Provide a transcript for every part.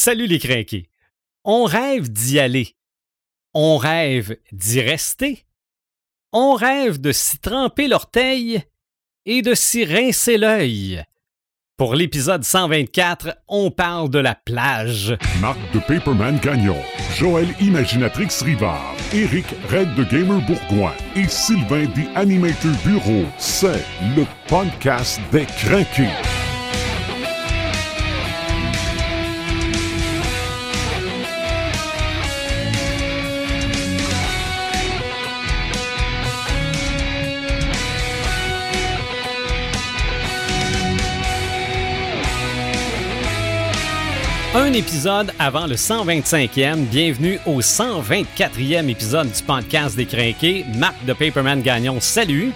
Salut les crinqués. On rêve d'y aller. On rêve d'y rester. On rêve de s'y tremper l'orteil et de s'y rincer l'œil. Pour l'épisode 124, on parle de la plage. Marc de Paperman Gagnon, Joël Imaginatrix Rivard, Eric Red de Gamer Bourgoin et Sylvain The Animator Bureau. C'est le podcast des craqués. Un épisode avant le 125e. Bienvenue au 124e épisode du podcast des Crinqués. Marc de Paperman Gagnon, salut.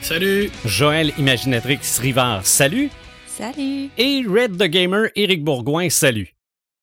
Salut. Joël Imaginatrix Rivard, salut. Salut. Et Red the Gamer, Éric Bourgoin, salut.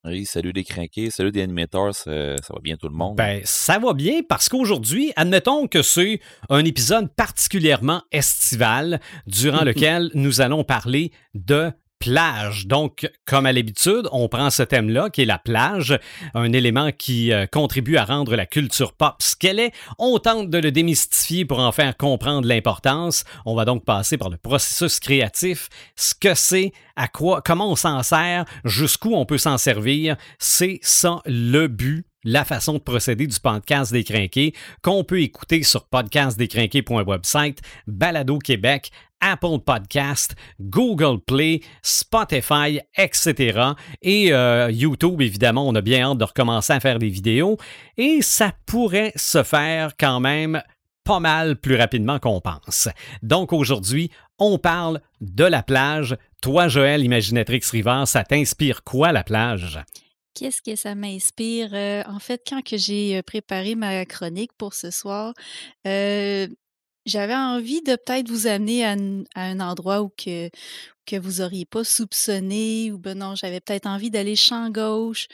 Oui, salut les crinqués, salut les animateurs, ça, ça va bien tout le monde? Ben, ça va bien parce qu'aujourd'hui, admettons que c'est un épisode particulièrement estival durant lequel nous allons parler de plage. Donc, comme à l'habitude, on prend ce thème-là, qui est la plage, un élément qui euh, contribue à rendre la culture pop ce qu'elle est. On tente de le démystifier pour en faire comprendre l'importance. On va donc passer par le processus créatif, ce que c'est, à quoi, comment on s'en sert, jusqu'où on peut s'en servir. C'est ça le but la façon de procéder du podcast des Crinqués qu'on peut écouter sur podcastdescrinqués.website, Balado Québec, Apple Podcast, Google Play, Spotify, etc. Et euh, YouTube, évidemment, on a bien hâte de recommencer à faire des vidéos. Et ça pourrait se faire quand même pas mal plus rapidement qu'on pense. Donc aujourd'hui, on parle de la plage. Toi, Joël, Imaginatrix Rivard, ça t'inspire quoi la plage? Qu'est-ce que ça m'inspire? Euh, en fait, quand j'ai euh, préparé ma chronique pour ce soir, euh, j'avais envie de peut-être vous amener à, un- endroit où que, vous auriez pas soupçonné, ou ben non, j'avais peut-être envie d'aller champ gauche.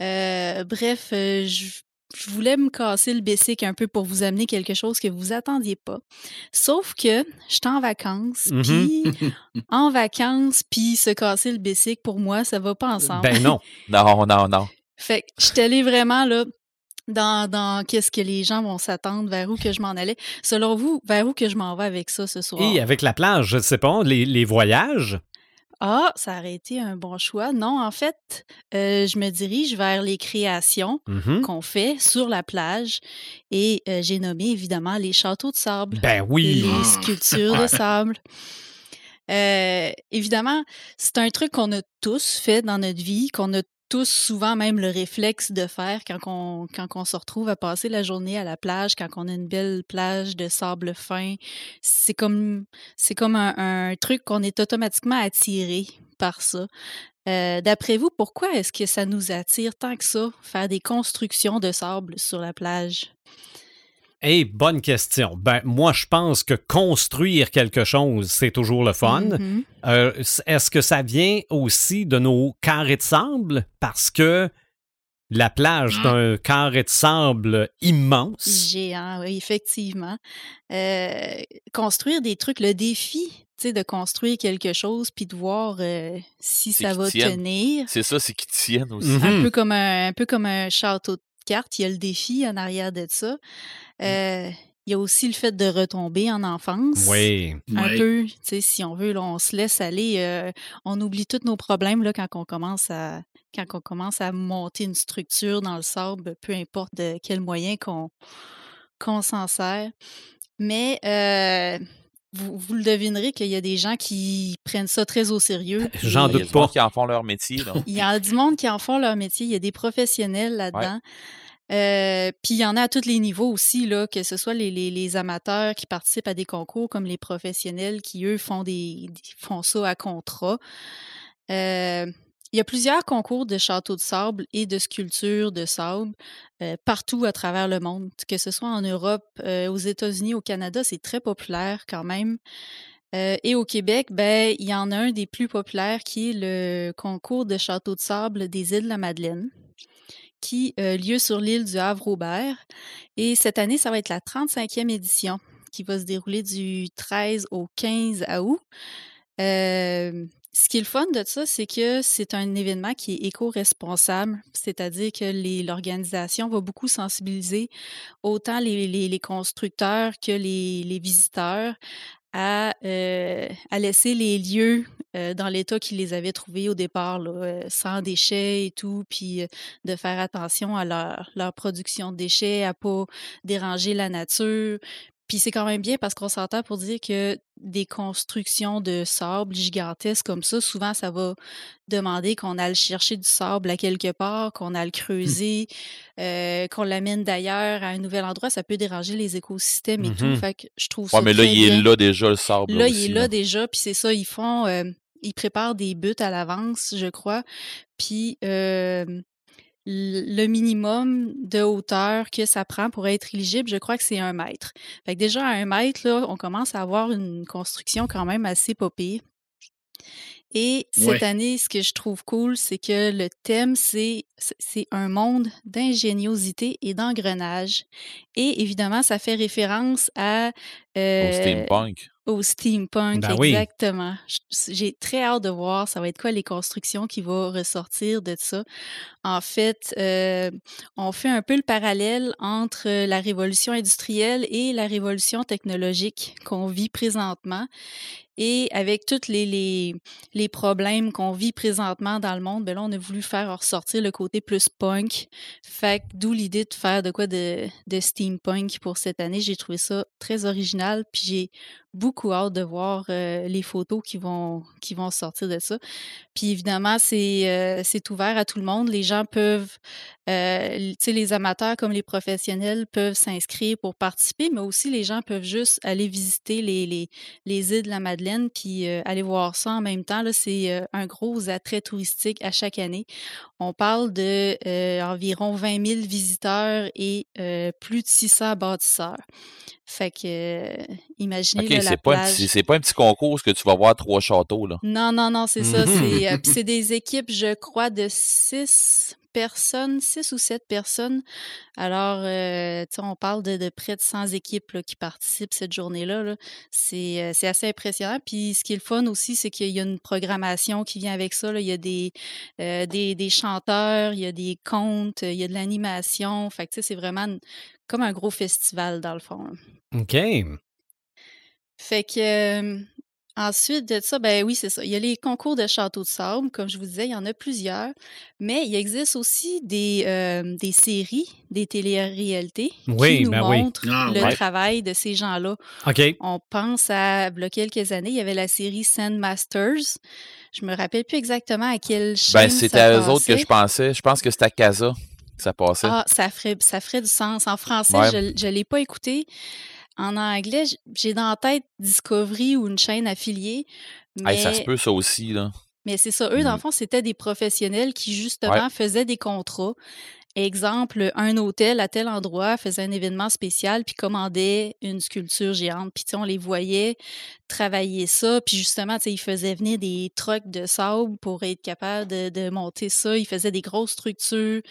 Bref, je, je voulais me casser le bessic un peu pour vous amener quelque chose que vous attendiez pas. Sauf que j'étais en vacances, Mhm. puis en vacances, puis se casser le bessic, pour moi, ça va pas ensemble. Ben non. Non, non, non. Fait que je suis allée vraiment là dans, dans qu'est-ce que les gens vont s'attendre, vers où que je m'en allais. Selon vous, vers où que je m'en vais avec ça ce soir? Et avec la plage, je ne sais pas, les, les voyages? Ah, ça aurait été un bon choix. Non, en fait, euh, je me dirige vers les créations Mhm. qu'on fait sur la plage et euh, j'ai nommé évidemment les châteaux de sable. Ben oui. les sculptures de sable. Euh, évidemment, c'est un truc qu'on a tous fait dans notre vie, qu'on a souvent même le réflexe de faire quand on, se retrouve à passer la journée à la plage, quand on a une belle plage de sable fin. C'est comme, un truc qu'on est automatiquement attiré par ça. Euh, D'après vous, pourquoi est-ce que ça nous attire tant que ça, faire des constructions de sable sur la plage? Hey, bonne question. Ben, moi, je pense que construire quelque chose, c'est toujours le fun. Mhm. Euh, Est-ce que ça vient aussi de nos carrés de sable? Parce que la plage, c'est un carré de sable immense. Géant, oui, effectivement. Euh, construire des trucs, le défi, tu sais, de construire quelque chose puis de voir euh, si ça va tenir. C'est ça, c'est qu'ils tiennent aussi. Mhm. Un peu comme un, un peu comme un château de cartes, il y a le défi en arrière de ça. Euh, Il y a aussi le fait de retomber en enfance. Oui. Un peu, tu sais, si on veut, là, on se laisse aller, euh, on oublie tous nos problèmes là, quand on commence à quand on commence à monter une structure dans le sable, peu importe de quel moyen qu'on qu'on s'en sert. Mais euh, vous, vous le devinerez qu'il y a des gens qui prennent ça très au sérieux. J'en Il y a doute du monde pas. qui en font leur métier. là. Il y a du monde qui en font leur métier. Il y a des professionnels là-dedans. Euh, puis il y en a à tous les niveaux aussi, là, que ce soit les, amateurs qui participent à des concours comme les professionnels qui, eux, font, des, font ça à contrat. Euh, il y a plusieurs concours de châteaux de sable et de sculptures de sable euh, partout à travers le monde, que ce soit en Europe, aux États-Unis, au Canada, c'est très populaire quand même. Et au Québec, ben, il y en a un des plus populaires qui est le concours de château de sable des îles de la Madeleine, qui a lieu sur l'île du Havre-Aubert. Et cette année, ça va être la 35e édition qui va se dérouler du 13 au 15 août. Euh, ce qui est le fun de ça, c'est que c'est un événement qui est éco-responsable, c'est-à-dire que l'organisation va beaucoup sensibiliser autant les, constructeurs que les visiteurs à, euh, à, laisser les lieux euh, dans l'état qu'ils les avaient trouvés au départ, là, euh, sans déchets et tout, puis de faire attention à leur, leur production de déchets, à pas déranger la nature, puis c'est quand même bien parce qu'on s'entend pour dire que des constructions de sable gigantesques comme ça, souvent, ça va demander qu'on aille chercher du sable à quelque part, qu'on aille le mmh. creuser, euh, qu'on l'amène d'ailleurs à un nouvel endroit. Ça peut déranger les écosystèmes et tout. Mmh fait que je trouve ça. Ouais, mais là, il est là déjà, le sable. Là, il est là, déjà. Puis c'est ça, ils font. Euh, ils préparent des buts à l'avance, je crois. Puis euh, le minimum de hauteur que ça prend pour être éligible, je crois que c'est un mètre. Déjà, à un mètre, on commence à avoir une construction quand même assez popée. Et cette année, ce que je trouve cool, c'est que le thème, c'est c'est un monde d'ingéniosité et d'engrenage. Et évidemment, ça fait référence à... Euh, au steampunk. Au steampunk, ben exactement. J'ai très hâte de voir ça va être quoi les constructions qui vont ressortir de ça. En fait, euh, on fait un peu le parallèle entre la révolution industrielle et la révolution technologique qu'on vit présentement. Et avec tous les, les, les problèmes qu'on vit présentement dans le monde, ben là, on a voulu faire ressortir le côté plus punk. Fait d'où l'idée de faire de quoi de, de steampunk pour cette année. J'ai trouvé ça très original, puis j'ai beaucoup hâte de voir euh, les photos qui vont, qui vont sortir de ça. Puis évidemment, c'est euh, c'est ouvert à tout le monde. Les gens peuvent, euh, les amateurs comme les professionnels peuvent s'inscrire pour participer, mais aussi les gens peuvent juste aller visiter les, les, les îles de la Madeleine puis aller voir ça en même temps. C'est un gros attrait touristique à chaque année. On parle de environ 20 000 visiteurs et plus de 600 bâtisseurs. Fait que, euh, imaginez okay, c'est pas, c'est pas un petit concours que tu vas voir trois châteaux, là. Non, non, non, c'est ça. Euh, c'est des équipes, je crois, de six personnes, six ou sept personnes. Alors, euh, on parle de, de, près de 100 équipes là, qui participent cette journée-là. Là. C'est, euh, c'est assez impressionnant. Puis, ce qui est le fun aussi, c'est qu'il y a une programmation qui vient avec ça. Là. Il y a des, euh, des, des, chanteurs, il y a des contes, il y a de l'animation. Fait que, c'est vraiment comme un gros festival, dans le fond. OK. Fait que Ensuite de ça, ben oui, c'est ça. Il y a les concours de château de sable, comme je vous disais, il y en a plusieurs. Mais il existe aussi des, euh, des séries, des télé-réalités qui nous ben montrent ah, le travail de ces gens-là. OK. On pense à, il y a quelques années, il y avait la série Sandmasters. Je me rappelle plus exactement à quelle ben, chaîne Ben, c'était à eux autres que je pensais. Je pense que c'était à Casa que ça passait. Ah, ça ferait, ça ferait du sens. En français, je ne l'ai pas écouté. En anglais, j'ai dans la tête Discovery ou une chaîne affiliée. Mais... ça se peut, ça aussi, là. Mais c'est ça. Eux, dans le mmh. fond, c'était des professionnels qui, justement, faisaient des contrats Exemple, un hôtel à tel endroit faisait un événement spécial puis commandait une sculpture géante. Puis on les voyait travailler ça. Puis justement, ils faisaient venir des trucks de sable pour être capable de, monter ça. Ils faisaient des grosses structures.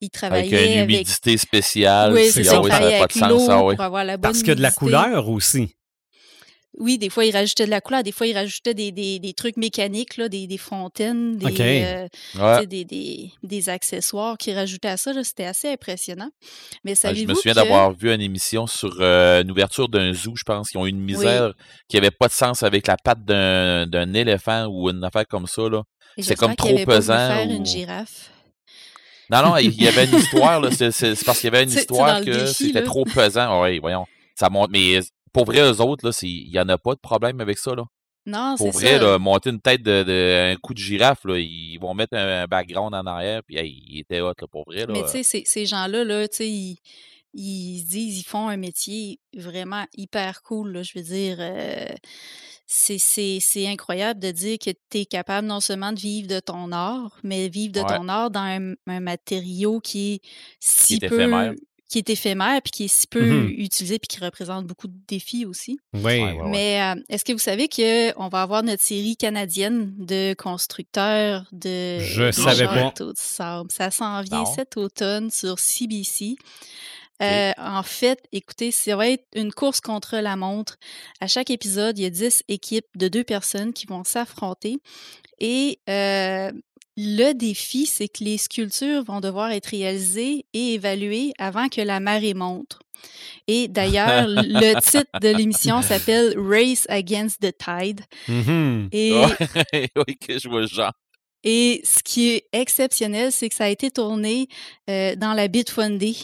Ils travaillaient avec... une humidité spéciale. Oui, c'est ça. Avec ah pour avoir la bonne Parce que de la couleur aussi. Oui, des fois, ils rajoutaient de la couleur, des fois, ils rajoutaient des, des, des trucs mécaniques, là, des, des fontaines, des, euh, des, des, des, accessoires qu'ils rajoutaient à ça. C'était assez impressionnant. Mais ah, je me souviens d'avoir vu une émission sur euh, une ouverture d'un zoo, je pense, qui ont eu une misère qui n'avait pas de sens avec la patte d'un éléphant ou une affaire comme ça. C'est comme trop pesant. Pas faire une girafe. Non, non, il y avait une histoire. C'est parce qu'il y avait une histoire que c'était trop pesant. Oui, voyons. Ça monte. Mais pour vrai, eux autres, il n'y en a pas de problème avec ça. Là. Non, c'est Pour vrai, Là, monter une tête de, un coup de girafe, là, ils vont mettre un, background en arrière, puis il était hot, là, pour vrai. Là. Mais tu sais, ces gens-là, là, ils, ils disent, ils font un métier vraiment hyper cool. Là, je veux dire, euh, c'est incroyable de dire que tu es capable non seulement de vivre de ton art, mais vivre de ton art dans un, matériau qui est si qui est peu qui est éphémère puis qui est si peu mmh utilisé puis qui représente beaucoup de défis aussi. Oui. Mais euh, est-ce que vous savez qu'on va avoir notre série canadienne de constructeurs de Je savais pas. Ça s'en vient cet automne sur CBC. en fait, écoutez, ça va être une course contre la montre. À chaque épisode, il y a 10 équipes de deux personnes qui vont s'affronter. Et le défi, c'est que les sculptures vont devoir être réalisées et évaluées avant que la marée monte. Et d'ailleurs, le titre de l'émission s'appelle Race Against the Tide. Mm-hmm. Et, oui, que je vois le genre. et ce qui est exceptionnel, c'est que ça a été tourné euh, dans la Bitfundé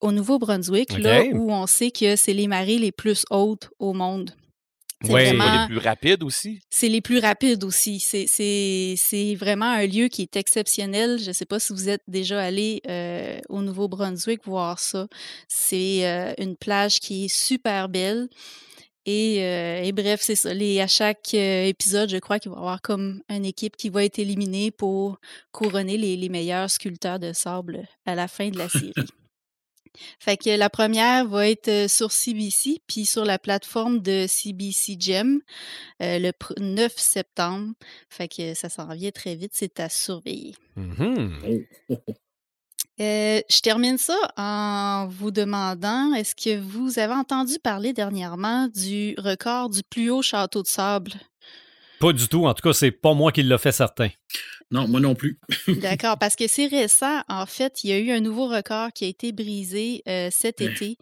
au Nouveau-Brunswick, là où on sait que c'est les marées les plus hautes au monde. C'est pas vraiment- les plus rapides aussi? C'est les plus rapides aussi. C'est- vraiment un lieu qui est exceptionnel. Je ne sais pas si vous êtes déjà allé euh, au Nouveau-Brunswick voir ça. C'est euh, une plage qui est super belle. Et, euh, et bref, c'est ça. Les, à chaque épisode, je crois qu'il va y avoir comme une équipe qui va être éliminée pour couronner les, les meilleurs sculpteurs de sable à la fin de la série. Fait que la première va être sur CBC, puis sur la plateforme de CBC Gem euh, le pr- 9 septembre. Fait que ça s'en vient très vite, c'est à surveiller. Oh. Euh, je termine ça en vous demandant, est-ce que vous avez entendu parler dernièrement du record du plus haut château de sable? Pas du tout. En tout cas, c'est pas moi qui l'a fait certain. Non, moi non plus. D'accord, parce que c'est récent. En fait, il y a eu un nouveau record qui a été brisé euh, cet Ouais. été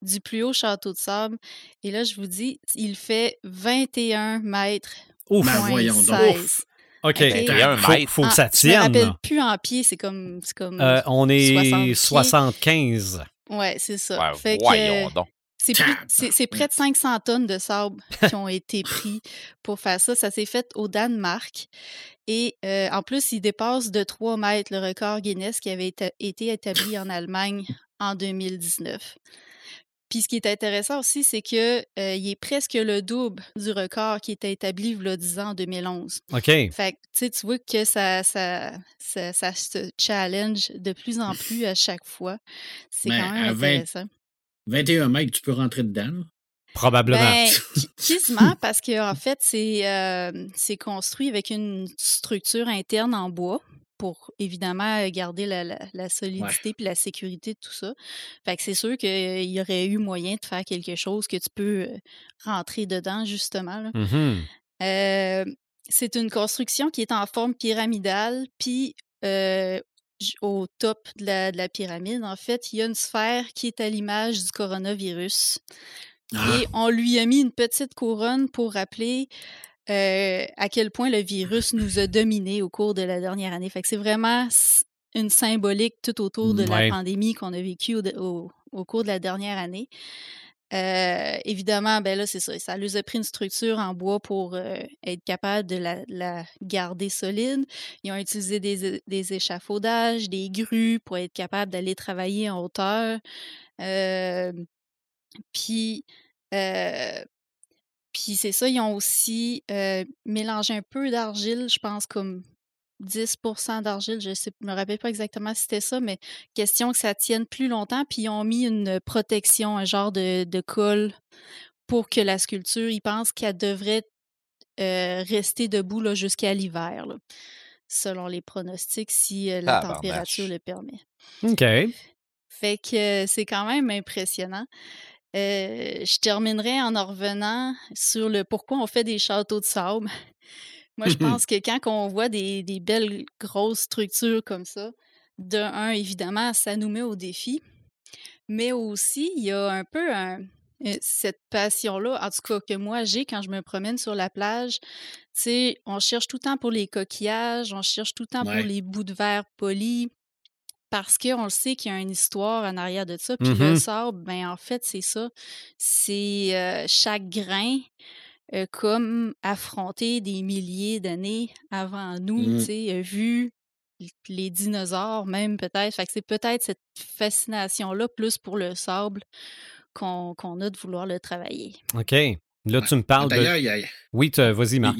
du plus haut château de sable. Et là, je vous dis, il fait 21 mètres. Ouf. Ben, voyons donc. 16. OK. Ok? Et un Faut, faut que Ah, ça Je me tienne. rappelle plus en pied, c'est comme, c'est comme Euh, on est 60 pieds. 75. Ouais, c'est ça. Ouais, Fait que, voyons donc. C'est, près de 500 tonnes de sable qui ont été pris pour faire ça. Ça s'est fait au Danemark. Et euh, en plus, il dépasse de 3 mètres le record Guinness qui avait été, établi en Allemagne en 2019. Puis ce qui est intéressant aussi, c'est que euh, il est presque le double du record qui était établi il y a 10 ans en 2011. OK. Fait que, tu vois que ça, ça, ça, ça se challenge de plus en plus à chaque fois. C'est quand même à 20 intéressant. 21 mètres, tu peux rentrer dedans. là. Probablement. Ben, quasiment, parce qu'en fait, c'est euh, c'est construit avec une structure interne en bois pour évidemment garder la, la- la solidité puis la sécurité de tout ça. Fait que c'est sûr qu'il y aurait eu moyen de faire quelque chose que tu peux euh, rentrer dedans, justement. là. Mhm. Euh, c'est une construction qui est en forme pyramidale, puis euh, au top de la, de la pyramide, en fait, il y a une sphère qui est à l'image du coronavirus. Ah, Et on lui a mis une petite couronne pour rappeler euh, à quel point le virus nous a dominés au cours de la dernière année. Fait que c'est vraiment une symbolique tout autour de Ouais. la pandémie qu'on a vécue au, de- au- au cours de la dernière année. Euh, évidemment, ben là, c'est ça. Ça leur a pris une structure en bois pour euh, être capable de la, garder solide. Ils ont utilisé des, échafaudages, des grues pour être capable d'aller travailler en hauteur. Puis, euh, puis c'est ça, ils ont aussi mélangé un peu d'argile, je pense comme 10% d'argile, je ne me rappelle pas exactement si c'était ça, mais question que ça tienne plus longtemps. Puis ils ont mis une protection, un genre de, de colle pour que la sculpture, ils pensent qu'elle devrait euh, rester debout là, jusqu'à l'hiver, là, selon les pronostics, si euh, la température le permet. OK. Fait que euh, c'est quand même impressionnant. Euh, je terminerai en en revenant sur le pourquoi on fait des châteaux de sable. Moi, je pense que quand on voit des, des belles grosses structures comme ça, de un, évidemment, ça nous met au défi. Mais aussi, il y a un peu un- euh, cette passion-là, en tout cas que moi j'ai quand je me promène sur la plage. Tu sais, on cherche tout le temps pour les coquillages, on cherche tout le temps Ouais. pour les bouts de verre polis parce qu'on le sait qu'il y a une histoire en arrière de ça. Puis le Mhm. sable, ben en fait, c'est ça. C'est euh, chaque grain euh, comme affronter des milliers d'années avant nous, Mm. tu sais, a vu les dinosaures même peut-être. Fait que c'est peut-être cette fascination-là plus pour le sable qu'on a de vouloir le travailler. OK. Là, tu me parles de. D'ailleurs, il y a, il Oui, vas-y, Marc.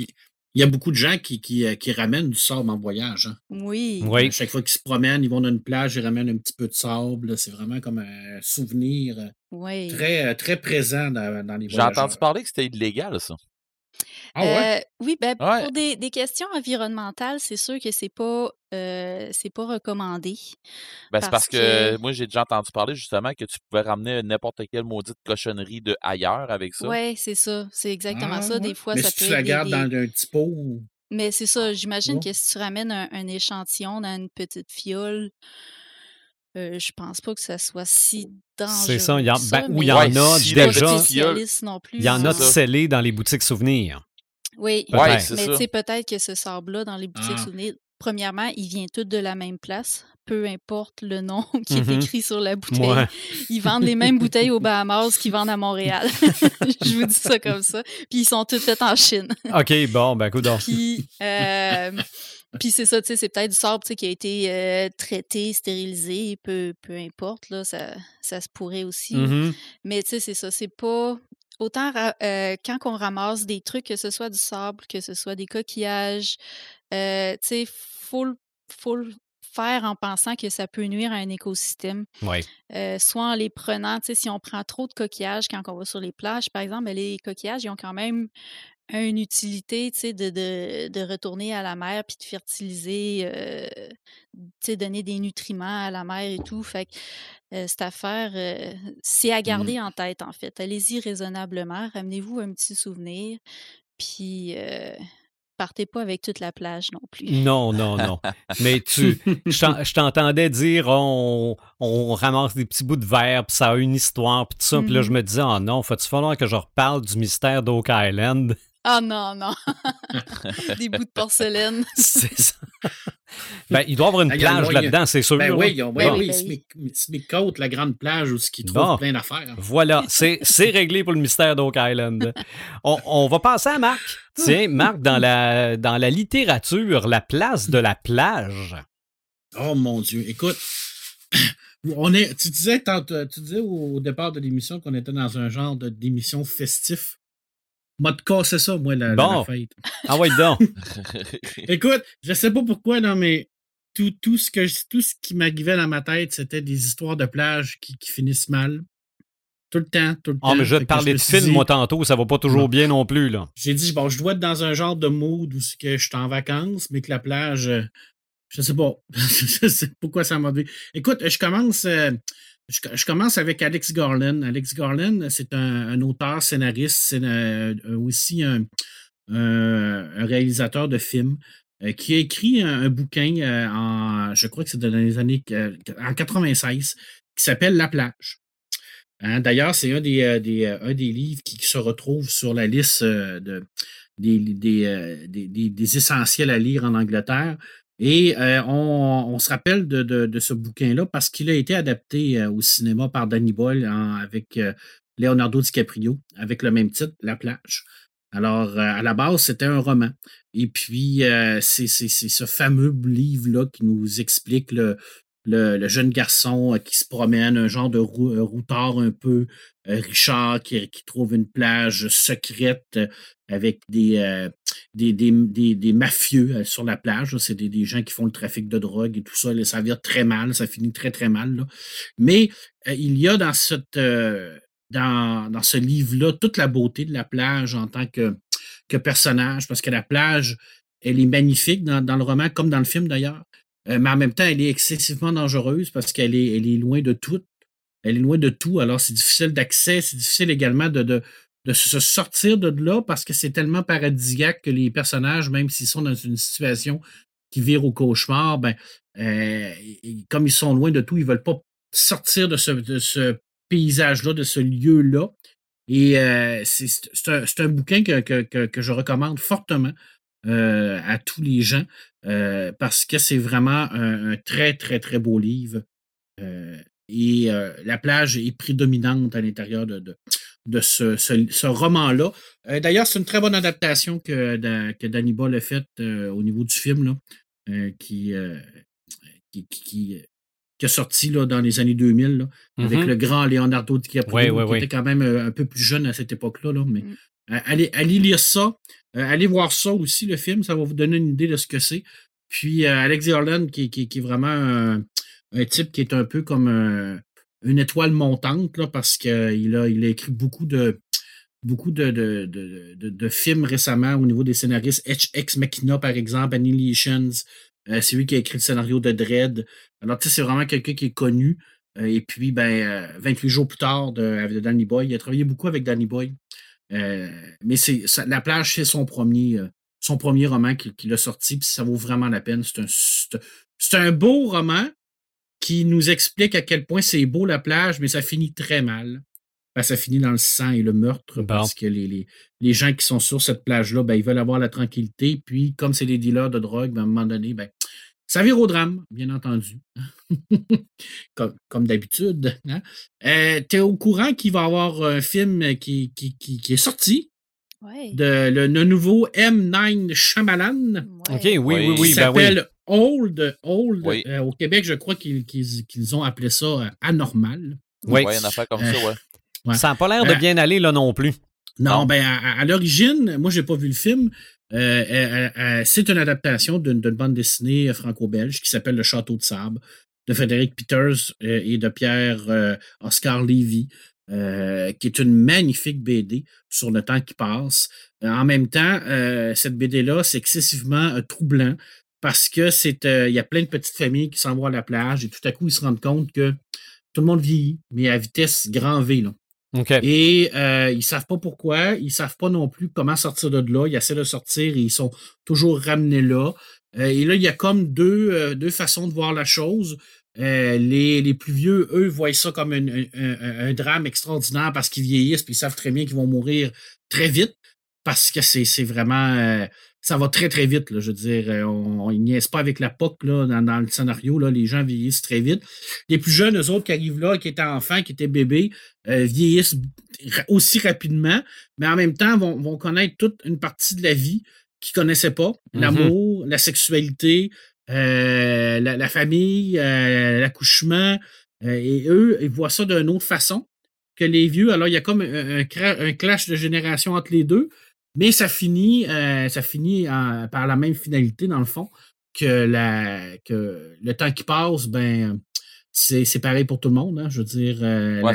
Il y a beaucoup de gens qui, qui, euh, qui ramènent du sable en voyage. hein. Oui. Oui. À chaque fois qu'ils se promènent, ils vont dans une plage, ils ramènent un petit peu de sable. C'est vraiment comme un souvenir euh, Oui. très, euh, très présent dans, dans les J'ai voyageurs. entendu parler que c'était illégal, ça. Ah ouais? oui, ben, pour des, questions environnementales, c'est sûr que c'est pas c'est pas recommandé. Ben, c'est parce que, moi, j'ai déjà entendu parler justement que tu pouvais ramener n'importe quelle maudite cochonnerie de ailleurs avec ça. Oui, c'est ça. C'est exactement Ah ça. Des ouais? fois, Mais ça si peut tu la gardes des, dans des- un petit pot ou. Mais c'est ça, j'imagine Ouais. que si tu ramènes un, un échantillon dans une petite fiole, euh, je pense pas que ça soit si C'est ça. dangereux Il y en, ça, ben, ou il y en Ouais, a si déjà. Il y en a ça. scellés dans les boutiques souvenirs. Oui. Ouais, mais tu sais, peut-être que ce sable-là, dans les boutiques Ah. souvenirs, premièrement, il vient tout de la même place, peu importe le nom qui est Mhm. écrit sur la bouteille. Ouais. Ils vendent les mêmes bouteilles aux Bahamas qu'ils vendent à Montréal. Je vous dis ça comme ça. Puis ils sont toutes faites en Chine. OK, bon, ben, écoute donc. Puis, euh, puis c'est ça, tu sais, c'est peut-être du sable qui a été euh, traité, stérilisé, peu, peu importe, là, ça, ça se pourrait aussi. Mhm. Mais tu sais, c'est ça, c'est pas... Autant euh, quand on ramasse des trucs, que ce soit du sable, que ce soit des coquillages, euh, tu sais, faut, le- faut le faire en pensant que ça peut nuire à un écosystème. Ouais. Euh, soit en les prenant, tu sais, si on prend trop de coquillages quand on va sur les plages, par exemple, ben, les coquillages, ils ont quand même une utilité, tu sais, de, de, de retourner à la mer puis de fertiliser, euh, tu sais, donner des nutriments à la mer et tout. Fait que euh, cette affaire, euh, c'est à garder en tête, en fait. Allez-y raisonnablement, ramenez-vous un petit souvenir, puis partez pas avec toute la plage non plus. Non, non, non. Mais tu, je t'en- je t'entendais dire, on, on ramasse des petits bouts de verre, puis ça a une histoire, puis tout ça. Puis là, je Mhm. me disais, oh non, faut-tu falloir que je reparle du mystère d'Oak Island? Ah non, non. Des bouts de porcelaine. C'est ça. Ben, il doit y avoir une plage moyen. là-dedans, c'est sûr. Ben oui, ils ont- Ben oui, oui, ben Smith- Smith Coat, la grande plage où ils trouvent Bon. plein d'affaires. Voilà, c'est c'est réglé pour le mystère d'Oak Island. On, on va passer à Marc. Tiens, Marc, dans la, dans la littérature, la place de la plage. Oh mon Dieu. Écoute, on est, tu, disais, tu disais au départ de l'émission qu'on était dans un genre de- d'émission festif. De casser ça, moi, la, Bon. la fête. Ah ouais, donc. Écoute, je sais pas pourquoi, non, mais tout, tout, ce, que, tout ce qui m'arrivait dans ma tête, c'était des histoires de plage qui, qui finissent mal. Tout le temps, tout le temps. Ah, mais je vais te parler de film, dit- moi, tantôt. Ça va pas toujours Non. bien non plus, là. J'ai dit, bon, je dois être dans un genre de mood où que je suis en vacances, mais que la plage, euh, je sais pas. je sais pourquoi ça m'a dit. Écoute, je commence, euh, je, commence avec Alex Garland. Alex Garland, c'est un, auteur, scénariste, c'est euh, aussi un, un- réalisateur de films euh, qui a écrit un, bouquin euh, en, je crois que c'est dans les années, euh, en 96, qui s'appelle La plage. Hein, D'ailleurs, c'est un des, euh, des, euh, un des livres qui, se retrouve sur la liste euh, de, des, des, euh, des, des- des essentiels à lire en Angleterre. Et euh, on, se rappelle de, ce bouquin-là parce qu'il a été adapté euh, au cinéma par Danny Boyle avec euh, Leonardo DiCaprio, avec le même titre, La plage. Alors, à la base, c'était un roman. Et puis, c'est ce fameux livre-là qui nous explique le, jeune garçon qui se promène, un genre de rou- routard un peu Richard qui, trouve une plage secrète avec des, euh, des, des, des- des mafieux euh, sur la plage. C'est des, gens qui font le trafic de drogue et tout ça. ça vire très mal, ça finit très, très mal. Mais euh, il y a dans, cette, dans, dans ce livre-là toute la beauté de la plage en tant que, que personnage, parce que la plage, elle est magnifique dans, dans le roman, comme dans le film d'ailleurs. Mais en même temps, elle est excessivement dangereuse parce qu'elle est, elle est loin de tout. Elle est loin de tout. Alors, c'est difficile d'accès. C'est difficile également de, se sortir de là parce que c'est tellement paradisiaque que les personnages, même s'ils sont dans une situation qui vire au cauchemar, ben, euh, comme ils sont loin de tout, ils ne veulent pas sortir de ce, de ce paysage-là, de ce lieu-là. Et euh, c'est un, un bouquin que, que, que, je recommande fortement euh, à tous les gens parce que c'est vraiment un, très, très, très beau livre. Et la plage est prédominante à l'intérieur de, de ce, ce, ce roman-là. Euh, D'ailleurs, c'est une très bonne adaptation que, que Danny Boyle a faite euh, au niveau du film, là, euh, qui, euh, qui, qui, a sorti là, dans les années 2000, là, avec Mhm. le grand Leonardo DiCaprio, Ouais, ouais, qui ouais. était quand même un peu plus jeune à cette époque-là. Là, mais Mm. euh, allez, allez lire ça. Euh, allez voir ça aussi, le film. Ça va vous donner une idée de ce que c'est. Puis euh, Alex Garland, qui, qui, qui est vraiment un, un type qui est un peu comme euh, une étoile montante, là, parce qu'il a, il a écrit beaucoup de, beaucoup de, de, de, films récemment au niveau des scénaristes. Ex Machina, par exemple, Annihilations. Euh, c'est lui qui a écrit le scénario de Dread. Alors, tu sais, c'est vraiment quelqu'un qui est connu. Euh, et puis, ben, 28 jours plus tard, de, Danny Boy. Il a travaillé beaucoup avec Danny Boy. mais c'est La plage, c'est son premier, son premier roman qu'il a sorti, puis ça vaut vraiment la peine. C'est un, c'est un beau roman qui nous explique à quel point c'est beau la plage, mais ça finit très mal. Ben, ça finit dans le sang et le meurtre parce que les, les, gens qui sont sur cette plage-là, ben, ils veulent avoir la tranquillité. Puis, comme c'est des dealers de drogue, ben, à un moment donné, ben, ça vire au drame, bien entendu. comme, d'habitude. Hein. Euh, tu es au courant qu'il va y avoir un film qui, qui, qui, est sorti? De le, nouveau M9 Shyamalan? OK, oui, oui, oui. Qui ben s'appelle Old. Old. Euh, au Québec, je crois qu'ils ont appelé ça euh, anormal. Oui, une affaire comme ça, ouais. Ça n'a pas l'air de bien aller là non plus. Non, ben à, l'origine, moi, j'ai pas vu le film. c'est une adaptation d'une bande dessinée franco-belge qui s'appelle Le Château de Sable de Frédéric Peters et de Pierre Oscar Lévy. Euh, qui est une magnifique BD sur le temps qui passe. Euh, en même temps, euh, cette BD-là, c'est excessivement troublant parce que c'est il y a plein de petites familles qui s'en vont à la plage et tout à coup, ils se rendent compte que tout le monde vieillit, mais à vitesse grand V. Là. Et ils ne savent pas pourquoi, ils ne savent pas non plus comment sortir de là. Ils essaient de sortir et ils sont toujours ramenés là. et là, il y a comme deux, deux façons de voir la chose. Euh, les, plus vieux, eux, voient ça comme un, drame extraordinaire parce qu'ils vieillissent et ils savent très bien qu'ils vont mourir très vite parce que c'est vraiment. Euh, ça va très, très vite. je veux dire, euh, on, ils niaise pas avec la POC là, dans, le scénario. Là, les gens vieillissent très vite. Les plus jeunes, eux autres, qui arrivent là, qui étaient enfants, qui étaient bébés, vieillissent aussi rapidement, mais en même temps vont, vont connaître toute une partie de la vie qu'ils ne connaissaient pas. Mm-hmm. L'amour, la sexualité, euh, la, famille, euh, l'accouchement. Euh, et eux, ils voient ça d'une autre façon que les vieux. Alors, il y a comme un, clash de génération entre les deux, mais ça finit, ça finit par la même finalité, dans le fond, que, la, que le temps qui passe, ben, c'est pareil pour tout le monde. Hein, je veux dire.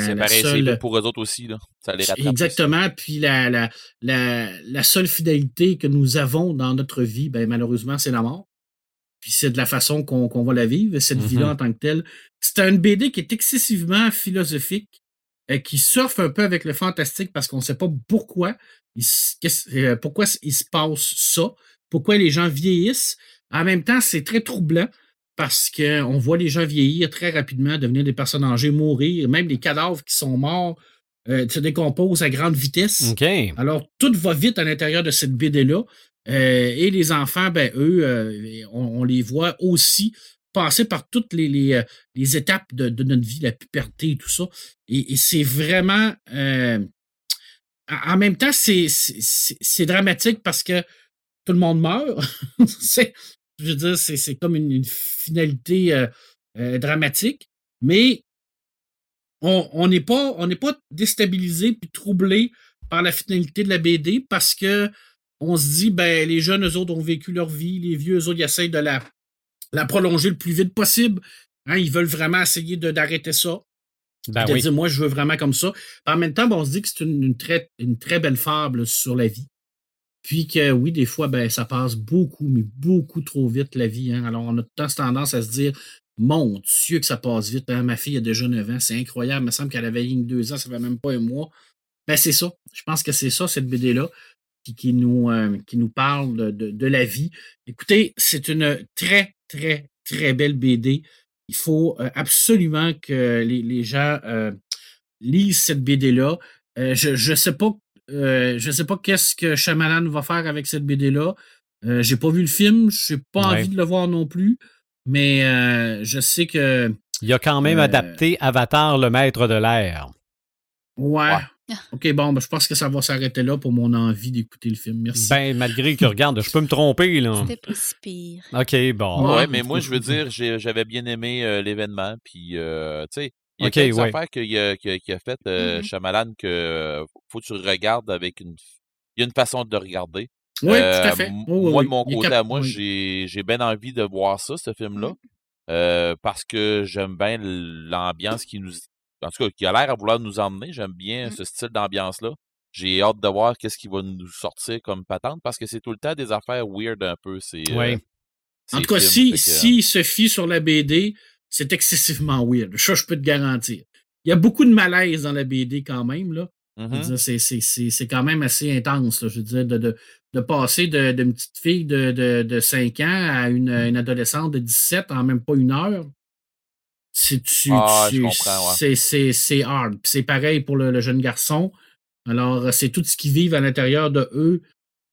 c'est pareil pour eux autres aussi. Là. Ça les Exactement. Puis la, la, la, seule fidélité que nous avons dans notre vie, ben, malheureusement, c'est la mort puis c'est de la façon qu'on va la vivre, cette mm-hmm. vie-là en tant que telle. C'est un BD qui est excessivement philosophique, et qui surfe un peu avec le fantastique parce qu'on ne sait pas pourquoi il, euh, pourquoi il se passe ça, pourquoi les gens vieillissent. En même temps, c'est très troublant parce qu'on voit les gens vieillir très rapidement, devenir des personnes âgées, mourir, même les cadavres qui sont morts euh, se décomposent à grande vitesse. Alors, tout va vite à l'intérieur de cette BD-là. Euh, et les enfants, ben, eux, euh, on, les voit aussi passer par toutes les, euh, étapes de, notre vie, la puberté et tout ça. Et, c'est vraiment. en même temps, c'est dramatique parce que tout le monde meurt. je veux dire, c'est comme une, finalité dramatique. Mais on n'est pas, pas déstabilisé puis troublé par la finalité de la BD parce que on se dit, ben, les jeunes, eux autres, ont vécu leur vie, les vieux, eux autres, ils essayent de la, la prolonger le plus vite possible. Hein, ils veulent vraiment essayer d'arrêter ça. Ben de dire, moi, je veux vraiment comme ça. En même temps, ben, on se dit que c'est une, très, une très belle fable sur la vie. Puis que oui, des fois, ben, ça passe beaucoup, mais beaucoup trop vite, la vie. Hein. Alors, on a tout le temps tendance à se dire, mon Dieu, que ça passe vite. Ben, ma fille a déjà 9 ans, c'est incroyable. Il me semble qu'elle avait une deux ans, ça fait même pas un mois. Ben, c'est ça. Je pense que c'est ça, cette BD-là qui, nous, euh, qui nous parle de, la vie. Écoutez, c'est une très, très, très belle BD. Il faut euh, absolument que les, gens euh, lisent cette BD-là. je ne sais pas, je sais pas qu'est-ce que Shyamalan va faire avec cette BD-là. j'ai pas vu le film, je n'ai pas envie de le voir non plus, mais je sais que. Il a quand même adapté Avatar, le maître de l'air. ouais. OK, bon, ben, je pense que ça va s'arrêter là pour mon envie d'écouter le film. Merci. Ben, malgré que, regarde, je peux me tromper, là. C'était pas si pire. OK, bon. Ouais, mais moi, je veux dire, j'avais bien aimé euh, l'événement, puis, euh, tu sais, il y a quelques affaires qu'il a, a, fait, euh, mm que faut que tu regardes avec une... Il y a une façon de regarder. Oui, tout à fait. moi, de mon côté, à moi, j'ai bien envie de voir ça, ce film-là. Mm. parce que j'aime bien l'ambiance qui nous en tout cas, qui a l'air à vouloir nous emmener. J'aime bien mmh. ce style d'ambiance-là. j'ai hâte de voir qu'est-ce qui va nous sortir comme patente parce que c'est tout le temps des affaires weird un peu. C'est, oui. en tout cas, si, si se fie sur la BD, c'est excessivement weird. Ça, je peux te garantir. Il y a beaucoup de malaise dans la BD quand même. Là. Mm-hmm. C'est quand même assez intense. je veux dire, de, de, de passer d'une petite fille de, de, 5 ans à une, une, adolescente de 17 en même pas une heure. C'est ah, c'est hard. C'est pareil pour le, jeune garçon. Alors, c'est tout ce qu'ils vivent à l'intérieur de eux.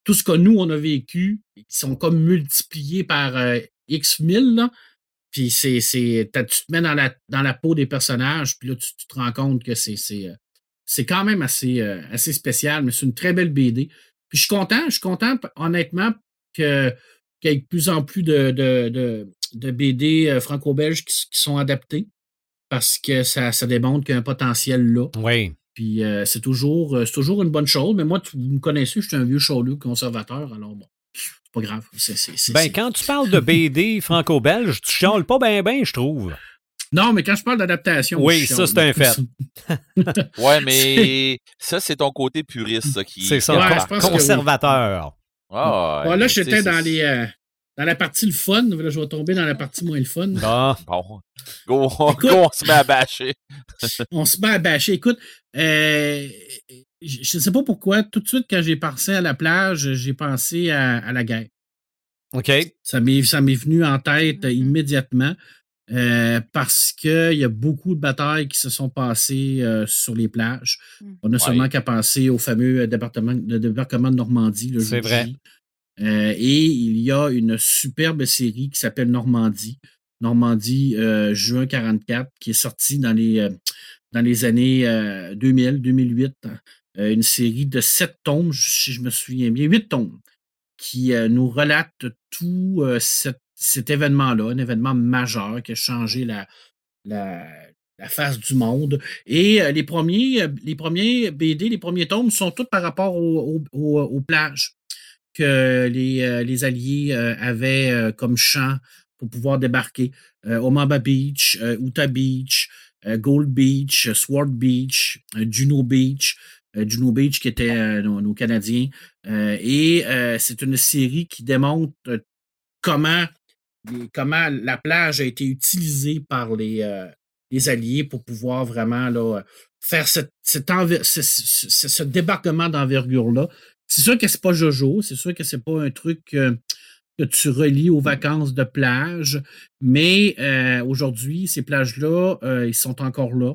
Tout ce que nous, on a vécu, ils sont comme multipliés par euh, X mille. Puis c'est, tu te mets dans la, dans la peau des personnages, puis là, tu, te rends compte que c'est, c'est, euh, c'est quand même assez, euh, assez spécial, mais c'est une très belle BD. Puis je suis content, je suis content, honnêtement, que, qu'il y ait de plus en plus de, de, de, BD euh, franco-belges qui, sont adaptés parce que ça, ça démontre qu'il y a un potentiel là. Oui. Puis c'est, toujours, c'est toujours une bonne chose, mais moi, tu, vous me connaissez, je suis un vieux chaulu conservateur, alors bon pas grave. ben, quand tu parles de BD franco-belge, tu chiales pas bien, bien, je trouve. Non, mais quand je parle d'adaptation. Oui, ça, c'est un fait. ouais, mais ça, c'est ton côté puriste qui. C'est ça, conservateur. Ah, là, j'étais dans les. Euh, dans la partie le fun, là, je vais tomber dans la partie moins le fun. Ah. Bon. Go, on se met à bâcher. on se met à bâcher. Écoute, euh, je ne sais pas pourquoi, tout de suite, quand j'ai pensé à la plage, j'ai pensé à, la guerre. OK. Ça m'est venu en tête mm-hmm. immédiatement euh, parce qu'il y a beaucoup de batailles qui se sont passées euh, sur les plages. Mm. On n'a seulement qu'à penser au fameux département, de débarquement de Normandie. C'est vrai. Euh, et il y a une superbe série qui s'appelle Normandie. Normandie, juin 44, qui est sortie dans les, dans les années 2000, 2008. Euh, une série de sept tomes, si je me souviens bien, huit tomes, qui euh, nous relate tout euh, cet, événement-là, un événement majeur qui a changé la, face du monde. Et les, premiers, les premiers BD, les premiers tomes sont tous par rapport aux plages que les, les Alliés avaient comme champ pour pouvoir débarquer. Omamba Beach, Utah Beach, Gold Beach, Sword Beach, Juno Beach. Euh, Juno Beach, qui était euh, nos, Canadiens. Euh, et c'est une série qui démontre comment, comment la plage a été utilisée par les, les Alliés pour pouvoir vraiment là, faire cette, ce, débarquement d'envergure-là. C'est sûr que c'est pas Jojo, c'est sûr que c'est pas un truc que tu relis aux vacances de plage, mais aujourd'hui, ces plages-là, ils sont encore là.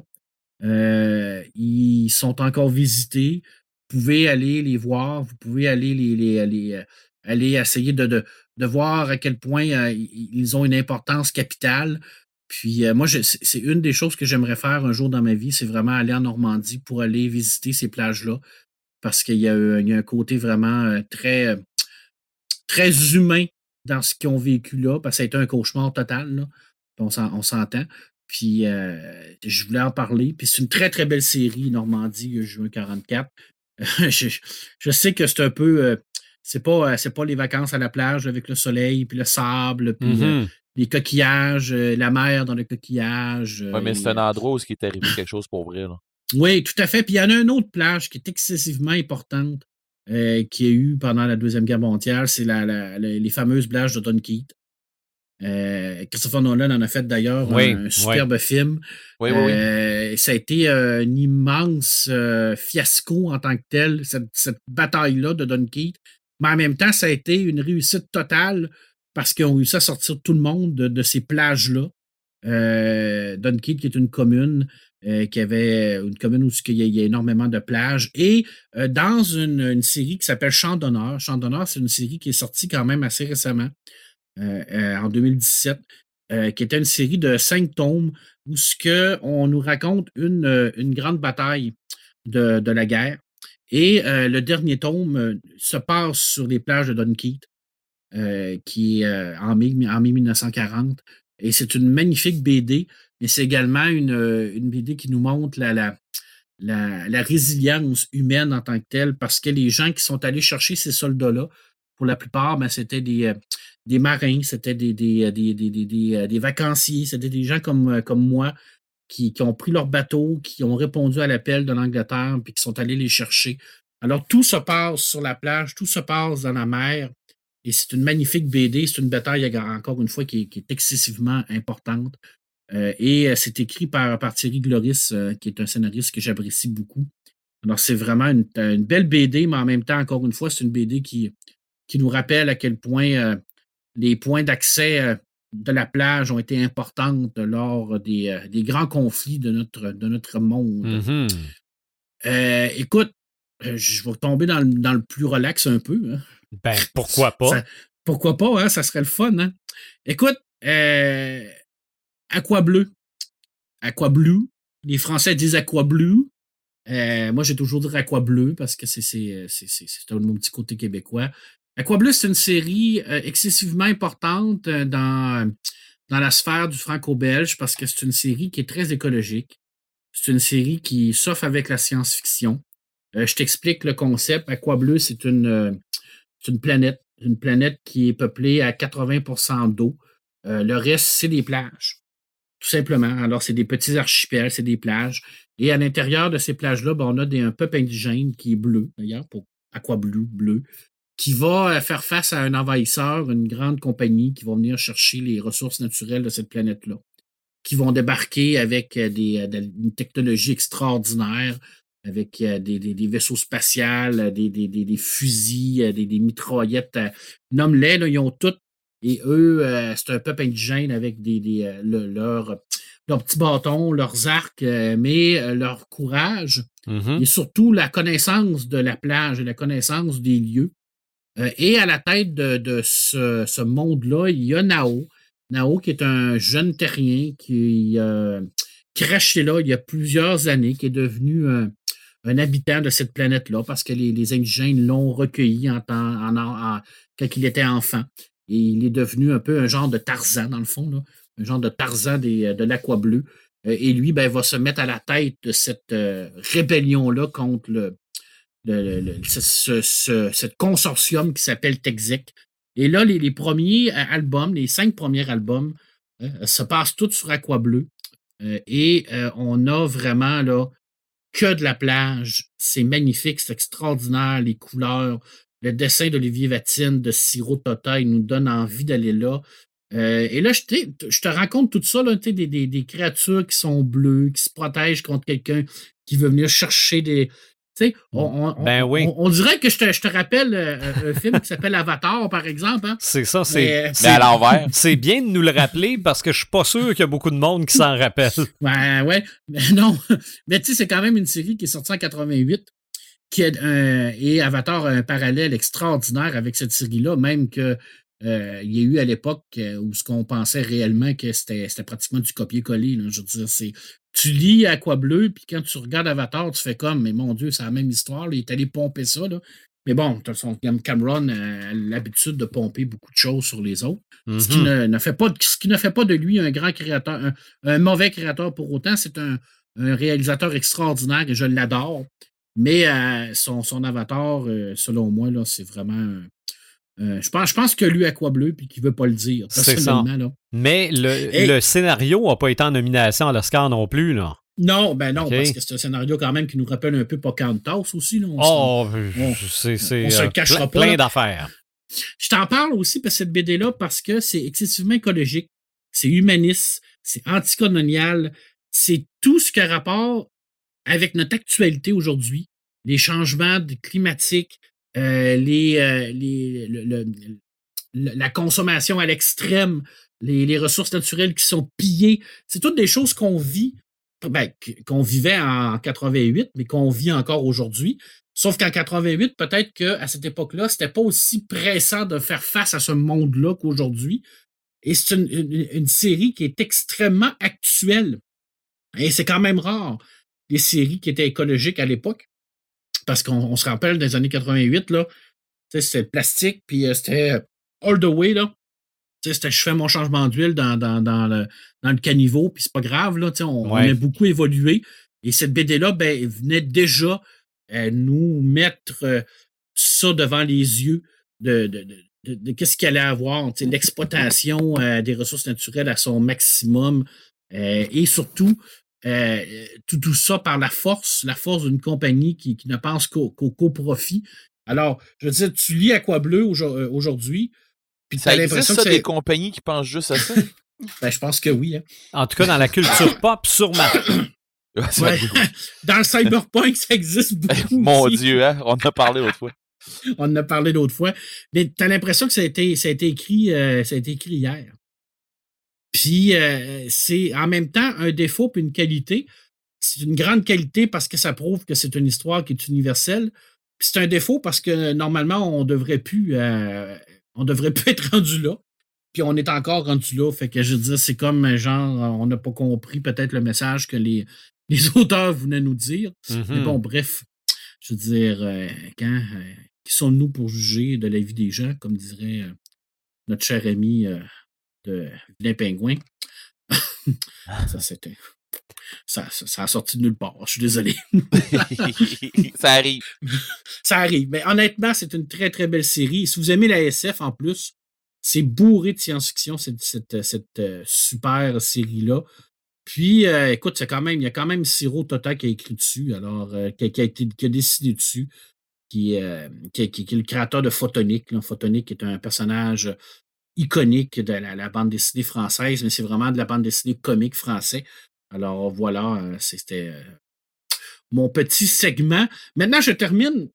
Euh, ils sont encore visités. Vous pouvez aller les voir, vous pouvez aller les, les, euh, aller essayer de, de, de, voir à quel point euh, ils ont une importance capitale. Puis moi, c'est une des choses que j'aimerais faire un jour dans ma vie, c'est vraiment aller en Normandie pour aller visiter ces plages-là. Parce qu'il y, a un côté vraiment très, très humain dans ce qu'ils ont vécu là, parce que ça a été un cauchemar total. Là. On s'entend. Puis euh, je voulais en parler. Puis c'est une très, très belle série, Normandie, euh, juin 44. je, sais que c'est un peu. Euh, c'est pas, c'est pas les vacances à la plage avec le soleil, puis le sable, puis mm-hmm. les coquillages, la mer dans le coquillage. Oui, mais c'est un endroit où il est arrivé quelque chose pour vrai. Là. Oui, tout à fait. Puis il y en a une autre plage qui est excessivement importante, qui a eu pendant la Deuxième Guerre mondiale. C'est la, les fameuses plages de Dunkirk. Euh, Christopher Nolan en a fait d'ailleurs un, superbe film. Oui, euh, ça a été un immense euh, fiasco en tant que tel, cette, bataille-là de Dunkirk. Mais en même temps, ça a été une réussite totale parce qu'ils ont réussi à sortir tout le monde de, ces plages-là. Dunkirk, qui est une commune qui avait une commune où il y, a, énormément de plages. Et dans une, série qui s'appelle Chant d'honneur. Chant d'honneur, c'est une série qui est sortie quand même assez récemment. Euh, euh, en 2017, euh, qui était une série de cinq tomes où ce que on nous raconte une, grande bataille de, la guerre. Et le dernier tome se passe sur les plages de Dunkirk, qui est en mai, en 1940. Et c'est une magnifique BD, mais c'est également une, BD qui nous montre la, résilience humaine en tant que telle, parce que les gens qui sont allés chercher ces soldats-là, pour la plupart, ben, c'était des, marins, c'était des, euh, euh, vacanciers, c'était des gens euh, comme moi qui, ont pris leur bateau, qui ont répondu à l'appel de l'Angleterre, puis qui sont allés les chercher Alors, tout se passe sur la plage, tout se passe dans la mer. Et c'est une magnifique BD. C'est une bataille, encore une fois, qui est, excessivement importante. Euh, et c'est écrit par, Thierry Gloris, qui est un scénariste que j'apprécie beaucoup. Alors, c'est vraiment une, belle BD, mais en même temps, encore une fois, c'est une BD qui, qui nous rappelle à quel point les points d'accès de la plage ont été importantes lors des, euh, des grands conflits de notre, de notre monde. Mm-hmm. Euh, écoute, euh, je vais tomber dans le, dans le plus relax un peu. Hein. Ben, pourquoi pas? pourquoi pas, hein? Ça serait le fun, hein? Écoute, Aqua Bleu. Aqua Bleu. Les Français disent Aqua Bleu. moi, j'ai toujours dit Aqua Bleu parce que c'est mon petit côté québécois. Aquableu, c'est une série euh, excessivement importante euh, dans, dans la sphère du franco-belge parce que c'est une série qui est très écologique. C'est une série qui s'offre avec la science-fiction. Euh, je t'explique le concept. Aquableu, c'est une, une planète, une planète qui est peuplée à 80% d'eau. le reste, c'est des plages, tout simplement. Alors, c'est des petits archipels, c'est des plages. Et à l'intérieur de ces plages-là, ben, on a des, un peuple indigène qui est bleu, d'ailleurs, pour Aquableu, bleu qui va euh, faire face à un envahisseur, une grande compagnie qui va venir chercher les ressources naturelles de cette planète-là, qui vont débarquer avec euh, des, euh, une technologie extraordinaire, avec des, des, vaisseaux spatials, des, des fusils, des, mitraillettes. Nomme-les, ils ont tout. Et eux, c'est un peuple indigène avec des, leurs petits bâtons, leurs arcs, mais leur courage mm-hmm. et surtout la connaissance de la plage et la connaissance des lieux et à la tête de, ce, monde-là, il y a Nao. Nao, qui est un jeune terrien qui, euh, craché là il y a plusieurs années, qui est devenu un, habitant de cette planète-là parce que les, indigènes l'ont recueilli en, quand il était enfant. Et il est devenu un peu un genre de Tarzan, dans le fond, un genre de Tarzan de l'Aqua Bleu. Euh, et lui, ben, va se mettre à la tête de cette rébellion-là contre le, ce, consortium qui s'appelle Texec. Et là, les, premiers euh, albums, les cinq premiers albums, euh, se passent tous sur Aqua Bleu. Euh, et on a vraiment là que de la plage. C'est magnifique, c'est extraordinaire, les couleurs. Le dessin d'Olivier Vatine de Siro Tota, nous donne envie d'aller là. et là, je, je, te raconte tout ça, là, des, des, des, créatures qui sont bleues, qui se protègent contre quelqu'un qui veut venir chercher des, on, ben oui. on, dirait que je te, rappelle euh, euh, un film qui s'appelle Avatar, par exemple. Hein. C'est ça, c'est. Mais, à l'envers. C'est bien de nous le rappeler parce que je suis pas sûr qu'il y a beaucoup de monde qui s'en rappelle. Ben ouais, mais non. Mais tu sais, c'est quand même une série qui est sortie en 88 qui est, et Avatar a un parallèle extraordinaire avec cette série-là, même que euh, il y a eu à l'époque où ce qu'on pensait réellement que c'était pratiquement du copier-coller. Je veux dire, c'est tu lis Aqua Bleu, puis quand tu regardes Avatar, tu fais comme, mais mon Dieu, c'est la même histoire. il est allé pomper ça. Là. Mais bon, Cameron a l'habitude de pomper beaucoup de choses sur les autres. ce, qui mm-hmm. ne, fait pas, ce qui ne fait pas de lui un grand créateur, un, mauvais créateur pour autant. C'est un, réalisateur extraordinaire et je l'adore. Mais euh, son, son, avatar, euh, selon moi, c'est vraiment euh, je, pense, je pense que lui a quoi bleu puis qu'il ne veut pas le dire. C'est ça. Mais le, scénario n'a pas été en nomination à l'Oscar non plus. Là. Non, ben non, parce que c'est un scénario quand même qui nous rappelle un peu Pocahontas aussi. Là. oh, c'est euh, plein d'affaires. Je t'en parle aussi parce que cette BD-là, parce que c'est excessivement écologique, c'est humaniste, c'est anticolonial, c'est tout ce qui a rapport avec notre actualité aujourd'hui, les changements climatiques, euh, euh, la consommation à l'extrême, les, ressources naturelles qui sont pillées. C'est toutes des choses qu'on vit, ben, qu'on vivait en 88, mais qu'on vit encore aujourd'hui. Sauf qu'en 88, peut-être qu'à cette époque-là, c'était pas aussi pressant de faire face à ce monde-là qu'aujourd'hui. Et c'est une, série qui est extrêmement actuelle. Et c'est quand même rare, des séries qui étaient écologiques à l'époque parce qu'on se rappelle des années 88, là, c'était plastique, puis euh, c'était euh, all the way, là. C'était je fais mon changement d'huile dans, dans, le, dans le caniveau, puis c'est pas grave, là, on, a beaucoup évolué. Et cette BD-là, ben, venait déjà euh, nous mettre ça devant les yeux de, de, qu'est-ce qu'il allait avoir, l'exploitation des ressources naturelles à son maximum et surtout tout, tout ça par la force, la force d'une compagnie qui, qui, ne pense qu'au profit. Alors, je veux dire, tu lis Aqua Bleu aujourd'hui, puis tu as l'impression que c'est des compagnies qui pensent juste à ça? ben, je pense que oui. Hein. En tout cas, dans la culture pop, sûrement. Dans le cyberpunk, ça existe beaucoup. Mon Dieu, hein? on en a parlé l'autre fois. on en a parlé l'autre fois. Mais tu as l'impression que ça a été, ça a été écrit, euh, ça a été écrit hier. Puis euh, c'est en même temps un défaut puis une qualité. C'est une grande qualité parce que ça prouve que c'est une histoire qui est universelle. Puis c'est un défaut parce que normalement, on devrait plus, euh, on devrait plus être rendu là. Puis on est encore rendu là. Fait que je veux dire, c'est comme genre, on n'a pas compris peut-être le message que les, les auteurs voulaient nous dire. Mais mm-hmm. bon, bref, je veux dire, euh, quand, euh, qui sommes-nous pour juger de la vie des gens, comme dirait euh, notre cher ami de Vilain Pingouin? ça, c'était. Ça, ça, a sorti de nulle part. Je suis désolé. ça arrive. Ça arrive. Mais honnêtement, c'est une très, très belle série. Si vous aimez la SF en plus, c'est bourré de science-fiction, cette, cette, cette super série-là. Puis, euh, écoute, c'est quand même, il y a quand même Siro Tota qui a écrit dessus, alors, euh, qui, a, été, qui, a, dessiné dessus, qui, euh, qui, est le créateur de Photonique. Photonique est un personnage iconique de la, bande dessinée française, mais c'est vraiment de la bande dessinée comique français. Alors, voilà, c'était mon petit segment. Maintenant, je termine.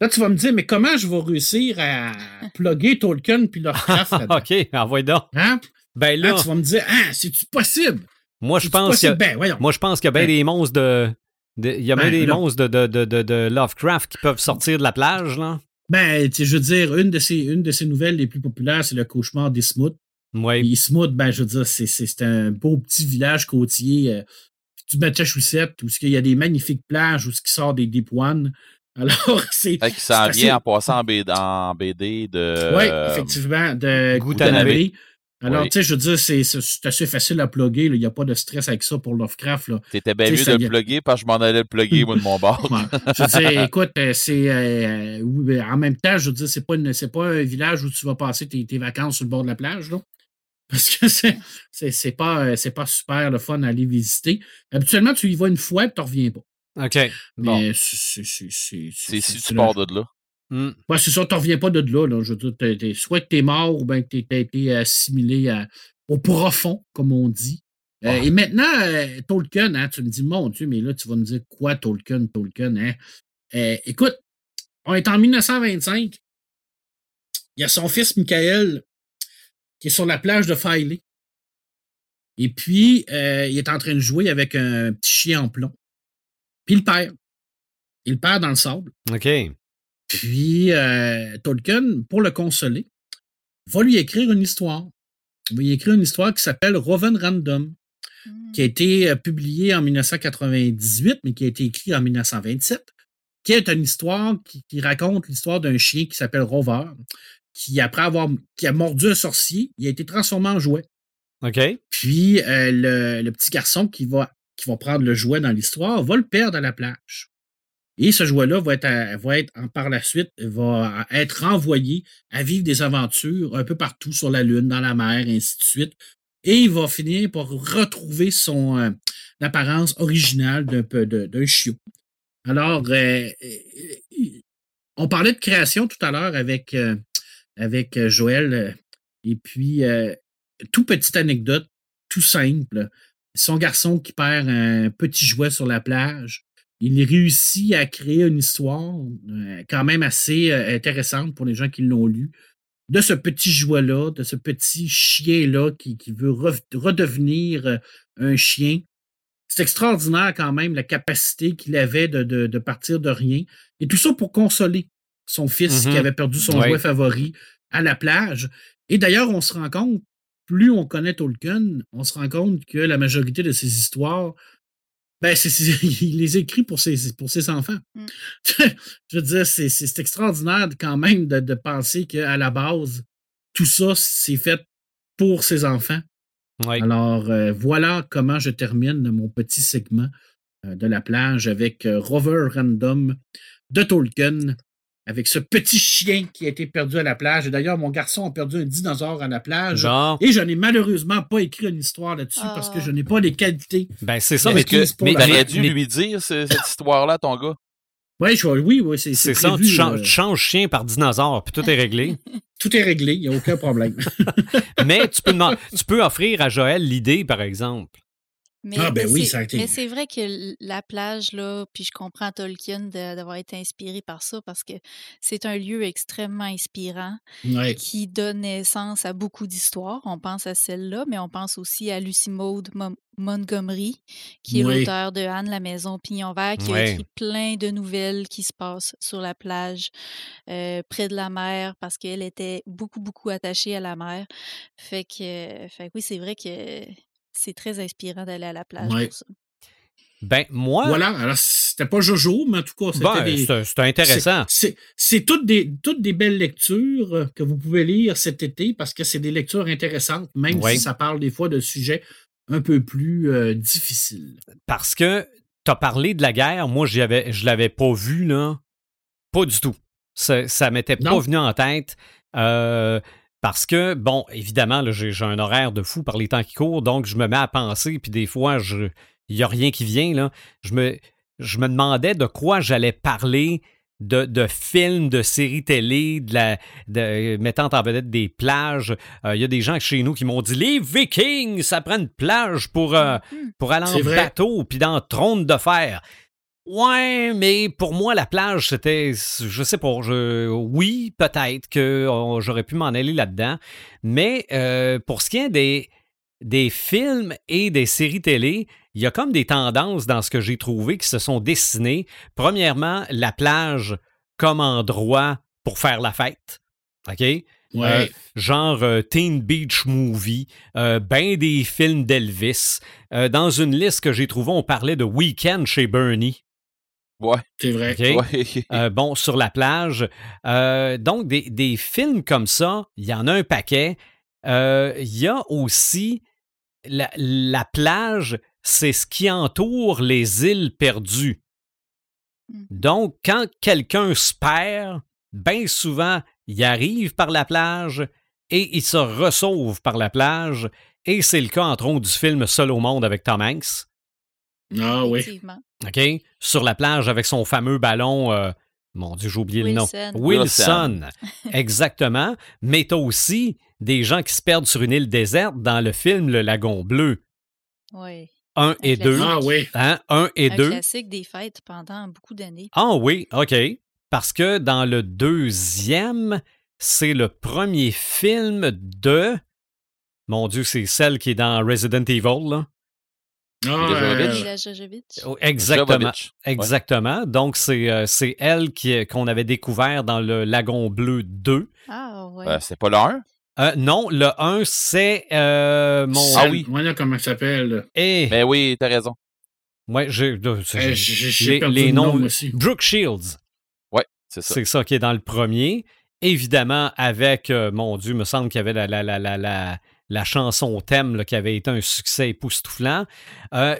Là, tu vas me dire, mais comment je vais réussir à plugger Tolkien puis Lovecraft? OK, envoie donc. Hein? Ben là, tu vas me dire, ah, c'est-tu possible? Moi, je pense que, ben, moi, je pense qu'il y a bien ben. des monstres de. il y a bien ben, des monstres de, de, de, de, Lovecraft qui peuvent sortir de la plage, là. Ben, je veux dire, une de ces, une de ces nouvelles les plus populaires, c'est le cauchemar des Smooths. Oui. Ismouth, ben, je veux dire, c'est un beau petit village côtier euh, du Massachusetts où il y a des magnifiques plages où ce qui sort des deep one. Alors, c'est. Qui s'en vient en passant en BD, en BD de. Oui, effectivement, de Gutanabe. Alors, tu sais, je veux dire, c'est assez facile à plugger. Il n'y a pas de stress avec ça pour Lovecraft. T'étais bien mieux de le plugger parce que je m'en allais le plugger, moi, de mon bord. Je veux dire, écoute, euh, c'est. Euh, euh, en même temps, je veux dire, c'est pas, pas un village où tu vas passer tes, vacances sur le bord de la plage, là. Parce que c'est pas, pas super le fun à aller visiter. Habituellement, tu y vas une fois et tu ne reviens pas. OK. Bon. Mais c'est. C'est si tu pars de là. Mm. c'est ça, tu reviens pas de là. là. Je veux dire, soit que tu es mort ou bien que tu as été assimilé au profond, comme on dit. Euh, et maintenant, euh, Tolkien, hein, tu me dis, mon Dieu, mais là, tu vas me dire quoi, Tolkien, Tolkien, hein? Euh, écoute, on est en 1925. Il y a son fils Michael qui est sur la plage de Filey. Et puis, il est en train de jouer avec un petit chien en plomb. Puis il perd. Il perd dans le sable. OK. Puis euh, Tolkien, pour le consoler, va lui écrire une histoire. Il va lui écrire une histoire qui s'appelle Roven Random, qui a hmm. été euh, publiée en 1998, mais qui a été écrite en 1927, qui est une histoire qui, raconte l'histoire d'un chien qui s'appelle Rover, qui, après avoir qui a mordu un sorcier, il a été transformé en jouet. OK. Puis euh, le, le, petit garçon qui va, qui va prendre le jouet dans l'histoire va le perdre à la plage. Et ce jouet-là va être, va être par la suite, va être renvoyé à vivre des aventures un peu partout sur la Lune, dans la mer, et ainsi de suite. Et il va finir par retrouver son euh, apparence originale d'un chiot. Alors, euh, euh, on parlait de création tout à l'heure avec, avec Joël. Et puis, tout petite anecdote, tout simple. Son garçon qui perd un petit jouet sur la plage il réussit à créer une histoire euh, quand même assez euh, intéressante pour les gens qui l'ont lu, de ce petit jouet-là, de ce petit chien-là qui, veut redevenir euh, un chien. C'est extraordinaire quand même la capacité qu'il avait de, partir de rien. Et tout ça pour consoler son fils qui mm-hmm. avait perdu son jouet favori à la plage. Et d'ailleurs, on se rend compte, plus on connaît Tolkien, on se rend compte que la majorité de ses histoires ben, il les écrit pour ses, pour ses enfants. Mm. je veux dire, c'est extraordinaire quand même de, penser qu'à la base, tout ça, c'est fait pour ses enfants. Alors, euh, voilà comment je termine mon petit segment euh, de la plage avec euh, Rover Random de Tolkien. Avec ce petit chien qui a été perdu à la plage. Et d'ailleurs, mon garçon a perdu un dinosaure à la plage. Et je n'ai malheureusement pas écrit une histoire là-dessus parce que je n'ai pas les qualités. Ben, c'est ça, mais, que, mais t'aurais dû lui dire cette histoire-là, ton gars. Ouais, je, oui, oui, c'est C'est ça, tu, changes, chien par dinosaure, puis tout est réglé. tout est réglé, il n'y a aucun problème. mais tu peux, tu peux offrir à Joël l'idée, par exemple. Mais, ah, ben oui, ça a été. Mais c'est vrai que la plage, là, puis je comprends Tolkien d'avoir été inspiré par ça parce que c'est un lieu extrêmement inspirant qui donne naissance à beaucoup d'histoires. On pense à celle-là, mais on pense aussi à Lucy Maud Montgomery, qui est l'auteur de Anne, la maison Pignon Vert, qui a écrit plein de nouvelles qui se passent sur la plage, euh, près de la mer, parce qu'elle était beaucoup, beaucoup attachée à la mer. Fait que, fait oui, c'est vrai que c'est très inspirant d'aller à la plage pour ça. Ben, moi. Voilà, alors c'était pas Jojo, mais en tout cas, c'était ben, C'était intéressant. C'est toutes des, toutes des belles lectures euh, que vous pouvez lire cet été parce que c'est des lectures intéressantes, même si ça parle des fois de sujets un peu plus euh, difficiles. Parce que tu as parlé de la guerre, moi, je l'avais pas vu, là. Pas du tout. Ça, ça m'était pas venu en tête. Euh, parce que, bon, évidemment, j'ai un horaire de fou par les temps qui courent, donc je me mets à penser, puis des fois, il n'y a rien qui vient. Là. Je, me, je me demandais de quoi j'allais parler de, de, films, de séries télé, de la, de, mettant en vedette des plages. Euh, il y a des gens chez nous qui m'ont dit Les Vikings, ça prend une plage pour, euh, mm-hmm. pour aller en bateau, puis dans Trône de fer. Ouais, mais pour moi, la plage, c'était, je sais pas, je, oui, peut-être que oh, j'aurais pu m'en aller là-dedans, mais euh, pour ce qui est des, des films et des séries télé, il y a comme des tendances dans ce que j'ai trouvé qui se sont dessinées. Premièrement, la plage comme endroit pour faire la fête. OK? Ouais. Euh, genre euh, Teen Beach Movie, ben des films d'Elvis. dans une liste que j'ai trouvée, on parlait de Weekend chez Bernie. Ouais. C'est vrai. Euh, bon, sur la plage. Euh, donc, des, films comme ça, il y en a un paquet. Euh, il y a aussi la, plage, c'est ce qui entoure les îles perdues. Mmh. Donc, quand quelqu'un se perd, bien souvent, il arrive par la plage et il se ressauve par la plage. Et c'est le cas, entre autres, du film Seul au monde avec Tom Hanks. Ah oui. OK? Sur la plage avec son fameux ballon. Euh, mon Dieu, j'ai oublié le nom. Wilson. Exactement. Mais tu as aussi des gens qui se perdent sur une île déserte dans le film Le Lagon Bleu. Oui. Un, et deux. Ah oui. Hein? Un et Un deux. classique des fêtes pendant beaucoup d'années. Ah oui, OK. Parce que dans le deuxième, c'est le premier film de. Mon Dieu, c'est celle qui est dans Resident Evil, là. Ah, oh, exactement. Exactement. Donc, euh, c'est elle qui, qu'on avait découvert dans le Lagon Bleu 2. Ah, ouais. Euh, c'est pas le 1? Euh, non, le 1, c'est mon. Ah oui. Voilà comment ça s'appelle. Et... Ben oui, t'as raison. Ouais, j'ai, j'ai, les, les noms. aussi. Brooke Shields. Ouais, c'est ça. C'est ça qui est dans le premier. Évidemment, avec, mon Dieu, me semble qu'il y avait la, la, la, la, la la chanson thème qui avait été un succès époustouflant. Euh,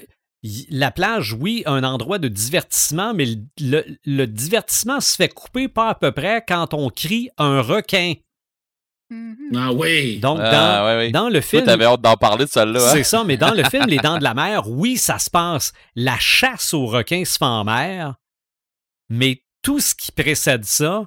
la plage, oui, un endroit de divertissement, mais le, divertissement se fait couper pas à peu près quand on crie un requin. Mm-hmm. Ah oui. Donc, ah, dans, le film. Tu avais hâte d'en parler de celle-là. Hein? C'est ça, mais dans le film Les Dents de la mer, oui, ça se passe. La chasse aux requins se fait en mer, mais tout ce qui précède ça,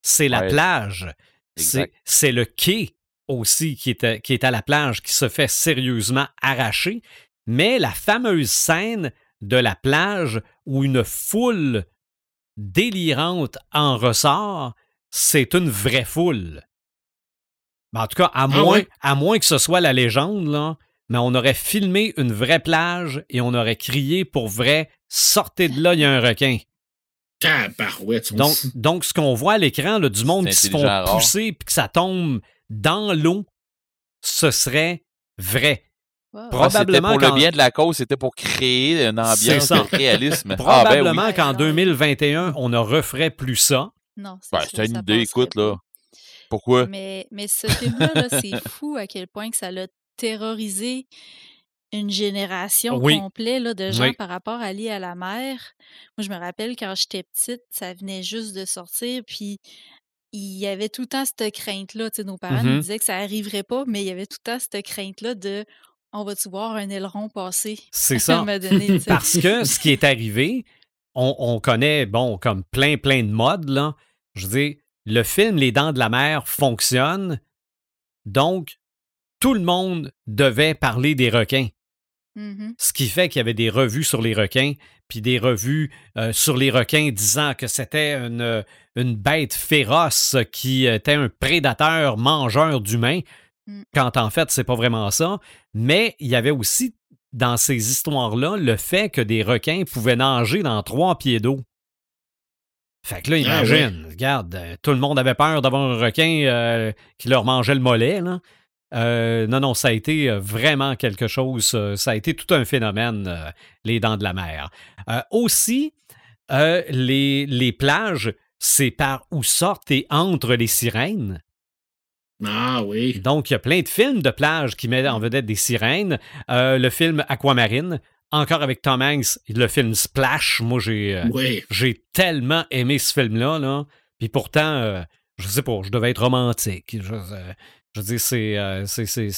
c'est la plage. C'est le quai aussi qui est, à, qui est à la plage, qui se fait sérieusement arracher. Mais la fameuse scène de la plage où une foule délirante en ressort, c'est une vraie foule. Ben, en tout cas, à, ah moins, à moins que ce soit la légende, là, mais on aurait filmé une vraie plage et on aurait crié pour vrai Sortez de là, il y a un requin. Donc, donc, ce qu'on voit à l'écran, du monde qui se font pousser et que ça tombe dans l'eau, ce serait vrai. Probablement pour le bien de la cause, c'était pour créer une ambiance de réalisme. Probablement ah, ben qu'en 2021, on ne referait plus ça. Non, c'est ben, une idée, écoute, là. Pourquoi? Mais, mais ce film-là, c'est fou à quel point que ça l'a terrorisé une génération complète de gens par rapport à aller à la mer. Moi, je me rappelle quand j'étais petite, ça venait juste de sortir, puis il y avait tout le temps cette crainte-là. Nos parents nous mmh disaient que ça n'arriverait pas, mais il y avait tout le temps cette crainte-là de on va-tu voir un aileron passer? C'est ça. Parce que ce qui est arrivé, on, connaît, bon, comme plein, plein de modes, là. Je veux dire, le film Les Dents de la Mer fonctionne, donc tout le monde devait parler des requins. Mmh Ce qui fait qu'il y avait des revues sur les requins, puis des revues euh, sur les requins disant que c'était une, une, bête féroce qui était un prédateur mangeur d'humains, mmh. quand en fait, c'est pas vraiment ça. Mais il y avait aussi dans ces histoires-là le fait que des requins pouvaient nager dans trois pieds d'eau. Fait que là, ah imagine, regarde, euh, tout le monde avait peur d'avoir un requin euh, qui leur mangeait le mollet. Là. Euh, non, non, ça a été vraiment quelque chose. Ça a été tout un phénomène, les dents de la mer. aussi, les, les, plages, c'est par où sortent et entrent les sirènes. Ah oui. Donc, il y a plein de films de plage qui mettent en vedette des sirènes. le film Aquamarine, encore avec Tom Hanks, le film Splash. Moi, j'ai j'ai tellement aimé ce film-là. Là. Puis pourtant, je sais pas, je devais être romantique. Je, je veux dire, c'est, euh,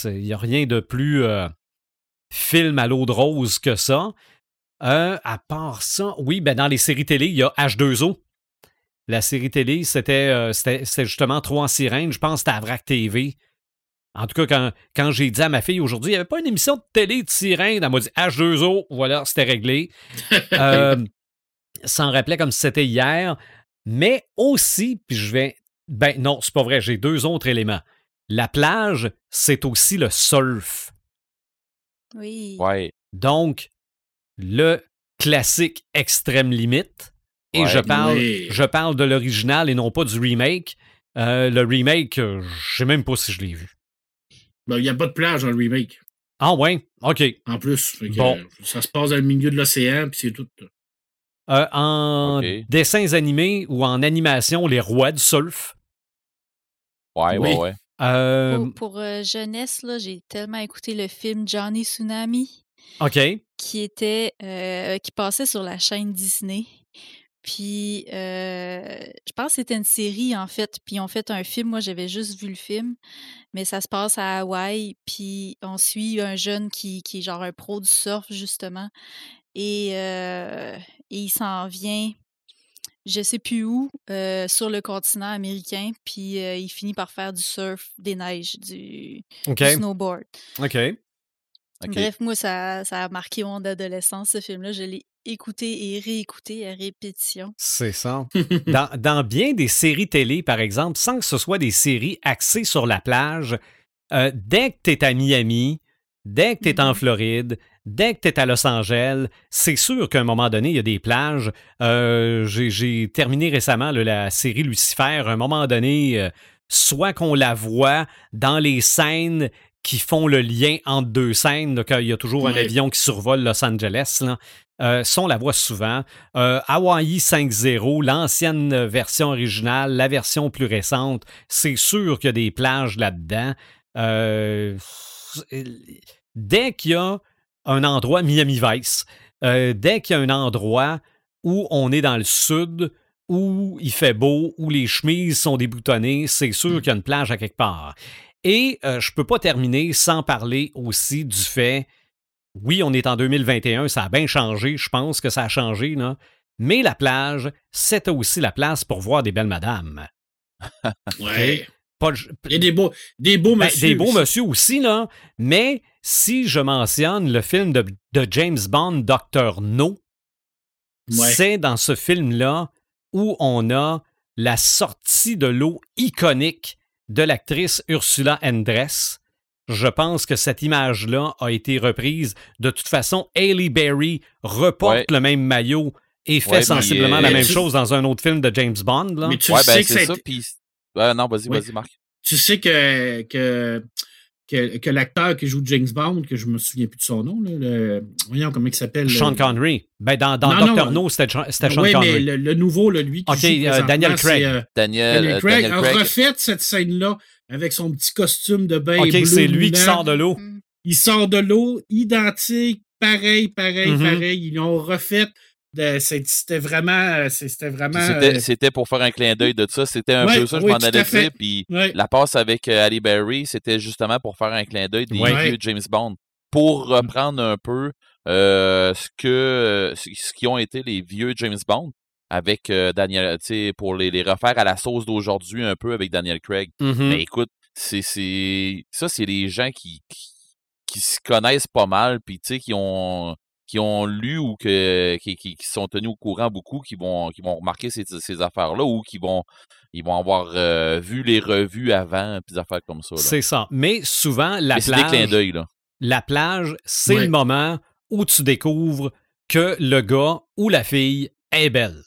il n'y a rien de plus euh, film à l'eau de rose que ça. Euh, à part ça, oui, ben dans les séries télé, il y a H2O. La série télé, c'était, c'était, justement Trois sirènes. Je pense que c'était à VRAC TV. En tout cas, quand, quand j'ai dit à ma fille aujourd'hui, il n'y avait pas une émission de télé de sirènes, elle m'a dit H2O, voilà, c'était réglé. ça en rappelait comme si c'était hier. Mais aussi, puis je vais. Ben non, c'est pas vrai, j'ai deux autres éléments. La plage, c'est aussi le surf. Oui. Ouais. Donc, le classique extrême limite. Et je, parle, je parle de l'original et non pas du remake. Euh, le remake, euh, je sais même pas si je l'ai vu. Ben, il n'y a pas de plage dans le remake. Ah ouais? OK. En plus. bon. ça se passe dans le milieu de l'océan, puis c'est tout. Euh, en dessins animés ou en animation, les rois du surf. Ouais, ouais, ouais. Euh, pour, euh, jeunesse, là, j'ai tellement écouté le film Johnny Tsunami. OK. Qui était euh, qui passait sur la chaîne Disney. Puis je pense que c'était une série en fait. Puis on fait un film. Moi, j'avais juste vu le film, mais ça se passe à Hawaï. Puis on suit un jeune qui, qui est genre un pro du surf justement, et, et il s'en vient je sais plus où, euh, sur le continent américain, puis euh, il finit par faire du surf, des neiges, du, snowboard. OK. Bref, moi, ça, a marqué mon adolescence, ce film-là. Je l'ai écouté et réécouté à répétition. C'est ça. dans, bien des séries télé, par exemple, sans que ce soit des séries axées sur la plage, euh, dès que tu es à Miami, dès que tu es en mm-hmm. Floride, dès que tu es à Los Angeles, c'est sûr qu'à un moment donné, il y a des plages. Euh, j'ai terminé récemment la série Lucifer. À un moment donné, euh, soit qu'on la voit dans les scènes qui font le lien entre deux scènes, donc il y a toujours un avion qui survole Los Angeles. Là. Euh, on la voit souvent. Hawaii 5.0, l'ancienne version originale, la version plus récente, c'est sûr qu'il y a des plages là-dedans. dès qu'il y a un endroit Miami Vice. Euh, dès qu'il y a un endroit où on est dans le sud, où il fait beau, où les chemises sont déboutonnées, c'est sûr qu'il y a une plage à quelque part. Et euh, je ne peux pas terminer sans parler aussi du fait, oui, on est en 2021, ça a bien changé, je pense que ça a changé, là, mais la plage, c'était aussi la place pour voir des belles madames. ouais. Et des beaux, des beaux ben, Des beaux monsieur aussi, là. Mais si je mentionne le film de, James Bond, Docteur No, c'est dans ce film-là où on a la sortie de l'eau iconique de l'actrice Ursula Andress. Je pense que cette image-là a été reprise. De toute façon, Hailey Berry reporte le même maillot et fait sensiblement la même chose dans un autre film de James Bond. Là. Mais tu sais ben, que c'est ça. non, vas-y, vas-y, Marc. Tu sais que, que, que, l'acteur qui joue James Bond, que je me souviens plus de son nom, là, le, voyons comment il s'appelle. Sean Connery. Ben, dans, dans Doctor No, c'était Sean Connery. Oui, mais le, nouveau, là, lui, qui joue euh, Daniel Craig. Euh, Daniel, Craig a refait cette scène-là avec son petit costume de bain. OK, c'est lui qui sort de l'eau. il sort de l'eau, identique, pareil, pareil, mm-hmm. pareil. Ils l'ont refait. C'était vraiment. C'était vraiment. Euh, c'était pour faire un clin d'œil de ça. C'était un peu ça, je m'en allais dire. Puis la passe avec euh, Ali Berry, c'était justement pour faire un clin d'œil des vieux James Bond. Pour mm. reprendre un peu euh, ce que ce qui ont été les vieux James Bond avec Daniel, tu sais, pour les, les, refaire à la sauce d'aujourd'hui un peu avec Daniel Craig. Mm-hmm. Mais écoute, c'est ça, c'est les gens qui, qui, se connaissent pas mal, puis tu sais, qui ont qui ont lu ou que, qui, qui, sont tenus au courant beaucoup, qui vont, qui vont remarquer ces, ces affaires-là ou qui vont, ils vont avoir vu les revues avant, puis des affaires comme ça. C'est ça. Mais souvent, la plage. là. La plage, c'est le moment où tu découvres que le gars ou la fille est belle.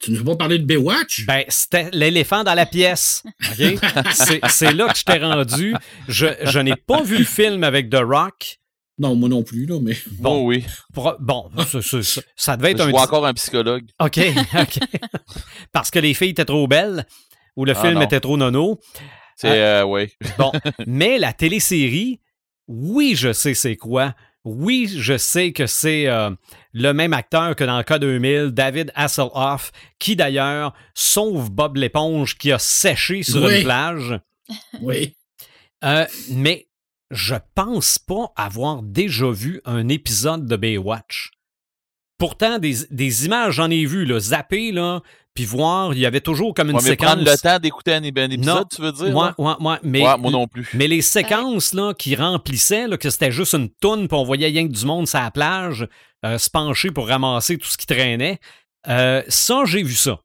Tu ne veux pas parler de Baywatch? Ben, c'était l'éléphant dans la pièce. c'est là que je t'ai rendu. Je, je n'ai pas vu le film avec The Rock. Non, moi non plus, là, mais. Bon, oui. bon, ça, devait être je un. vois encore un psychologue. OK, OK. Parce que les filles étaient trop belles ou le ah, film était trop nono. C'est, euh, euh oui. bon, mais la télésérie, oui, je sais c'est quoi. Oui, je sais que c'est euh, le même acteur que dans le cas 2000, David Hasselhoff, qui d'ailleurs sauve Bob l'éponge qui a séché sur une plage. Oui. Euh, mais je pense pas avoir déjà vu un épisode de Baywatch. Pourtant, des, images, j'en ai vu, là, zapper, là, puis voir, il y avait toujours comme une ouais, mais séquence. prendre le temps d'écouter un, épisode, tu veux dire? Ouais, ouais, mais, moi non plus. Mais les séquences là, qui remplissaient, là, que c'était juste une toune, puis on voyait rien que du monde sur la plage, euh, se pencher pour ramasser tout ce qui traînait, euh, ça, j'ai vu ça.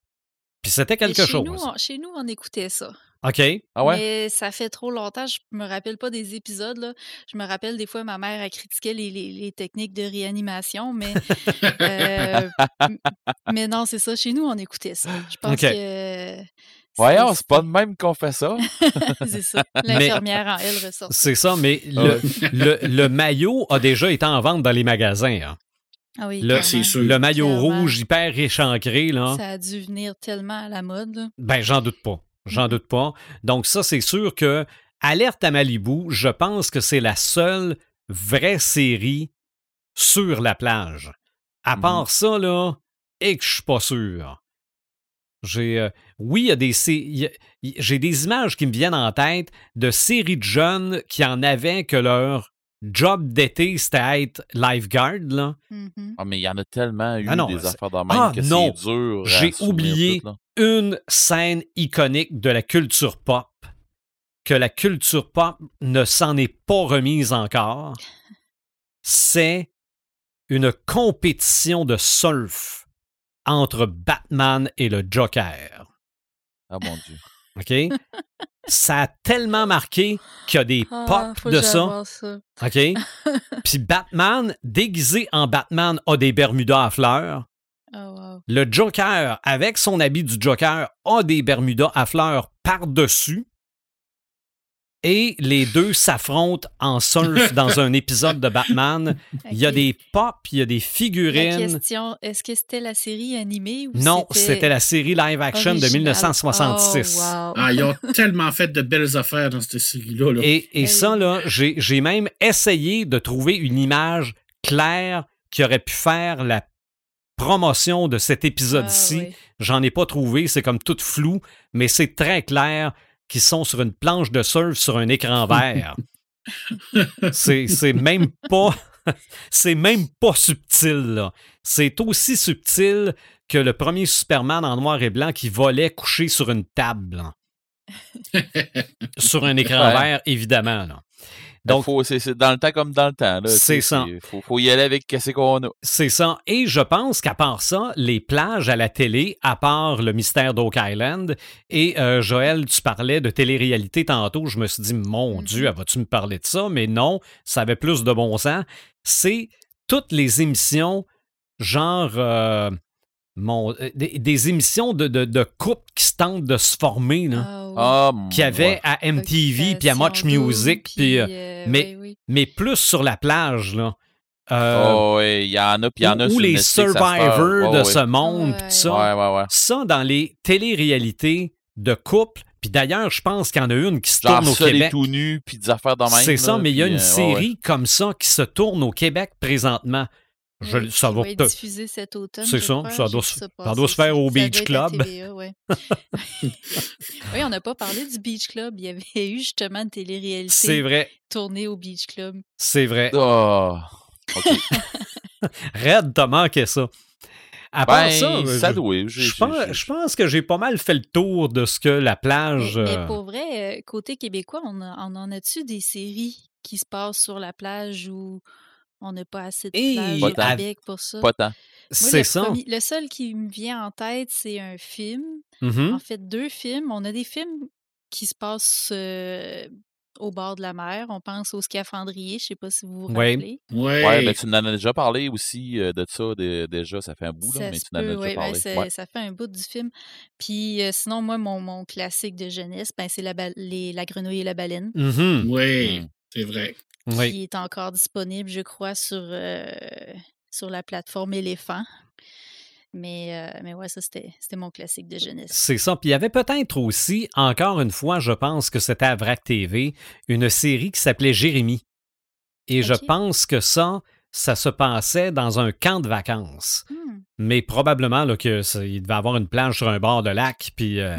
Puis c'était quelque chose. chez nous, on écoutait ça. OK. Ah ouais? Mais ça fait trop longtemps, je me rappelle pas des épisodes. Là. Je me rappelle des fois, ma mère a critiqué les, les, techniques de réanimation, mais, euh, mais non, c'est ça. Chez nous, on écoutait ça. Je pense que. Voyons, c'est pas de même qu'on fait ça. c'est ça. L'infirmière en elle ressort. C'est ça, mais le, le, le, maillot a déjà été en vente dans les magasins. Hein. Ah oui, le, le maillot rouge hyper échancré. Là. Ça a dû venir tellement à la mode. Ben, j'en doute pas. J'en doute pas. Donc, ça, c'est sûr que Alerte à Malibu, je pense que c'est la seule vraie série sur la plage. À mmh part ça, là, et que je suis pas sûr. J'ai, euh, oui, il y a des, j'ai des images qui me viennent en tête de séries de jeunes qui en avaient que leur job d'été, c'était être lifeguard. Là. Mmh ah, mais il y en a tellement eu ah des affaires dans même ah, que c'est dur. J'ai oublié une scène iconique de la culture pop que la culture pop ne s'en est pas remise encore. C'est une compétition de surf entre Batman et le Joker. Ah mon Dieu. OK? ça a tellement marqué qu'il y a des ah, pop de ça. OK? Puis Batman, déguisé en Batman, a des Bermudas à fleurs. Oh, Le Joker, avec son habit du Joker, a des Bermudas à fleurs par-dessus et les deux s'affrontent en surf dans un épisode de Batman. Il y a des pop, il y a des figurines. La question, est-ce que c'était la série animée ou Non, c'était la série live action de 1966. ah, ils ont tellement fait de belles affaires dans cette série-là. Et, et ça, là, j'ai même essayé de trouver une image claire qui aurait pu faire la promotion de cet épisode-ci. Ah, J'en ai pas trouvé, c'est comme tout flou, mais c'est très clair qui sont sur une planche de surf sur un écran vert. c'est même pas. c'est même pas subtil, C'est aussi subtil que le premier Superman en noir et blanc qui volait couché sur une table. sur un écran vert, évidemment. Là. Donc, c'est dans le temps comme dans le temps. C'est ça. Il faut, y aller avec ce qu'on a. C'est ça. Et je pense qu'à part ça, les plages à la télé, à part le mystère d'Oak Island, et euh, Joël, tu parlais de télé-réalité tantôt, je me suis dit, mon mm-hmm. Dieu, vas-tu me parler de ça? Mais non, ça avait plus de bon sens. C'est toutes les émissions, genre. Euh, mon, euh, des, émissions de, de, de couples qui se tentent de se former, là, ah, qu'il y avait à MTV puis à Much Music, puis, euh, euh, mais, mais plus sur la plage. Là. oh, oui, il y en a, puis il y en a Ou les Survivors de ce monde, tout ça. Ça, dans les télé-réalités de couple, Puis d'ailleurs, je pense qu'il y en a une qui se tourne au Québec. tout nu, puis des affaires dans C'est ça, mais il y a une série comme ça qui se tourne au Québec présentement. Je, ça va être diffusé cet automne. C'est ça, ça doit, ça doit se faire au Beach Club. oui, on n'a pas parlé du Beach Club. Il y avait eu justement une télé-réalité. Vrai. Tournée au Beach Club. C'est vrai. Oh, OK. Red, t'as manqué ça. À part ben, ça, ça je, je, pense, je, pense, que j'ai pas mal fait le tour de ce que la plage. Mais, mais pour vrai, euh, côté québécois, on, on en a-tu des séries qui se passent sur la plage où on n'a pas assez de plage Québec pour ça. Pas tant. C'est ça. le seul qui me vient en tête, c'est un film. Mm-hmm. En fait, deux films. On a des films qui se passent euh, au bord de la mer. On pense au scaphandrier. Je ne sais pas si vous vous rappelez. Oui, ouais, ben, tu en as déjà parlé aussi euh, de ça déjà. Ça fait un bout, là, mais tu en as déjà ben, parlé. Ça fait un bout du film. Puis euh, sinon, moi, mon, mon, classique de jeunesse, ben, c'est la, la grenouille et la baleine. Mm-hmm. Oui, mm. c'est vrai qui est encore disponible, je crois, sur, euh, sur la plateforme Éléphant. Mais, euh, mais ouais, ça, c'était mon classique de jeunesse. C'est ça. Puis il y avait peut-être aussi, encore une fois, je pense que c'était à VRAC TV, une série qui s'appelait Jérémy. Et je pense que ça, ça se passait dans un camp de vacances. Mmh. Mais probablement là, qu'il devait avoir une plage sur un bord de lac, puis euh,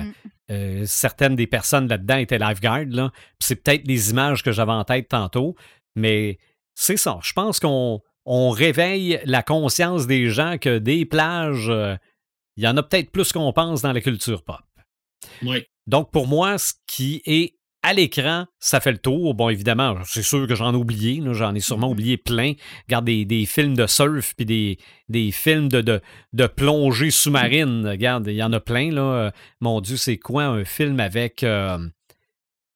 mmh. certaines des personnes là-dedans étaient lifeguards. C'est peut-être des images que j'avais en tête tantôt. Mais c'est ça. Je pense qu'on réveille la conscience des gens que des plages, euh, il y en a peut-être plus qu'on pense dans la culture pop. Oui. Donc, pour moi, ce qui est à l'écran, ça fait le tour. Bon, évidemment, c'est sûr que j'en ai oublié. J'en ai sûrement mm-hmm. oublié plein. Regarde des, films de surf puis des, des films de, de, plongée sous-marine. Regarde, il y en a plein. Là. Mon Dieu, c'est quoi un film avec. Euh,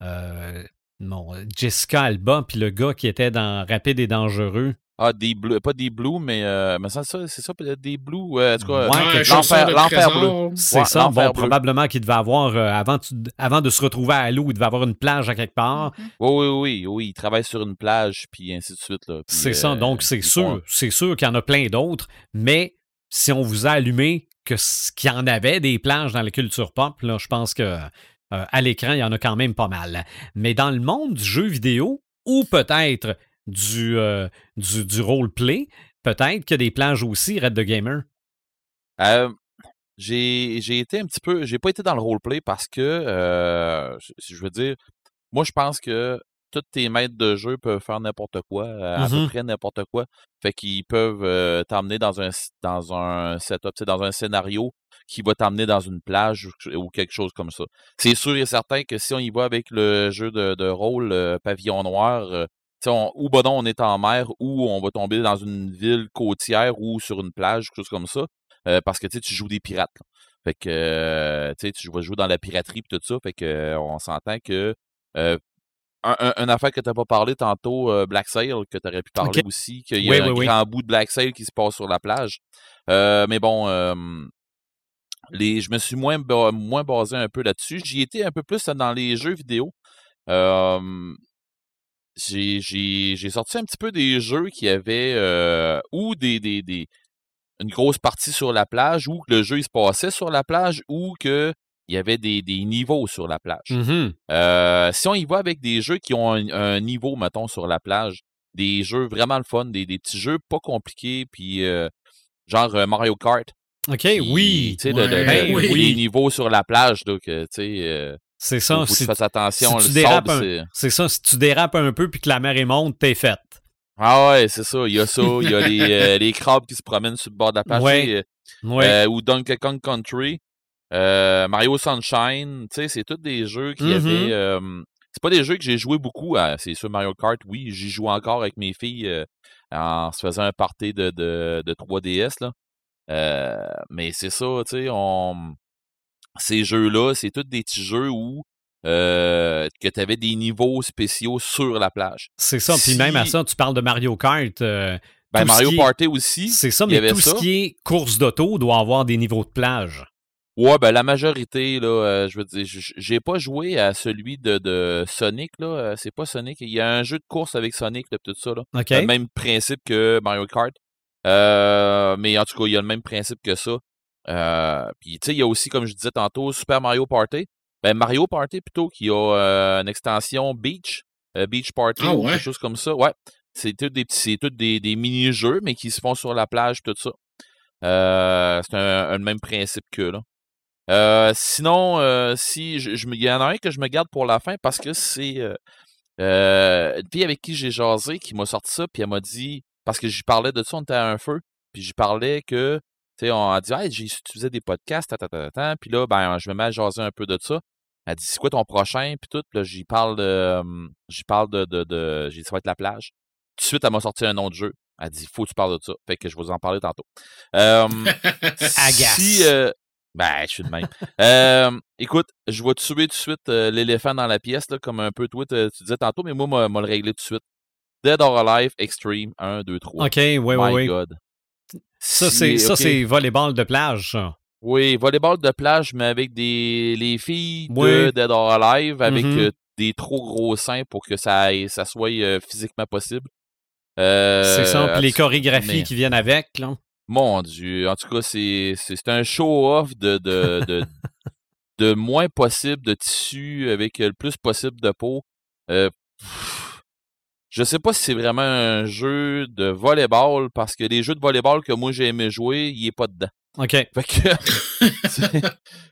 euh, non, Jessica Alba, puis le gars qui était dans Rapide et Dangereux. Ah, des bleus, pas des blues, mais, euh, mais ça, c'est ça, des blues. en tout cas, ouais, l'enfer bleu. C'est ça. Bon, probablement qu'il devait avoir, euh, avant, avant de se retrouver à l'eau, il devait avoir une plage à quelque part. Mm-hmm. Oui, oui, oui, oui. Il travaille sur une plage, puis ainsi de suite. C'est ça. Donc, c'est sûr, c'est sûr qu'il y en a plein d'autres, mais si on vous a allumé que qu'il y en avait des plages dans la culture pop, là, je pense que euh, à l'écran, il y en a quand même pas mal. Mais dans le monde du jeu vidéo, ou peut-être du, euh, du, du roleplay, peut-être qu'il y a des plages aussi, Red the Gamer? Euh, j'ai été un petit peu. J'ai pas été dans le roleplay parce que, je veux dire, moi, je pense que tous tes maîtres de jeu peuvent faire n'importe quoi, à peu mm-hmm. près n'importe quoi. Fait qu'ils peuvent t'emmener dans un, dans un setup, dans un scénario qui va t'emmener dans une plage ou, quelque chose comme ça. C'est sûr et certain que si on y va avec le jeu de, rôle euh, pavillon noir, euh, ou bon on est en mer, ou on va tomber dans une ville côtière ou sur une plage, quelque chose comme ça, euh, parce que tu joues des pirates. Fait que tu vas jouer dans la piraterie et tout ça. Fait que on s'entend que un, affaire que tu n'as pas parlé tantôt, Black Sail, que tu aurais pu parler aussi, qu'il y a un grand bout de Black Sail qui se passe sur la plage. mais bon, je me suis moins, moins basé un peu là-dessus. J'y étais un peu plus dans les jeux vidéo. j'ai sorti un petit peu des jeux qui avaient euh, ou des, des, des, une grosse partie sur la plage, ou que le jeu il se passait sur la plage, ou qu'il y avait des, des, niveaux sur la plage. Mmh euh, si on y va avec des jeux qui ont un, niveau, mettons, sur la plage, des jeux vraiment le fun, des, des petits jeux pas compliqués, puis euh, genre Mario Kart, OK, oui. Tu sais, ben les niveaux sur la plage, donc, tu sais. Euh, c'est ça. Que tu attention. Si sable, c'est ça. Si tu dérapes un peu puis que la mer est monte, t'es faite. Ah ouais, c'est ça. Il y a ça. Il y a les, euh, les, crabes qui se promènent sur le bord de la plage. Ouais. Euh, ou Donkey Kong Country. Mario Sunshine. Tu sais, c'est tous des jeux qui avaient. Mm-hmm. c'est pas des jeux que j'ai joué beaucoup. c'est sûr, Mario Kart, oui. J'y joue encore avec mes filles en se faisant un party de, de, de 3DS. Là. Euh, mais c'est ça, tu sais, on... ces jeux-là, c'est tous des petits jeux où euh, que tu avais des niveaux spéciaux sur la plage. C'est ça, puis même à ça, tu parles de Mario Kart. Euh, ben, Mario Party aussi. C'est ça, mais tout ce qui est course d'auto doit avoir des niveaux de plage. Ouais, ben la majorité, là, je veux dire, j'ai pas joué à celui de, de Sonic, là. c'est pas Sonic. Il y a un jeu de course avec Sonic, de tout ça, là. Le même principe que Mario Kart. Euh, mais en tout cas, il y a le même principe que ça. Euh, puis, tu sais, il y a aussi, comme je disais tantôt, Super Mario Party. ben, Mario Party plutôt, qui a une extension Beach, Beach Party, ah, ou quelque chose comme ça. Ouais. C'est tout des petits, c'est des, des mini-jeux, mais qui se font sur la plage, tout ça. c'est un, même principe que là. Euh, sinon, euh, si je, il y en a un que je me garde pour la fin parce que c'est euh, une fille avec qui j'ai jasé qui m'a sorti ça, puis elle m'a dit, parce que j'y parlais de ça, on était à un feu, puis j'y parlais que, tu sais, on a dit, hey, j'ai utilisé des podcasts, puis là, ben, je me mets à jaser un peu de ça. Elle dit, c'est quoi ton prochain, puis tout, là, j'y parle de, j'y parle de, de, de j'ai dit, ça va être la plage. Tout de suite, elle m'a sorti un nom de jeu. Elle dit, faut que tu parles de ça. Fait que je vais vous en parler tantôt. Euh, si, ben, je suis de même. euh, écoute, je vais tuer tout de suite euh, l'éléphant dans la pièce, là, comme un peu toi, tu disais tantôt, mais moi, moi, moi le régler tout de suite. Dead or Alive Extreme 1, 2, 3. OK, oui, oui, oui. God. Ça, c'est ça c'est volleyball de plage, ça. Oui, volleyball de plage, mais avec des les filles de Dead or Alive, avec mm-hmm. euh, des trop gros seins pour que ça, ça soit euh, physiquement possible. c'est ça, puis les chorégraphies qui viennent avec, là. Mon Dieu. En tout cas, c'est, un show-off de, de, de, de, moins possible de tissu avec le plus possible de peau. Euh, je sais pas si c'est vraiment un jeu de volleyball parce que les jeux de volleyball que moi j'ai aimé jouer, il est pas dedans. OK. Fait que,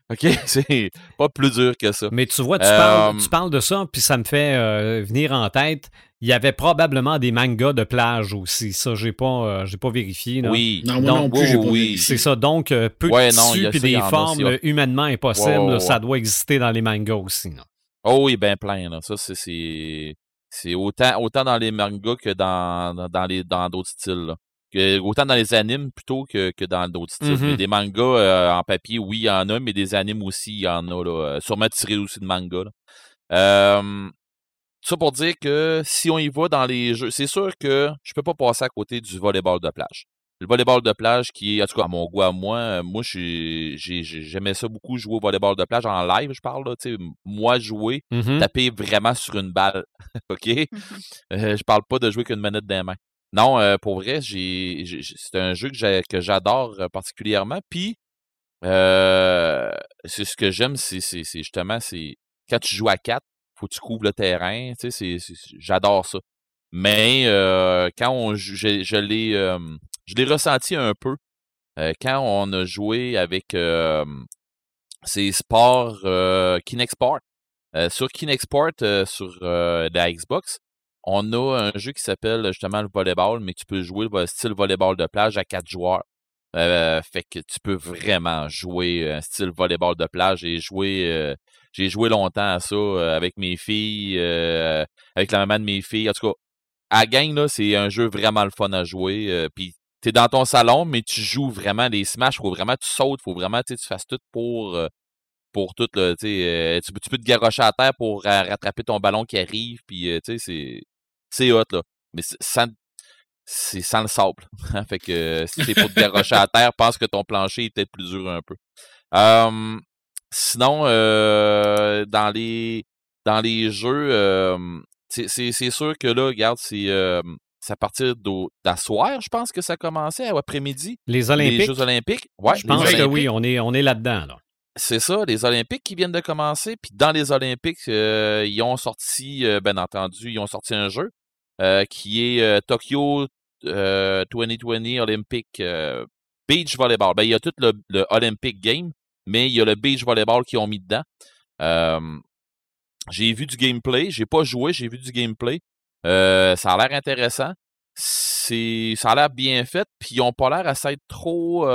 OK, c'est pas plus dur que ça. Mais tu vois, tu, parles, tu parles de ça, puis ça me fait euh, venir en tête il y avait probablement des mangas de plage aussi. Ça, j'ai pas, euh, j'ai pas vérifié. Oui. Non, moi non plus, oui, C'est ça. Donc, euh, peu de tissu et des formes humainement impossibles, ça doit exister dans les mangas aussi. Oh oui, bien plein. Ça, c'est, c'est autant, autant dans les mangas que dans, dans, les, dans d'autres styles. Que, autant dans les animes plutôt que, que dans d'autres styles. Mm-hmm. Des mangas euh, en papier, oui, il y en a, mais des animes aussi, il y en a. Là, sûrement tirés aussi de mangas. Euh, ça pour dire que si on y va dans les jeux, c'est sûr que je peux pas passer à côté du volleyball de plage. Le volleyball de plage qui est, en tout cas, à mon goût à moi, euh, moi, j'aimais ça beaucoup jouer au volleyball de plage en live, je parle, là, moi jouer, mm-hmm. taper vraiment sur une balle, OK? Mm-hmm. Euh, je parle pas de jouer qu'une manette dans mains. Non, euh, pour vrai, j'ai, c'est un jeu que j'adore particulièrement. Puis, c'est ce que j'aime, c'est justement, c'est quand tu joues à quatre, faut que tu couvres le terrain. Tu sais, j'adore ça. Mais euh, quand on, je, je l'ai, je l'ai ressenti un peu euh, quand on a joué avec ces sports Kinexport. Euh, sur Kinexport, sur la Xbox, on a un jeu qui s'appelle justement le volleyball, mais tu peux jouer le style volleyball de plage à quatre joueurs. fait que tu peux vraiment jouer un style volleyball de plage et jouer j'ai joué longtemps à ça euh, avec mes filles, euh, avec la maman de mes filles. En tout cas, à gang, là, c'est un jeu vraiment le fun à jouer. Euh, puis t'es dans ton salon, mais tu joues vraiment des smash, faut vraiment que tu sautes, faut vraiment que tu fasses tout pour pour tout là, tu, tu peux te garrocher à terre pour rattraper ton ballon qui arrive, puis sais, c'est c'est hot là. Mais sans c'est sans le sable. Hein, fait que si t'es pour te garrocher à terre, pense que ton plancher est peut-être plus dur un peu. Sinon, euh, dans les dans les jeux, euh, c'est sûr que là, regarde, c'est euh, à partir d'asseoir, je pense que ça commençait après-midi. Les Olympiques. Les Jeux Olympiques. Ouais, je pense que oui, on est, on est là-dedans. Là. C'est ça, les Olympiques qui viennent de commencer. Puis dans les Olympiques, ils ont sorti, bien entendu, ils ont sorti un jeu qui est Tokyo 2020 Olympic Beach Volleyball. Ben, il y a tout le, le Olympic Game, mais il y a le beach volleyball qu'ils ont mis dedans. j'ai vu du gameplay, j'ai pas joué, j'ai vu du gameplay. Euh, ça a l'air intéressant. Ça a l'air bien fait, puis ils ont pas l'air à s'être trop,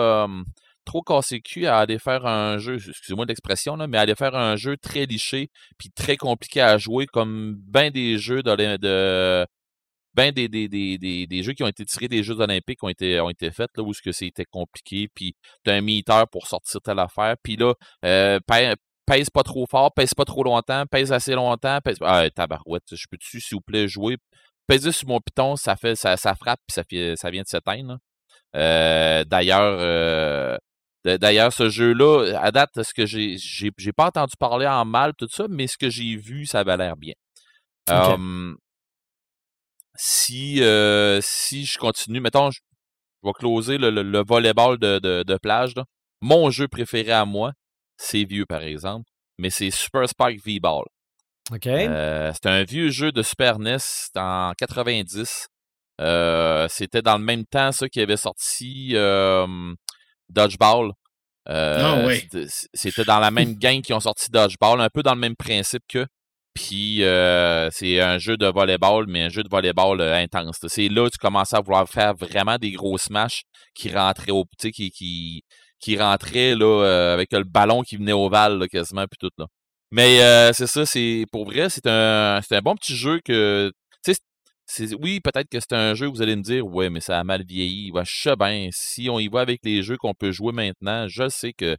trop cassé cul à aller faire un jeu, excusez-moi l'expression, mais à aller faire un jeu très liché, puis très compliqué à jouer, comme bien des jeux de, de ben des, des, des, des, jeux qui ont été tirés des Jeux olympiques ont été, ont été faits, là, où que c'était compliqué, puis tu as un meter pour sortir telle affaire, puis là, euh, pèse, pas trop fort, pèse pas trop longtemps, pèse assez longtemps, pèse... Ah, tabarouette, je peux-tu, s'il vous plaît, jouer? Pèse sur mon piton, ça fait ça, ça frappe, puis ça, fait, ça vient de s'éteindre. Euh, d'ailleurs, euh, D'ailleurs, ce jeu-là, à date, ce que j'ai, j'ai, pas entendu parler en mal, tout ça, mais ce que j'ai vu, ça avait l'air bien si, euh, si je continue, mettons, je, vais closer le, le, volleyball de, de, de plage. Là. Mon jeu préféré à moi, c'est vieux, par exemple. mais c'est Super Spike V-Ball. OK. c'est un vieux jeu de Super NES en 90. c'était dans le même temps, ça, qui avait sorti Dodgeball. ah, ouais. C'était dans la même gang qui ont sorti Dodgeball, un peu dans le même principe que. Puis c'est un jeu de volleyball, mais un jeu de volleyball intense. C'est là que tu commences à vouloir faire vraiment des gros smash qui rentraient au petit, qui, qui, qui rentraient là, avec le ballon qui venait ovale quasiment, puis tout là. Mais c'est ça, c'est pour vrai, c'est un, un bon petit jeu que. Oui, peut-être que c'est un jeu, vous allez me dire, ouais, mais ça a mal vieilli. Ouais, je sais bien, si on y va avec les jeux qu'on peut jouer maintenant, je sais que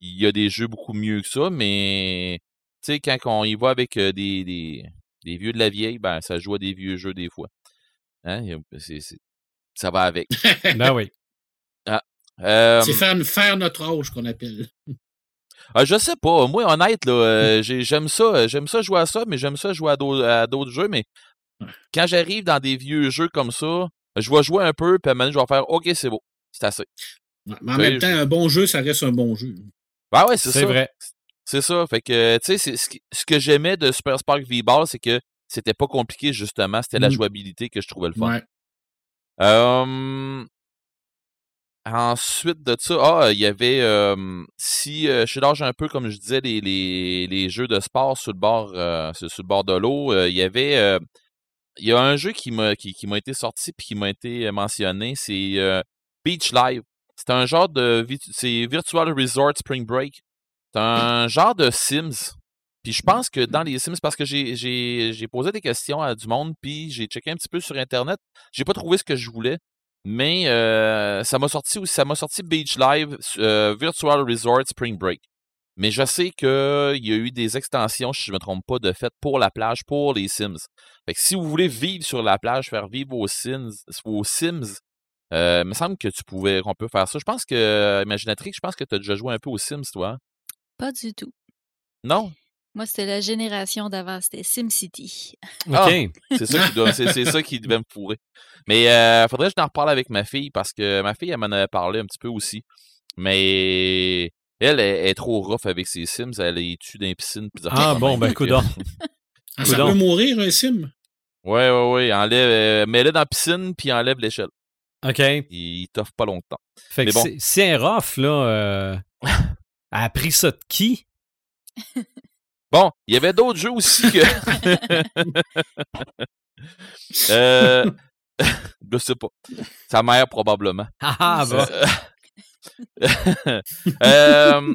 il y a des jeux beaucoup mieux que ça, mais tu sais, quand on y va avec des, des, des, vieux de la vieille, ben, ça joue à des vieux jeux des fois. Hein? ça va avec. ben oui. Ah, c'est faire, faire, notre âge qu'on appelle. Ah, je sais pas. Moi, honnête, là, j'aime ça. J'aime ça jouer à ça, mais j'aime ça jouer à d'autres jeux. Mais quand j'arrive dans des vieux jeux comme ça, je vais jouer un peu, puis maintenant, je vais faire OK, c'est beau. C'est assez. mais en même temps, un bon jeu, ça reste un bon jeu. Ben ouais, c'est ça. C'est vrai. C'est ça. Fait que, tu sais, ce que j'aimais de Super Spark V-Ball, c'est que c'était pas compliqué, justement. C'était la mmh. jouabilité que je trouvais le fun. Ensuite de ça, ah, il y avait, si je suis l'âge un peu, comme je disais, les, les, les, jeux de sport sur le bord, sur, le bord de l'eau, il y avait, il y a un jeu qui m'a qui, qui été sorti puis qui m'a été mentionné, c'est Beach Live. C'est un genre de, c'est Virtual Resort Spring Break. C'est un genre de Sims. Puis je pense que dans les Sims, parce que j'ai posé des questions à du monde, puis j'ai checké un petit peu sur Internet, j'ai pas trouvé ce que je voulais. Mais euh, ça m'a sorti ça m'a sorti Beach Live euh, Virtual Resort Spring Break. Mais je sais qu'il y a eu des extensions, si je ne me trompe pas, de fait pour la plage, pour les Sims. Fait que si vous voulez vivre sur la plage, faire vivre vos Sims, Sims, euh, il me semble que tu pouvais qu'on peut faire ça. Je pense que, Imaginatrix, je pense que tu as déjà joué un peu aux Sims, toi. Hein? Pas du tout. Non? Moi, c'était la génération d'avant, c'était SimCity. Ah, OK. c'est ça, qui c'est, ça qui devait me pourrir. Mais euh, faudrait que je en reparle avec ma fille parce que ma fille, elle m'en avait parlé un petit peu aussi. Mais elle, est trop rough avec ses Sims. Elle est tue dans les piscines. Ah bon, ben, coup ah, ça peut mourir, un Sim? Ouais, ouais, ouais. Enlève, euh, mets-le dans la piscine puis enlève l'échelle. OK. Il, il t'offre pas longtemps. Fait que bon. si un rough, là, euh, a appris ça de qui? Bon, il y avait d'autres jeux aussi que. euh, je sais pas. Sa mère, probablement. Ah, bon. euh,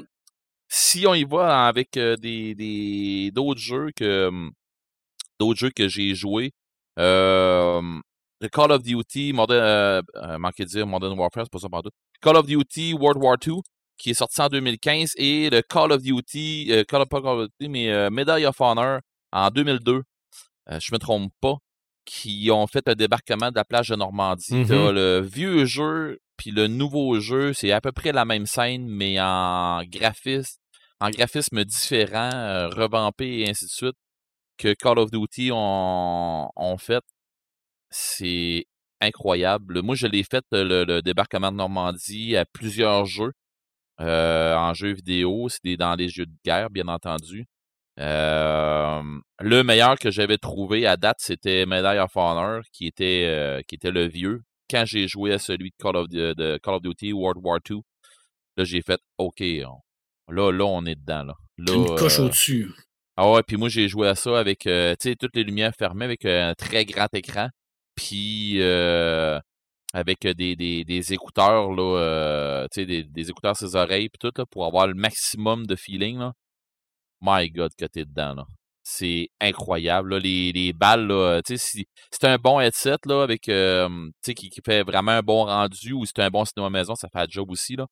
si on y va avec euh, des d'autres jeux que d'autres jeux que j'ai joués, euh, Call of Duty, Modern, euh, euh dire Modern Warfare, c'est pas ça partout. Call of Duty World War II, qui est sorti en 2015, et le Call of Duty, euh, Call, of, Call of Duty, mais euh, Medal of Honor en 2002, euh, je me trompe pas, qui ont fait un débarquement de la plage de Normandie. Mm-hmm. le vieux jeu, puis le nouveau jeu, c'est à peu près la même scène, mais en graphisme, en graphisme différent, revampé et ainsi de suite, que Call of Duty ont, ont fait. C'est incroyable. Moi, je l'ai fait, le, débarquement de Normandie, à plusieurs jeux. Euh, en jeu vidéo, c'est dans les jeux de guerre, bien entendu. Euh, le meilleur que j'avais trouvé à date, c'était Medal of Honor, qui était, euh, qui était le vieux. Quand j'ai joué à celui de Call of, de, Call of Duty World War II, là, j'ai fait OK, là, là, on est dedans. Là. là Une coche au-dessus. Ah ouais, puis moi, j'ai joué à ça avec toutes les lumières fermées, avec un très grand écran. Puis avec des, des, des écouteurs, là, euh, des, des écouteurs sur ses oreilles, puis tout, là, pour avoir le maximum de feeling. Là. My God, que t'es dedans. Là. C'est incroyable. Là. Les, les balles, là, si c'est un bon headset là, avec, euh, qui, qui fait vraiment un bon rendu, ou si c'est un bon cinéma maison, ça fait un job aussi. Là.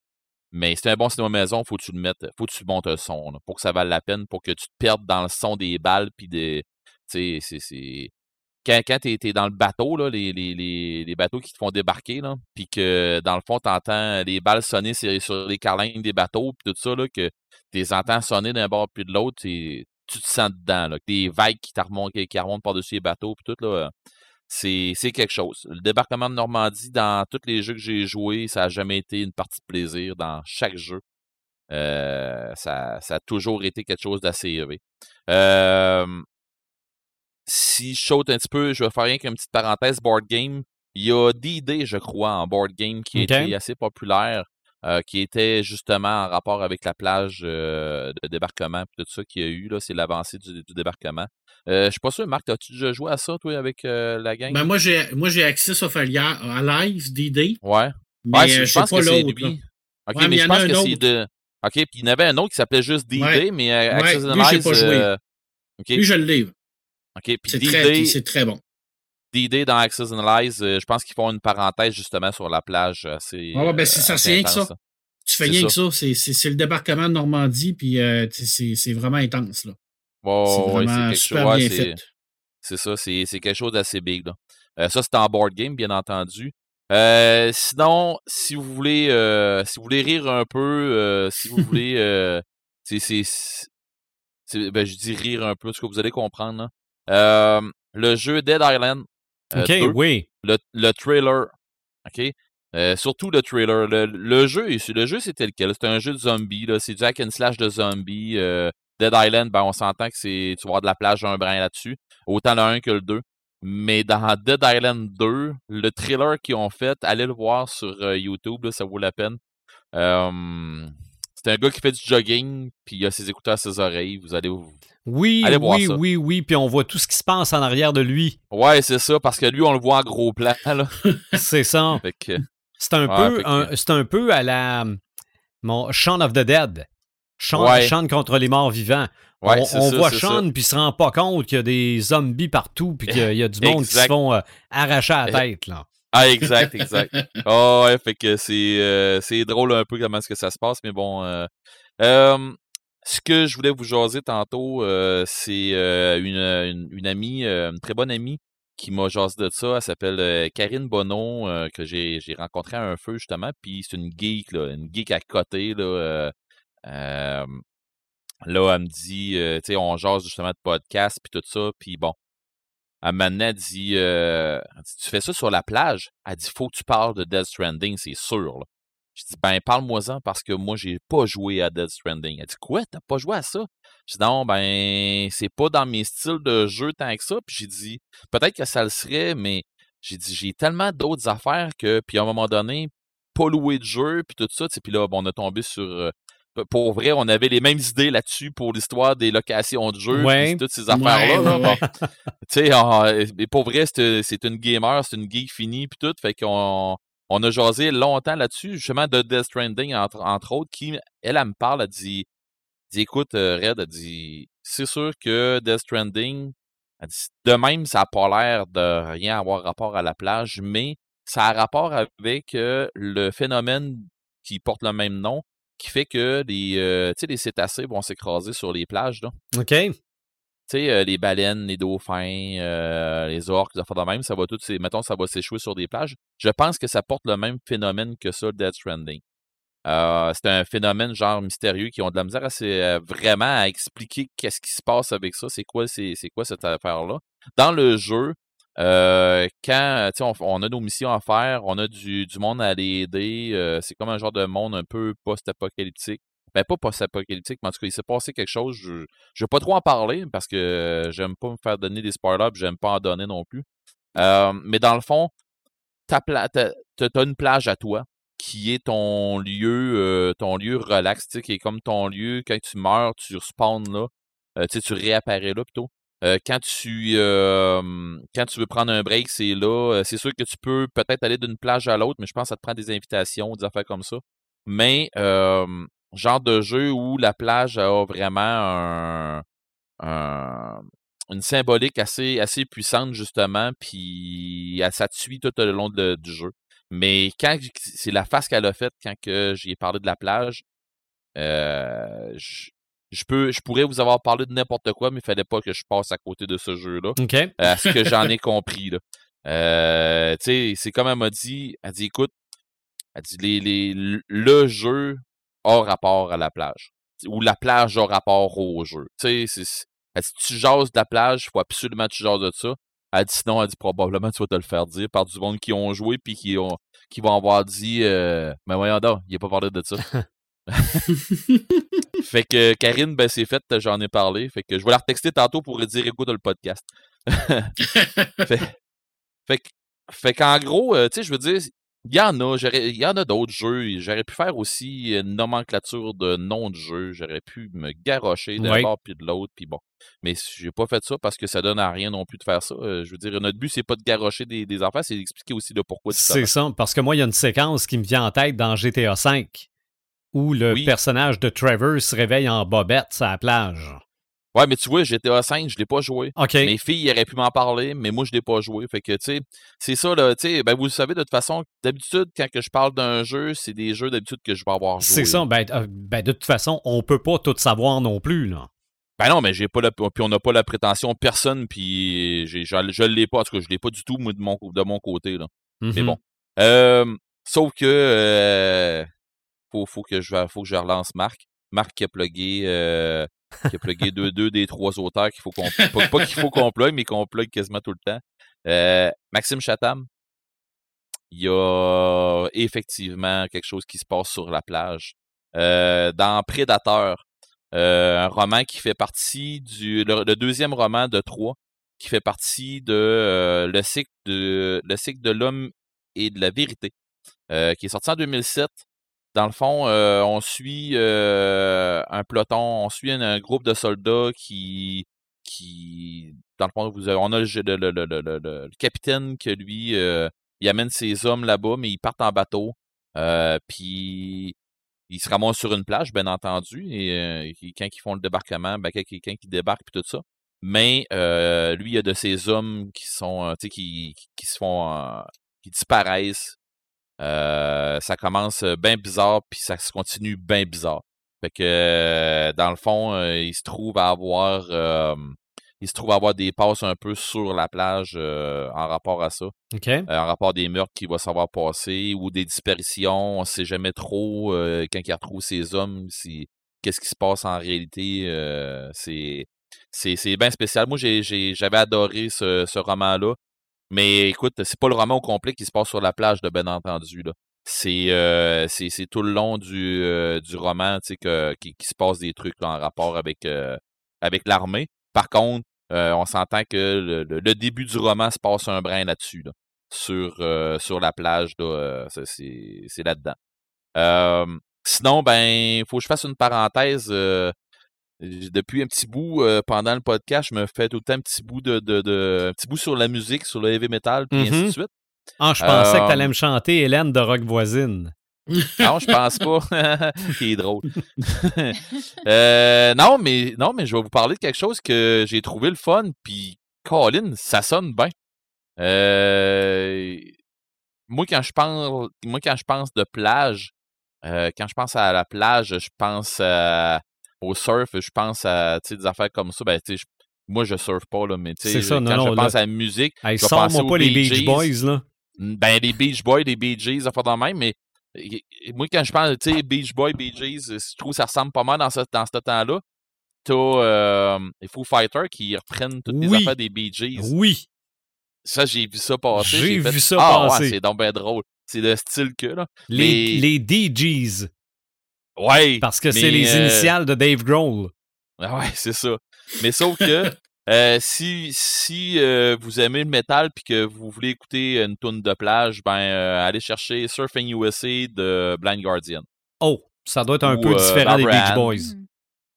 Mais si c'est un bon cinéma maison, faut que tu le mettes, faut que tu montes un son là, pour que ça vaille la peine, pour que tu te perdes dans le son des balles, puis des. Sais, c'est quand, quand tu es, dans le bateau, les, bateaux qui te font débarquer, puis que dans le fond, tu entends les balles sonner sur, les carlines des bateaux, puis tout ça, que tu les entends sonner d'un bord puis de l'autre, tu te sens dedans. Là, des vagues qui, remontent, qui, par-dessus les bateaux, puis tout, c'est, quelque chose. Le débarquement de Normandie, dans tous les jeux que j'ai joués, ça n'a jamais été une partie de plaisir dans chaque jeu. ça, ça a toujours été quelque chose d'assez élevé. Euh, si je saute un petit peu, je vais faire rien qu'une petite parenthèse board game. Il y a D-Day, je crois, en board game qui était assez populaire, euh, qui était justement en rapport avec la plage euh, de débarquement tout ça qu'il y a eu. C'est l'avancée du, débarquement. Euh, je suis pas sûr, Marc, as-tu déjà joué à ça, toi, avec la gang? Ben, moi, j'ai moi j'ai accès à, Live, D-Day. Ouais. Mais ouais, je, pense que c'est lui. Ok, mais, je pense que c'est de. OK, puis il y en avait un autre qui s'appelait juste mais Access ouais, Lui, pas joué. Lui, je le livre. OK, c'est très, bon. D-Day dans Access Analyze, je pense qu'ils font une parenthèse justement sur la plage. C'est ouais, ben c'est ça, c'est rien que ça. Tu fais rien que ça. C'est le débarquement de Normandie, puis euh, c'est vraiment intense. Là. c'est vraiment super bien fait. C'est ça, c'est quelque chose d'assez big. Là. Euh, ça, c'est en board game, bien entendu. Euh, sinon, si vous voulez euh, si vous voulez rire un peu, euh, si vous voulez c'est ben, je dis rire un peu, ce que vous allez comprendre. Le jeu Dead Island. OK, oui. Le, le trailer. OK? surtout le trailer. Le, jeu, le jeu c'était lequel? C'est un jeu de zombies. C'est du hack and slash de zombies. Dead Island, ben, on s'entend que c'est. Tu vas avoir de la plage un brin là-dessus. Autant le 1 que le 2. Mais dans Dead Island 2, le thriller qu'ils ont fait, allez le voir sur euh, YouTube, ça vaut la peine. c'est un gars qui fait du jogging, puis il a ses écouteurs à ses oreilles. Vous allez oui, oui, oui, oui, puis on voit tout ce qui se passe en arrière de lui. Ouais, c'est ça, parce que lui, on le voit en gros plan. c'est ça. c'est un, peu, c'est un peu à la mon Shaun of the Dead. Shaun, contre les morts vivants on, voit Sean, puis il se rend pas compte qu'il y a des zombies partout, puis qu'il y a du monde qui se font euh, arracher la eh. tête. Là. Ah, exact, exact. oh, ouais, fait que c'est, euh, c'est drôle un peu comment est-ce que ça se passe, mais bon. Euh, ce que je voulais vous jaser tantôt, c'est une, une, amie, une très bonne amie, qui m'a jasé de ça. Elle s'appelle Karine Bonneau, que j'ai, j'ai rencontré à un feu, justement, puis c'est une geek, là, une geek à côté, là. Là, elle me dit, euh, tu sais, on jase justement de podcast, puis tout ça, puis bon. Elle m'a dit, euh, dit, tu fais ça sur la plage? Elle dit, faut que tu parles de Dead Stranding, c'est sûr. Là. Je dis, ben, parle-moi-en parce que moi, j'ai pas joué à Dead Stranding. Elle dit, quoi, t'as pas joué à ça? Je dis, non, ben, c'est pas dans mes styles de jeu tant que ça. Puis j'ai dit, peut-être que ça le serait, mais j'ai dit, j'ai tellement d'autres affaires que, puis à un moment donné, pas louer de jeu, puis tout ça. Puis là, bon, on a tombé sur euh, pour vrai, on avait les mêmes idées là-dessus pour l'histoire des locations de jeux, toutes ces affaires-là. tu sais, pour vrai, c'est une gamer, c'est une geek finie, puis tout. Fait qu'on on a jasé longtemps là-dessus, justement, de Death Stranding, entre, autres, qui, elle, elle, me parle, elle dit, dit écoute, euh, Red, elle dit, c'est sûr que Death Stranding, elle dit, de même, ça n'a pas l'air de rien avoir rapport à la plage, mais ça a rapport avec euh, le phénomène qui porte le même nom, qui fait que les, euh, les cétacés vont s'écraser sur les plages. Là. OK. Euh, les baleines, les dauphins, euh, les orques, les affaires de même, ça va tout, mettons, ça va s'échouer sur des plages. Je pense que ça porte le même phénomène que ça, Dead Stranding. c'est un phénomène genre mystérieux qui ont de la misère à, vraiment à expliquer qu'est-ce qui se passe avec ça, c'est quoi, quoi cette affaire-là. Dans le jeu, euh, quand on, on a nos missions à faire, on a du, du monde à aller aider, euh, c'est comme un genre de monde un peu post-apocalyptique. Ben, pas post-apocalyptique, mais en tout cas, il s'est passé quelque chose. Je ne vais pas trop en parler parce que j'aime pas me faire donner des spoilers, j'aime pas en donner non plus. Euh, mais dans le fond, tu as, une plage à toi qui est ton lieu, ton lieu relax, qui est comme ton lieu, quand tu meurs, tu respawns là. tu réapparais là plutôt. Euh, quand tu quand tu veux prendre un break, c'est là. C'est sûr que tu peux peut-être aller d'une plage à l'autre, mais je pense que ça te prend des invitations, des affaires comme ça. Mais genre de jeu où la plage a vraiment un, une symbolique assez, assez puissante, justement, puis ça te suit tout le long du jeu. Mais quand c'est la face qu'elle a faite quand j'ai parlé de la plage, euh, je peux, je pourrais vous avoir parlé de n'importe quoi, mais il fallait pas que je passe à côté de ce jeu-là. OK. À ce que j'en ai compris, là. Euh, tu sais, c'est comme elle m'a dit, elle dit, écoute, elle dit, les, les, le jeu rapport à la plage. Ou la plage a rapport au jeu. Tu sais, dit, tu jases de la plage, il faut absolument que tu jases de ça. Elle dit, sinon, elle dit, probablement, tu vas te le faire dire par du monde qui ont joué puis qui ont, qui vont avoir dit, euh, mais voyons donc, il a pas parlé de ça. fait que Karine, ben c'est fait, j'en ai parlé. Fait que je vais la retexter tantôt pour dire écoute le podcast. fait, fait, fait qu'en gros, euh, tu sais, je veux dire, il y en a, il y en a d'autres jeux. J'aurais pu faire aussi une nomenclature de noms de jeux. J'aurais pu me garrocher d'un bord puis de l'autre, puis bon. Mais j'ai pas fait ça parce que ça donne à rien non plus de faire ça. Euh, je veux dire, notre but, c'est pas de garrocher des, des enfants, c'est d'expliquer aussi le pourquoi C'est ça, parce que moi, il y a une séquence qui me vient en tête dans GTA V où le personnage de Trevor se réveille en bobette sur la plage. Ouais, mais tu vois, GTA 5, je l'ai pas joué. Mes filles auraient pu m'en parler, mais moi, je l'ai pas joué. Fait que, tu sais, c'est ça, là, tu sais, ben, vous le savez, de toute façon, d'habitude, quand que je parle d'un jeu, c'est des jeux d'habitude que je vais avoir joué. C'est ça, ben, euh, ben, de toute façon, on peut pas tout savoir non plus, là. Ben non, mais j'ai pas la, puis on n'a pas la prétention, personne, puis je, je l'ai pas, en tout cas, je l'ai pas du tout, moi, de mon, de mon côté, là. Mais mm-hmm. bon. Euh, sauf que, euh, faut, faut, que je, faut que je relance Marc. Marc qui a plugué, euh, qui a plugué deux, deux des trois auteurs qu'il faut qu'on, pas, pas qu'il faut qu'on plug, mais qu'on plug quasiment tout le temps. Euh, Maxime Chatham, il y a effectivement quelque chose qui se passe sur la plage. Euh, dans Prédateur, euh, un roman qui fait partie du le, deuxième roman de trois, qui fait partie de euh, le cycle de le cycle de l'homme et de la vérité, euh, qui est sorti en 2007. Dans le fond, on suit un peloton, on suit un, groupe de soldats qui qui dans le fond, vous on a le, capitaine que lui il amène ses hommes là-bas, mais ils partent en bateau. puis ils se ramassent sur une plage, bien entendu, et, euh, quand ils font le débarquement, ben, quelqu'un qui débarque puis tout ça. Mais euh, lui, il y a de ces hommes qui sont, euh, qui, qui, se font, qui disparaissent. Ça commence bien bizarre, puis ça se continue bien bizarre. Fait que, dans le fond, il se trouve à avoir il se trouve avoir des passes un peu sur la plage euh, en rapport à ça. Euh, en rapport des meurtres qu'il va savoir passer ou des disparitions. On ne sait jamais trop euh, quand il retrouve ses hommes, si, qu'est-ce qui se passe en réalité. c'est, c'est, bien spécial. Moi, j'avais adoré ce, roman-là. Mais écoute, c'est pas le roman au complet qui se passe sur la plage, de bien entendu. Là. C'est, c'est, tout le long du, du roman que, qui, se passe des trucs en rapport avec, avec l'armée. Par contre, euh, on s'entend que le, début du roman se passe un brin là-dessus, sur, euh, sur la plage. Euh, c'est là-dedans. sinon, ben, faut que je fasse une parenthèse. Depuis un petit bout, pendant le podcast, je me fais tout le temps un petit bout de, de, petit bout sur la musique, sur le heavy metal, puis ainsi de mm-hmm. suite. Ah, je pensais que tu allais me chanter Hélène de Rock Voisine. non, je pense pas. Il est drôle. Euh, non, mais non, mais je vais vous parler de quelque chose que j'ai trouvé le fun, puis Colin, ça sonne bien. Euh, moi, quand je pense, moi, quand je pense de plage, euh, quand je pense à la plage, je pense au surf, je pense à des affaires comme ça. Ben, moi, je surfe pas, là, mais quand je pense à la musique, je pense pas les Beach Boys, là. Ben, les Beach Boys, les Beach Gees, enfin, dans même, mais moi, quand je pense, tu sais, Beach Boy, Bee Gees, je trouve que ça ressemble pas mal dans ce, dans ce temps-là. T'as euh, les Foo Fighters qui reprennent toutes les affaires des Bee Gees. Oui. Ça, j'ai vu ça passer. J'ai vu ça ah, passer. Ouais, c'est donc bien drôle. C'est le style que, là. Les, les DGs. Ouais. Parce que c'est les euh, initiales de Dave Grohl. Ah ouais, c'est ça. Mais sauf que euh, si si euh, vous aimez le métal puis que vous voulez écouter une tune de plage, ben euh, allez chercher Surfing USA de Blind Guardian. Oh, ça doit être un peu différent des Beach Boys. Hmm.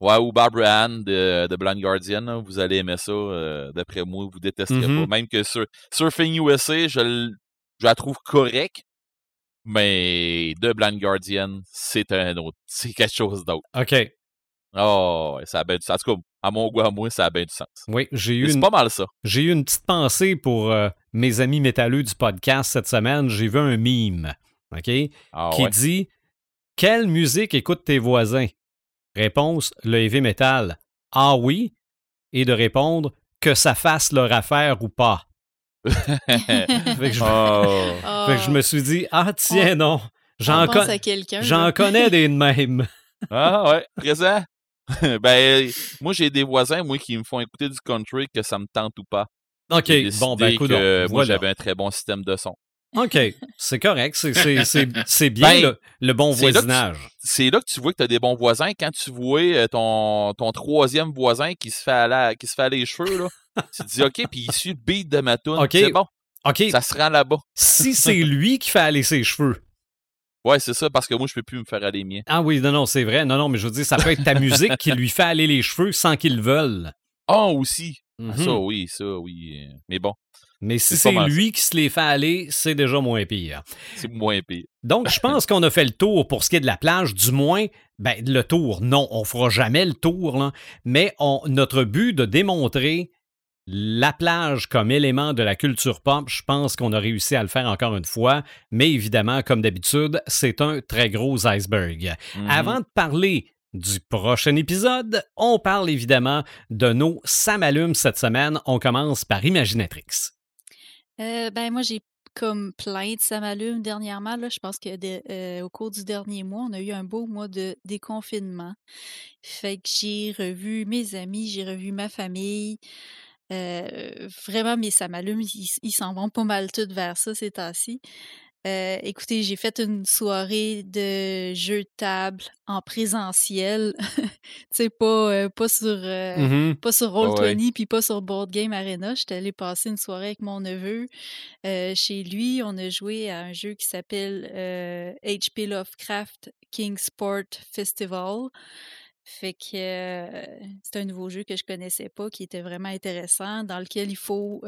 Ouais, ou Barbara Ann de, de Blind Guardian, vous allez aimer ça. D'après moi, vous détesterez mm-hmm. pas. Même que sur, Surfing USA, je, je la trouve correcte, mais de Blind Guardian, c'est un autre, c'est quelque chose d'autre. OK. Oh, ça a bien du sens. En tout cas, à mon goût, à moi, ça a bien du sens. Oui, j'ai eu. C'est pas mal ça. J'ai eu une petite pensée pour euh, mes amis métalleux du podcast cette semaine. J'ai vu un mime, OK, ah qui dit Quelle musique écoutent tes voisins? Réponse le heavy metal. Ah oui Et de répondre Que ça fasse leur affaire ou pas. Fait, que je... Oh. fait, que je... me suis dit Ah, tiens, non. J'en, J'en connais des de même. ah ouais, présent. ben, moi, j'ai des voisins, moi, qui me font écouter du country, que ça me tente ou pas. OK, bon, ben, écoute, moi, j'avais un très bon système de son. OK, c'est correct. C'est bien ben, le, bon voisinage. C'est là, que tu vois que tu as des bons voisins. Quand tu vois euh, ton, ton troisième voisin qui se fait aller, qui se fait aller les cheveux, là, tu dis OK, puis il suit le beat de ma tune. C'est bon. OK. Ça se rend là-bas. si c'est lui qui fait aller ses cheveux. Ouais, c'est ça, parce que moi, je peux plus me faire aller les miens. Ah oui, non, non, c'est vrai. Non, non, mais je veux dire, ça peut être ta musique qui lui fait aller les cheveux sans qu'il le veuille. Ah, aussi. Ah, ça, mhm. oui, ça, oui. Mais bon. Mais si c'est lui qui se les fait aller, c'est déjà moins pire. C'est moins pire. Donc, je pense qu'on a fait le tour pour ce qui est de la plage. Du moins, ben, le tour, non, on fera jamais le tour, là, mais on, notre but de démontrer la plage comme élément de la culture pop, je pense qu'on a réussi à le faire encore une fois, mais évidemment, comme d'habitude, c'est un très gros iceberg. Mm-hmm. Avant de parler du prochain épisode, on parle évidemment de nos Samalumes cette semaine. On commence par Imaginatrix. Euh, ben moi, j'ai comme plein de Samalumes dernièrement. Là. Je pense que euh, au cours du dernier mois, on a eu un beau mois de déconfinement. Fait que j'ai revu mes amis, j'ai revu ma famille. Euh, vraiment, mes samalumes, ils s'en vont pas mal tout vers ça ces temps-ci. Euh, écoutez, j'ai fait une soirée de jeux de table en présentiel. tu sais, pas, euh, pas sur, mmh pas sur Roll20 puis pas sur Board Game Arena. J'étais allée passer une soirée avec mon neveu. chez lui, on a joué à un jeu qui s'appelle HP Lovecraft King Sport Festival. Fait que c'est un nouveau jeu que je connaissais pas, qui était vraiment intéressant, dans lequel il faut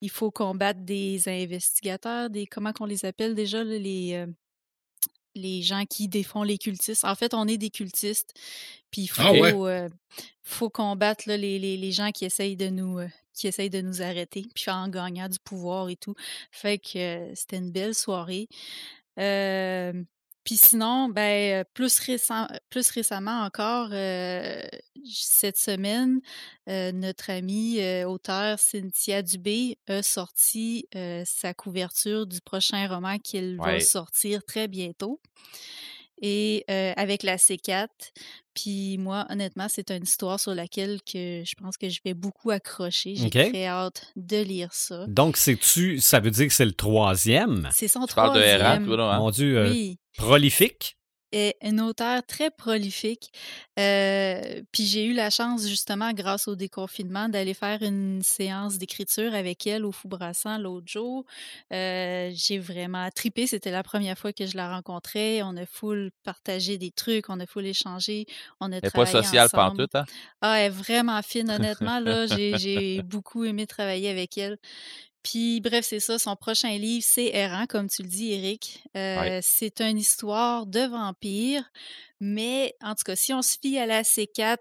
il faut combattre des investigateurs, des comment qu'on les appelle déjà les les gens qui défont les cultistes. En fait, on est des cultistes, puis il ah faut, faut combattre les, les, les, gens qui essayent de nous qui essayent de nous arrêter, puis en gagnant du pouvoir et tout. Fait que c'était une belle soirée. Puis sinon, ben, plus, récemment encore, cette semaine, notre amie auteure Cynthia Dubé a sorti sa couverture du prochain roman qu'elle va sortir très bientôt et avec la C4. Puis moi, honnêtement, c'est une histoire sur laquelle que je pense que je vais beaucoup accrocher. J'ai très hâte de lire ça. Donc, c'est-tu, ça veut dire que c'est le troisième? C'est son tu troisième. Parles de hein? Mon Dieu, oui. prolifique est un auteur très prolifique. Euh, puis j'ai eu la chance, justement, grâce au déconfinement, d'aller faire une séance d'écriture avec elle au Foubrassan l'autre jour. Euh, j'ai vraiment tripé. C'était la première fois que je la rencontrais. On a full partagé des trucs, on a full échangé, on a elle pas sociale tout, hein? Ah, elle est vraiment fine, honnêtement. Là, j'ai beaucoup aimé travailler avec elle. Puis bref, c'est ça. Son prochain livre, c'est Errant, comme tu le dis, Eric. Euh, c'est une histoire de vampire, mais en tout cas, si on se fie à la C4,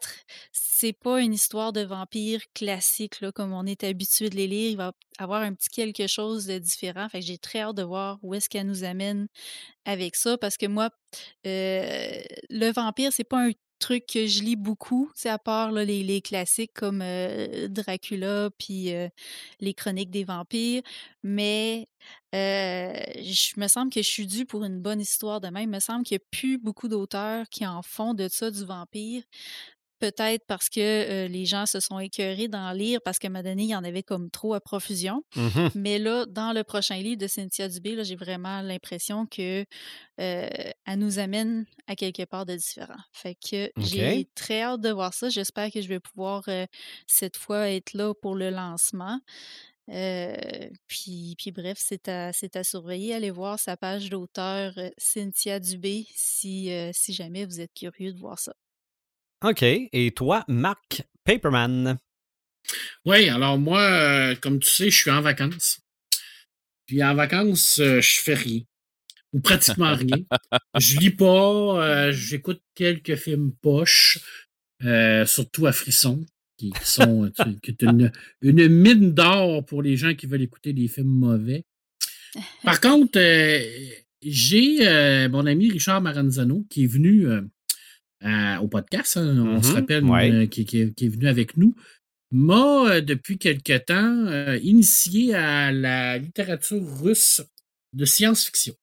c'est pas une histoire de vampire classique, là, comme on est habitué de les lire. Il va avoir un petit quelque chose de différent. Fait que j'ai très hâte de voir où est-ce qu'elle nous amène avec ça, parce que moi, euh, le vampire, c'est pas un truc que je lis beaucoup, c'est à part les, les, classiques comme Dracula puis les chroniques des vampires, mais je me semble que je suis due pour une bonne histoire de même. Il me semble qu'il n'y a plus beaucoup d'auteurs qui en font de ça du vampire. Peut-être parce que les gens se sont écœurés d'en lire parce qu'à un moment donné, il y en avait comme trop à profusion. Mmh Mais là, dans le prochain livre de Cynthia Dubé, j'ai vraiment l'impression que elle nous amène à quelque part de différent. Fait que j'ai très hâte de voir ça. J'espère que je vais pouvoir cette fois être là pour le lancement. puis, puis bref, c'est à, à surveiller. Allez voir sa page d'auteur Cynthia Dubé si, si jamais vous êtes curieux de voir ça. OK. Et toi, Marc Paperman? Oui, alors moi, euh, comme tu sais, je suis en vacances. Puis en vacances, euh, je fais rien. Ou pratiquement rien. Je lis pas, euh, j'écoute quelques films poches, surtout à frisson, qui, sont une, une, mine d'or pour les gens qui veulent écouter des films mauvais. Par contre, j'ai mon ami Richard Maranzano qui est venu au podcast, hein, on se mmh rappelle, euh, qui, est venu avec nous, m'a, euh, depuis quelque temps, euh, initié à la littérature russe de science-fiction.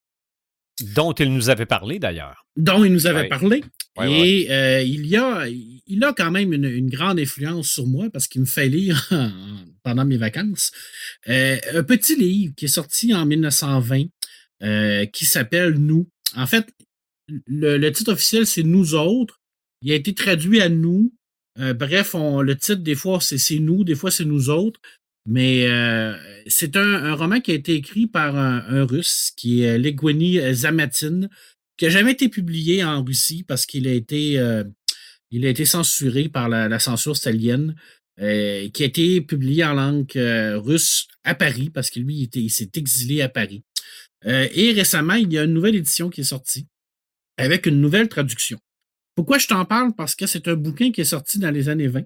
Dont il nous avait parlé, d'ailleurs. Dont il nous avait parlé. et il, y a, il a quand même une, grande influence sur moi parce qu'il me fait lire pendant mes vacances. un petit livre qui est sorti en 1920 qui s'appelle Nous. En fait, le, titre officiel, c'est Nous autres. Il a été traduit à nous. bref, le titre, des fois, c'est nous, des fois, c'est nous autres. Mais c'est un, roman qui a été écrit par un, russe qui est Legweny Zamatin, qui n'a jamais été publié en Russie parce qu'il a été il a été censuré par la, censure stalienne, euh, qui a été publié en langue euh, russe à Paris, parce que lui, il, s'est exilé à Paris. Euh, et récemment, il y a une nouvelle édition qui est sortie, avec une nouvelle traduction. Pourquoi je t'en parle? Parce que c'est un bouquin qui est sorti dans les années 20.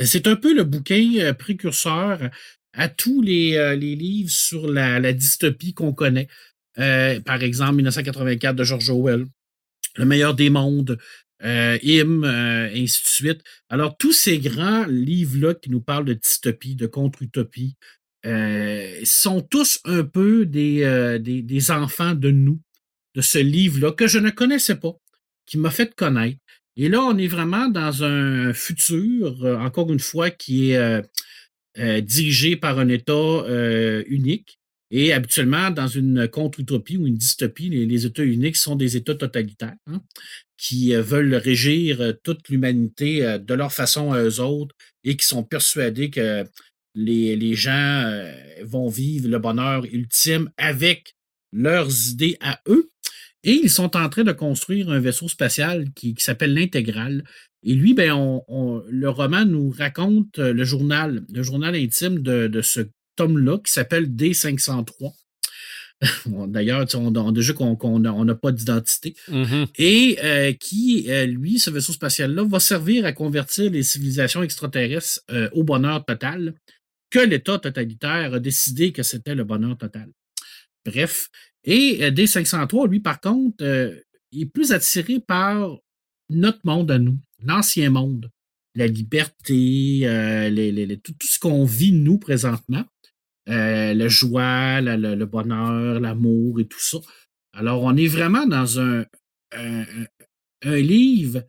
C'est un peu le bouquin précurseur à tous les, livres sur la, dystopie qu'on connaît. par exemple, 1984 de George Orwell, Le meilleur des mondes, euh, euh, ainsi de suite. Alors, tous ces grands livres-là qui nous parlent de dystopie, de contre-utopie, euh, sont tous un peu des, enfants de nous, de ce livre-là, que je ne connaissais pas, qui m'a fait connaître. Et là, on est vraiment dans un futur, encore une fois, qui est dirigé par un État unique. Et habituellement, dans une contre-utopie ou une dystopie, les, États uniques sont des États totalitaires. Hein qui euh, veulent régir euh, toute l'humanité euh, de leur façon à eux autres et qui sont persuadés que les, gens vont vivre le bonheur ultime avec leurs idées à eux. Et ils sont en train de construire un vaisseau spatial qui, s'appelle l'Intégrale. Et lui, ben, on, le roman nous raconte le journal, le journal intime de, de ce tome-là qui s'appelle D503. D'ailleurs, on, déjà qu'on n'a pas d'identité. Mm-hmm. Et euh, qui, euh, lui, ce vaisseau spatial-là, va servir à convertir les civilisations extraterrestres euh, au bonheur total, que l'État totalitaire a décidé que c'était le bonheur total. Bref. Et D503, lui, par contre, il est plus attiré par notre monde à nous, l'ancien monde, la liberté, tout, ce qu'on vit, nous, présentement. Euh, la joie, le bonheur, l'amour et tout ça. Alors, on est vraiment dans un, un, livre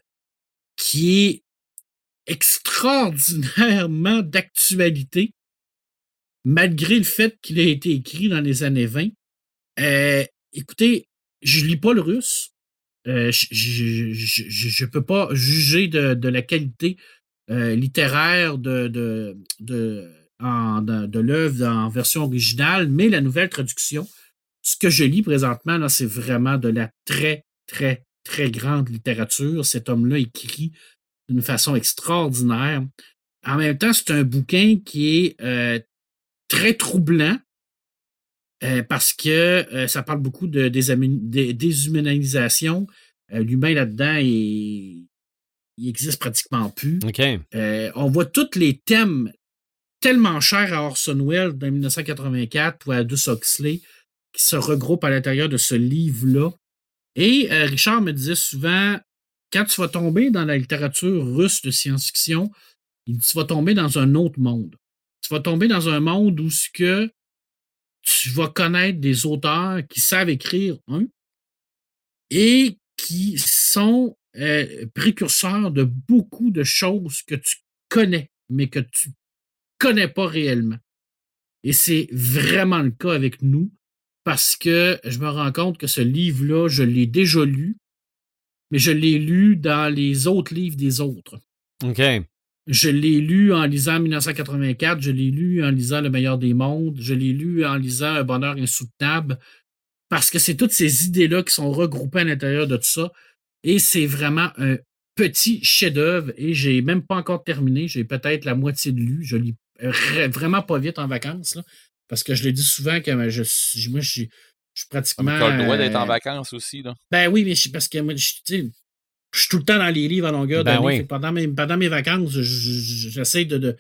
qui est extraordinairement d'actualité, malgré le fait qu'il a été écrit dans les années 20. Euh, écoutez, je lis pas le russe. Euh, je ne peux pas juger de, la qualité littéraire de, de de, l'œuvre en version originale, mais la nouvelle traduction, ce que je lis présentement, c'est vraiment de la très, très, très grande littérature. Cet homme-là écrit d'une façon extraordinaire. En même temps, c'est un bouquin qui est euh, très troublant euh, parce que euh, ça parle beaucoup de, déshumanisation. L'humain là-dedans, il, il existe pratiquement plus. on voit tous les thèmes tellement cher à Orson Welles dans 1984 ou à Aldous Huxley qui se regroupent à l'intérieur de ce livre-là. Et euh, Richard me disait souvent, quand tu vas tomber dans la littérature russe de science-fiction, tu vas tomber dans un autre monde. Tu vas tomber dans un monde où ce que tu vas connaître des auteurs qui savent écrire, un, et qui sont euh, précurseurs de beaucoup de choses que tu connais, mais que tu connais pas réellement. Et c'est vraiment le cas avec nous parce que je me rends compte que ce livre-là, je l'ai déjà lu, mais je l'ai lu dans les autres livres des autres. OK. Je l'ai lu en lisant 1984, je l'ai lu en lisant Le meilleur des mondes, je l'ai lu en lisant Un bonheur insoutenable, parce que c'est toutes ces idées-là qui sont regroupées à l'intérieur de tout ça. Et c'est vraiment un petit chef-d'œuvre et j'ai même pas encore terminé. J'ai peut-être la moitié de lu. Je lis vraiment pas vite en vacances, parce que je le dis souvent que je, je, moi, je, suis pratiquement. Tu as le droit d'être en euh, vacances aussi, là. Ben oui, mais parce que moi, je, je suis tout le temps dans les livres à longueur ben d'année. Pendant, mes, pendant mes vacances, j'essaie de, de,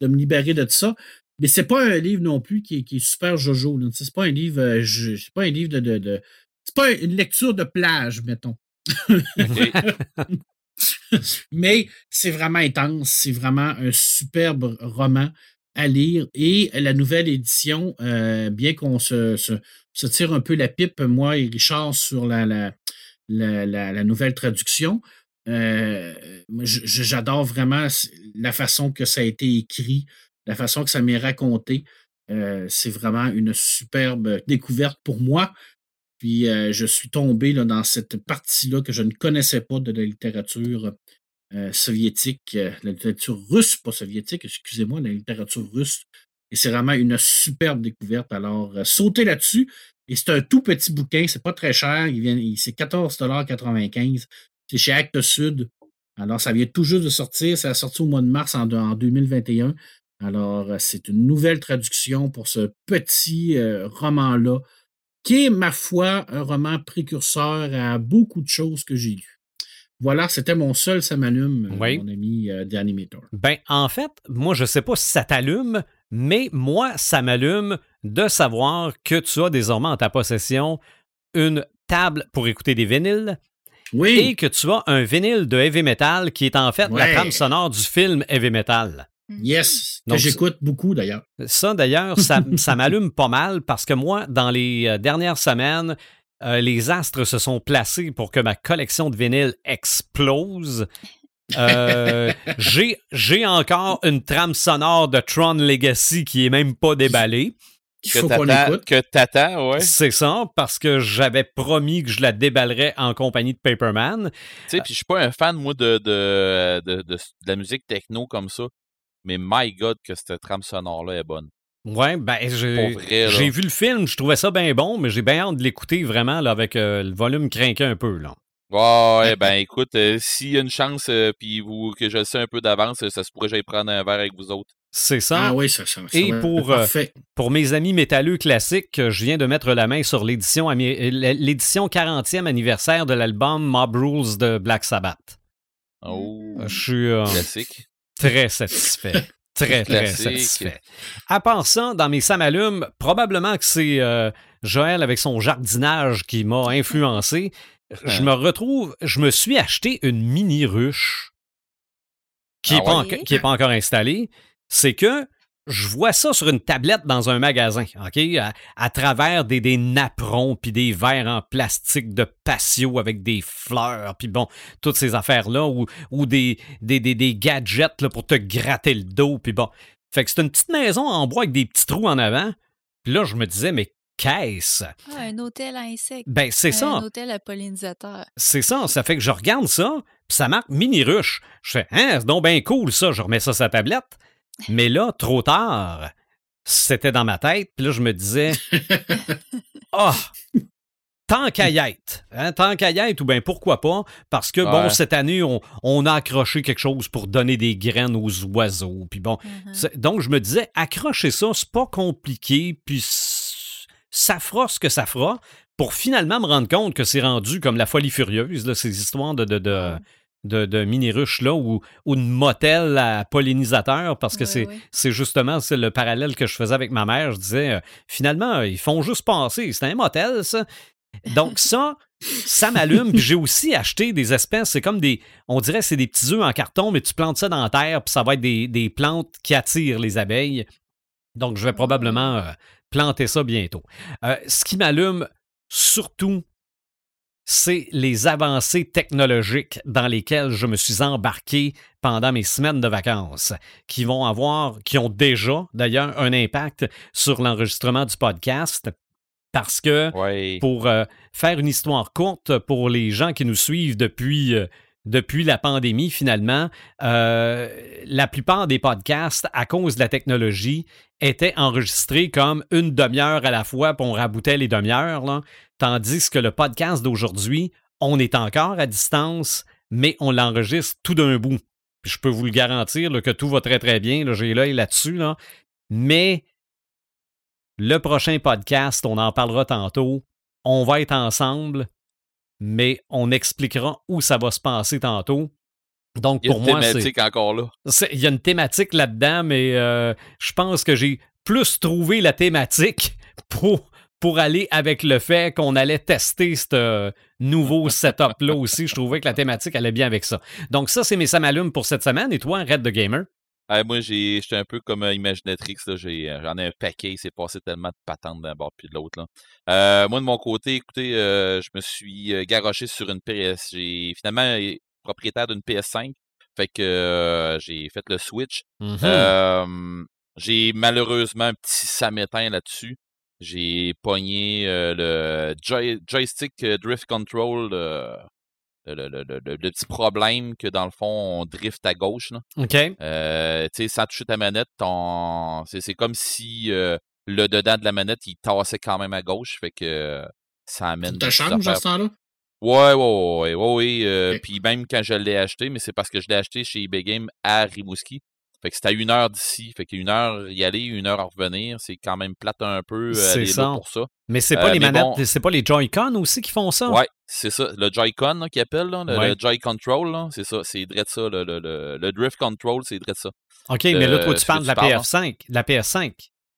de, me libérer de tout ça. Mais c'est pas un livre non plus qui, qui est super jojo. C'est pas un livre. Euh, c'est pas un livre de. de, de c'est pas une lecture de plage, mettons. Mais c'est vraiment intense. C'est vraiment un superbe roman à lire. Et la nouvelle édition, euh, bien qu'on se, se, tire un peu la pipe, moi et Richard, sur la, la, la, nouvelle traduction, euh, j'adore vraiment la façon que ça a été écrit. la façon que ça m'est raconté. c'est vraiment une superbe découverte pour moi. Puis je suis tombé dans cette partie-là que je ne connaissais pas de la littérature soviétique, la littérature russe, pas soviétique, excusez-moi, la littérature russe. Et c'est vraiment une superbe découverte. Alors, sautez là-dessus. Et c'est un tout petit bouquin, c'est pas très cher. Il vient, c'est 14,95 C'est chez Actes Sud. Alors, ça vient tout juste de sortir. Ça a sorti au mois de mars en, 2021. Alors, c'est une nouvelle traduction pour ce petit roman-là qui est, ma foi, un roman précurseur à beaucoup de choses que j'ai lues. Voilà, c'était mon seul ça m'allume, euh, mon ami euh, d'Animator. Ben, en fait, moi, je ne sais pas si ça t'allume, mais moi, ça m'allume de savoir que tu as désormais en ta possession une table pour écouter des vinyles. Oui. Et que tu as un vinyle de heavy metal qui est en fait la trame sonore du film heavy metal. Mm. Yes, que j'écoute beaucoup d'ailleurs. Ça d'ailleurs, ça, ça m'allume pas mal parce que moi, dans les euh, dernières semaines, euh, les astres se sont placés pour que ma collection de vinyles explose. Euh, j'ai encore une trame sonore de Tron Legacy qui est même pas déballée. Que t'attends, ouais. C'est ça, parce que j'avais promis que je la déballerais en compagnie de Paperman. Tu sais, puis je suis pas un fan, moi, de, de, de, la musique techno comme ça mais my God, que cette trame sonore-là est bonne. Ouais, ben, j'ai vu le film, je trouvais ça bien bon, mais j'ai bien hâte de l'écouter vraiment là, avec euh, le volume craqué un peu. Là. Ouais, ben écoute, euh, s'il y a une chance, euh, puis vous que je le sais un peu d'avance, ça se pourrait que j'aille prendre un verre avec vous autres. C'est ça. Ah oui, ça, ça, Et pour, pour mes amis métalleux classiques, je viens de mettre la main sur l'édition l'édition 40e anniversaire de l'album Mob Rules de Black Sabbath. Oh. Je suis. Classique. Très satisfait. Très, très satisfait. À part ça, dans mes samalumes, probablement que c'est euh, Joël avec son jardinage qui m'a influencé. Je me retrouve, je me suis acheté une mini ruche qui n'est ah pas, pas, encore installée. C'est que je vois ça sur une tablette dans un magasin, OK? À, travers des, des napperons, puis des verres en plastique de patio avec des fleurs, puis bon, toutes ces affaires-là, ou, ou des, des, des, gadgets là, pour te gratter le dos, puis bon. Fait que c'est une petite maison en bois avec des petits trous en avant. Puis là, je me disais, mais qu'est-ce? Ah, un hôtel à insectes. Ben, c'est ça. Un hôtel à pollinisateurs. C'est ça. Ça fait que je regarde ça, puis ça marque mini ruche. Je fais, hein, c'est donc bien cool ça. Je remets ça sur la tablette. Mais là, trop tard, c'était dans ma tête. Puis là, je me disais, ah, tant qu'à y être, hein, tant qu'à y être, ou bien pourquoi pas, parce que, bon, cette année, on, a accroché quelque chose pour donner des graines aux oiseaux. Puis bon, mm-hmm. donc je me disais, accrocher ça, c'est pas compliqué, puis ça fera ce que ça fera, pour finalement me rendre compte que c'est rendu comme la folie furieuse, là, ces histoires de, de, de, de, mini-ruches là ou, ou de motel à pollinisateur parce que c'est, justement c'est le parallèle que je faisais avec ma mère. Je disais euh, finalement, ils font juste passer. C'est un motel, ça. Donc, ça, ça m'allume. Puis j'ai aussi acheté des espèces, c'est comme des, on dirait c'est des petits œufs en carton, mais tu plantes ça dans la terre, puis ça va être des, plantes qui attirent les abeilles. Donc, je vais probablement euh, planter ça bientôt. Euh, ce qui m'allume surtout, c'est les avancées technologiques dans lesquelles je me suis embarqué pendant mes semaines de vacances, qui vont avoir, qui ont déjà d'ailleurs un impact sur l'enregistrement du podcast. Parce que pour euh, faire une histoire courte pour les gens qui nous suivent depuis, euh, depuis la pandémie, finalement, euh, la plupart des podcasts, à cause de la technologie, étaient enregistrés comme une demi-heure à la fois, puis on raboutait les demi-heures. Tandis que le podcast d'aujourd'hui, on est encore à distance, mais on l'enregistre tout d'un bout. je peux vous le garantir que tout va très très bien. J'ai l'œil là-dessus. Mais le prochain podcast, on en parlera tantôt. On va être ensemble, mais on expliquera où ça va se passer tantôt. Donc pour moi, c'est. Il y a une thématique encore là. Il y a une thématique là-dedans, mais euh, je pense que j'ai plus trouvé la thématique pour pour aller avec le fait qu'on allait tester ce nouveau setup-là aussi. Je trouvais que la thématique allait bien avec ça. Donc, ça, c'est mes samalumes pour cette semaine. Et toi, Red the Gamer? Moi, j'étais un peu comme euh, Imaginatrix. Euh, j'en ai, un paquet. Il s'est passé tellement de patentes d'un bord puis de l'autre. Euh, moi, de mon côté, écoutez, je me suis garoché sur une PS. J'ai finalement propriétaire d'une PS5. Fait que j'ai fait le switch. Mm-hmm. J'ai malheureusement un petit samétain là-dessus. J'ai pogné le joystick drift control, le, petit problème que dans le fond, on drift à gauche. OK. Euh, tu sais, sans toucher ta manette, c'est comme si le dedans de la manette, il tassait quand même à gauche. Fait que ça amène. Ça change à ce temps-là? Ouais, ouais, ouais, ouais, ouais. Puis même quand je l'ai acheté, mais c'est parce que je l'ai acheté chez eBay Game à Rimouski. Fait que c'est à une heure d'ici. Fait qu'une heure y aller, une heure à revenir. C'est quand même plate un peu euh, aller ça. pour ça. Mais c'est pas euh, les manettes, c'est pas les Joy-Con aussi qui font ça? Ouais, c'est ça. Le Joy-Con qu'ils appellent, le, Joy Control, c'est ça. C'est de ça. Le, le, le, Drift Control, c'est de ça. OK, mais là, toi, tu parles de la PS5. La PS5.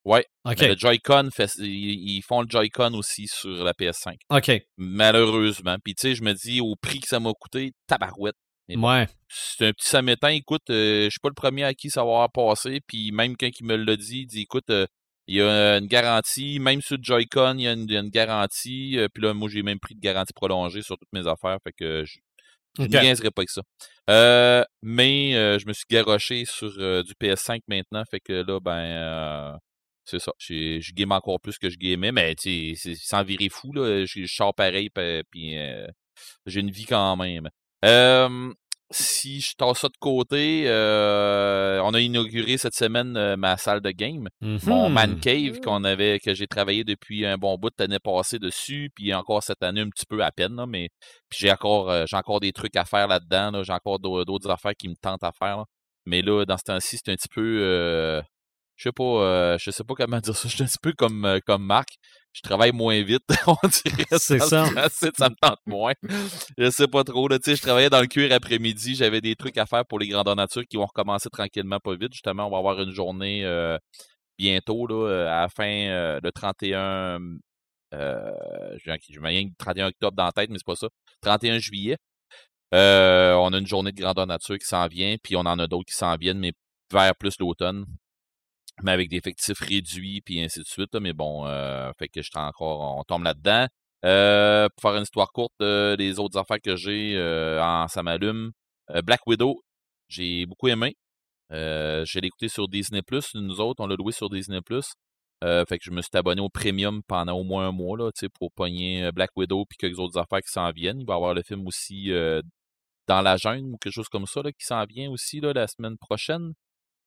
Ouais. Le Joy-Con, ils font le Joy-Con aussi sur la PS5. OK. Malheureusement. Puis tu sais, je me dis, au prix que ça m'a coûté, tabarouette. Ouais. C'est un petit samétain. Écoute, euh, je suis pas le premier à qui ça va avoir passé. Puis même quand il me l'a dit, il dit écoute, euh, il y a une garantie. Même sur Joy-Con, il y a une, garantie. Euh, puis là, moi, j'ai même pris de garantie prolongée sur toutes mes affaires. Fait que je ne okay. pas avec ça. mais je me suis garoché sur du PS5 maintenant. Fait que là, ben. c'est ça. Je game encore plus que je gamais, mais c'est sans virer fou. Là. Je, je sors pareil, puis j'ai une vie quand même si je tasse ça de côté, on a inauguré cette semaine ma salle de game, mon man mmh cave qu'on avait, que j'ai travaillé depuis un bon bout de l'année passée dessus, puis encore cette année un petit peu à peine, mais j'ai encore, j'ai encore des trucs à faire là-dedans, j'ai encore d'autres affaires qui me tentent à faire. Mais là, dans ce temps-ci, c'est un petit peu, je sais pas, euh, je sais pas comment dire ça. Je suis un petit peu comme, euh, comme Marc. Je travaille moins vite, on dirait. C'est ça. Ça, me tente moins. Je sais pas trop. Là, je travaillais dans le cuir après-midi. J'avais des trucs à faire pour les grandeurs nature qui vont recommencer tranquillement, pas vite. Justement, on va avoir une journée euh, bientôt, là, à la fin, le 31. Euh, j'ai le 31 octobre dans la tête, mais c'est pas ça. 31 juillet. on a une journée de grandeur nature qui s'en vient, puis on en a d'autres qui s'en viennent, mais vers plus l'automne mais avec des effectifs réduits, puis ainsi de suite. mais bon, euh, fait que je encore, on tombe là-dedans. Euh, pour faire une histoire courte, euh, les autres affaires que j'ai en ça m'allume. Black Widow, j'ai beaucoup aimé. j'ai l'écouté sur Disney+. Nous autres, on l'a loué sur Disney+. fait que je me suis abonné au premium pendant au moins un mois là, pour pogner Black Widow puis quelques autres affaires qui s'en viennent. Il va y avoir le film aussi dans la jungle ou quelque chose comme ça là, qui s'en vient aussi là, la semaine prochaine.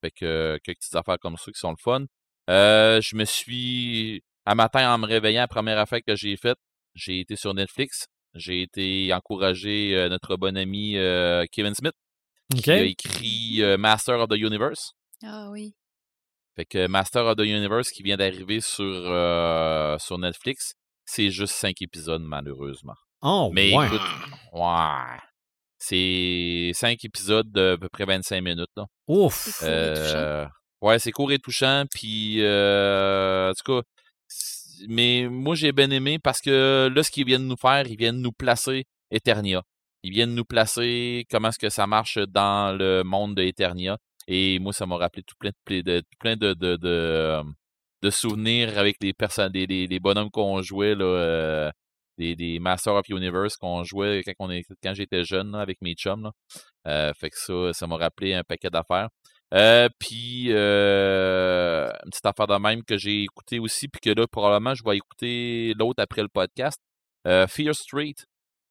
Fait que quelques petites affaires comme ça qui sont le fun. Euh, je me suis. Un matin, en me réveillant, la première affaire que j'ai faite, j'ai été sur Netflix. J'ai été encouragé euh, notre bon ami euh, Kevin Smith, qui a écrit Master of the Universe. Ah oui. Fait que Master of the Universe qui vient d'arriver sur, sur Netflix, c'est juste cinq épisodes, malheureusement. Oh, Mais ouais. ouais. C'est cinq épisodes de à peu près 25 minutes. Là. Ouf! Euh, ouais, c'est court et touchant. Puis, euh, en tout cas, mais moi, j'ai bien aimé parce que là, ce qu'ils viennent nous faire, ils viennent nous placer Eternia. Ils viennent nous placer comment est-ce que ça marche dans le monde de Eternia. Et moi, ça m'a rappelé tout plein de, de, plein de, de, de, de souvenirs avec les personnes, les, les, bonhommes qu'on jouait là, euh, des, des Masters of Universe qu'on jouait quand, quand j'étais jeune avec mes chums. Euh, fait que ça, ça m'a rappelé un paquet d'affaires. Euh, puis euh, une petite affaire de même que j'ai écouté aussi, puis que là, probablement, je vais écouter l'autre après le podcast. Fear Street.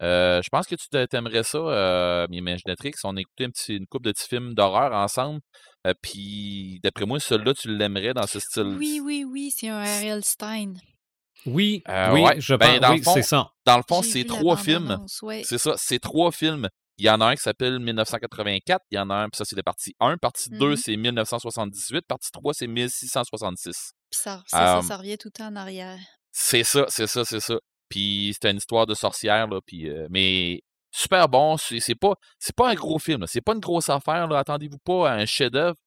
je pense que tu t'aimerais ça, euh, Imaginatrix. On a écouté un petit, une couple de petits films d'horreur ensemble. puis d'après moi, celui-là, tu l'aimerais dans ce style. Oui, oui, oui, c'est un R.L. Stein. Oui, euh, oui, je ben, pense, c'est ça. Dans le fond, c'est trois films. C'est ça, c'est trois films. Il y en a un qui s'appelle 1984, il y en a un, puis ça c'est la partie 1, partie 2 mmh c'est 1978, partie 3 c'est 1666. ça, ça, ça, revient tout le temps en arrière. C'est ça, c'est ça, c'est ça. Puis c'était une histoire de sorcière, là, puis, euh, mais super bon, c'est pas, pas un gros film, c'est pas une grosse affaire, attendez-vous pas à un chef-d'œuvre,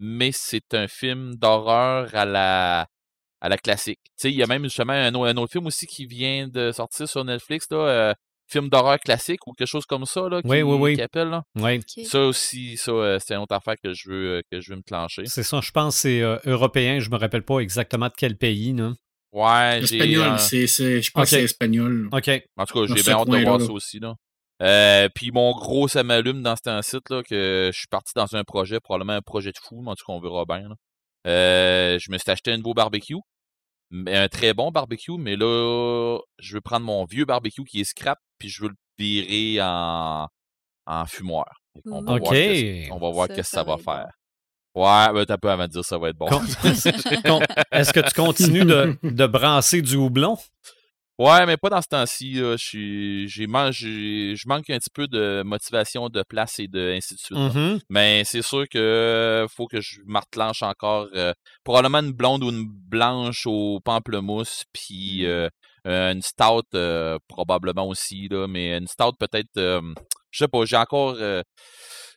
mais c'est un film d'horreur à la à la classique. il y a même justement un, autre film aussi qui vient de sortir sur Netflix, là, euh, film d'horreur classique ou quelque chose comme ça, là, qui, oui, oui, oui. appelle. Là. Oui. Ça aussi, ça, euh, c'est une autre affaire que je veux, euh, que je veux me clencher. C'est ça, je pense que c'est européen, je me rappelle pas exactement de quel pays. Là. Ouais, Espagnol, c'est, je pense que c'est espagnol. OK. En tout cas, j'ai bien hâte de voir ça aussi. Là. puis mon gros, ça m'allume dans ce site là que je suis parti dans un projet, probablement un projet de fou, mais en tout cas, on verra bien. Je me suis acheté un nouveau barbecue, un très bon barbecue, mais là, je veux prendre mon vieux barbecue qui est scrap, puis je veux le virer en, en fumoir. On va voir ce, on va voir qu'est-ce que ça, va, faire. Ouais, ben, t'as peu à me dire ça va être bon. Est-ce que tu continues de, de brasser du houblon? Ouais, mais pas dans ce temps-ci. Je, j'ai, je manque un petit peu de motivation de place et de ainsi de suite. Mm-hmm. Mais c'est sûr que faut que je martelanche encore euh, probablement une blonde ou une blanche au pamplemousse, puis mmh. euh, une stout euh, probablement aussi, là, mais une stout peut-être, je sais pas, j'ai encore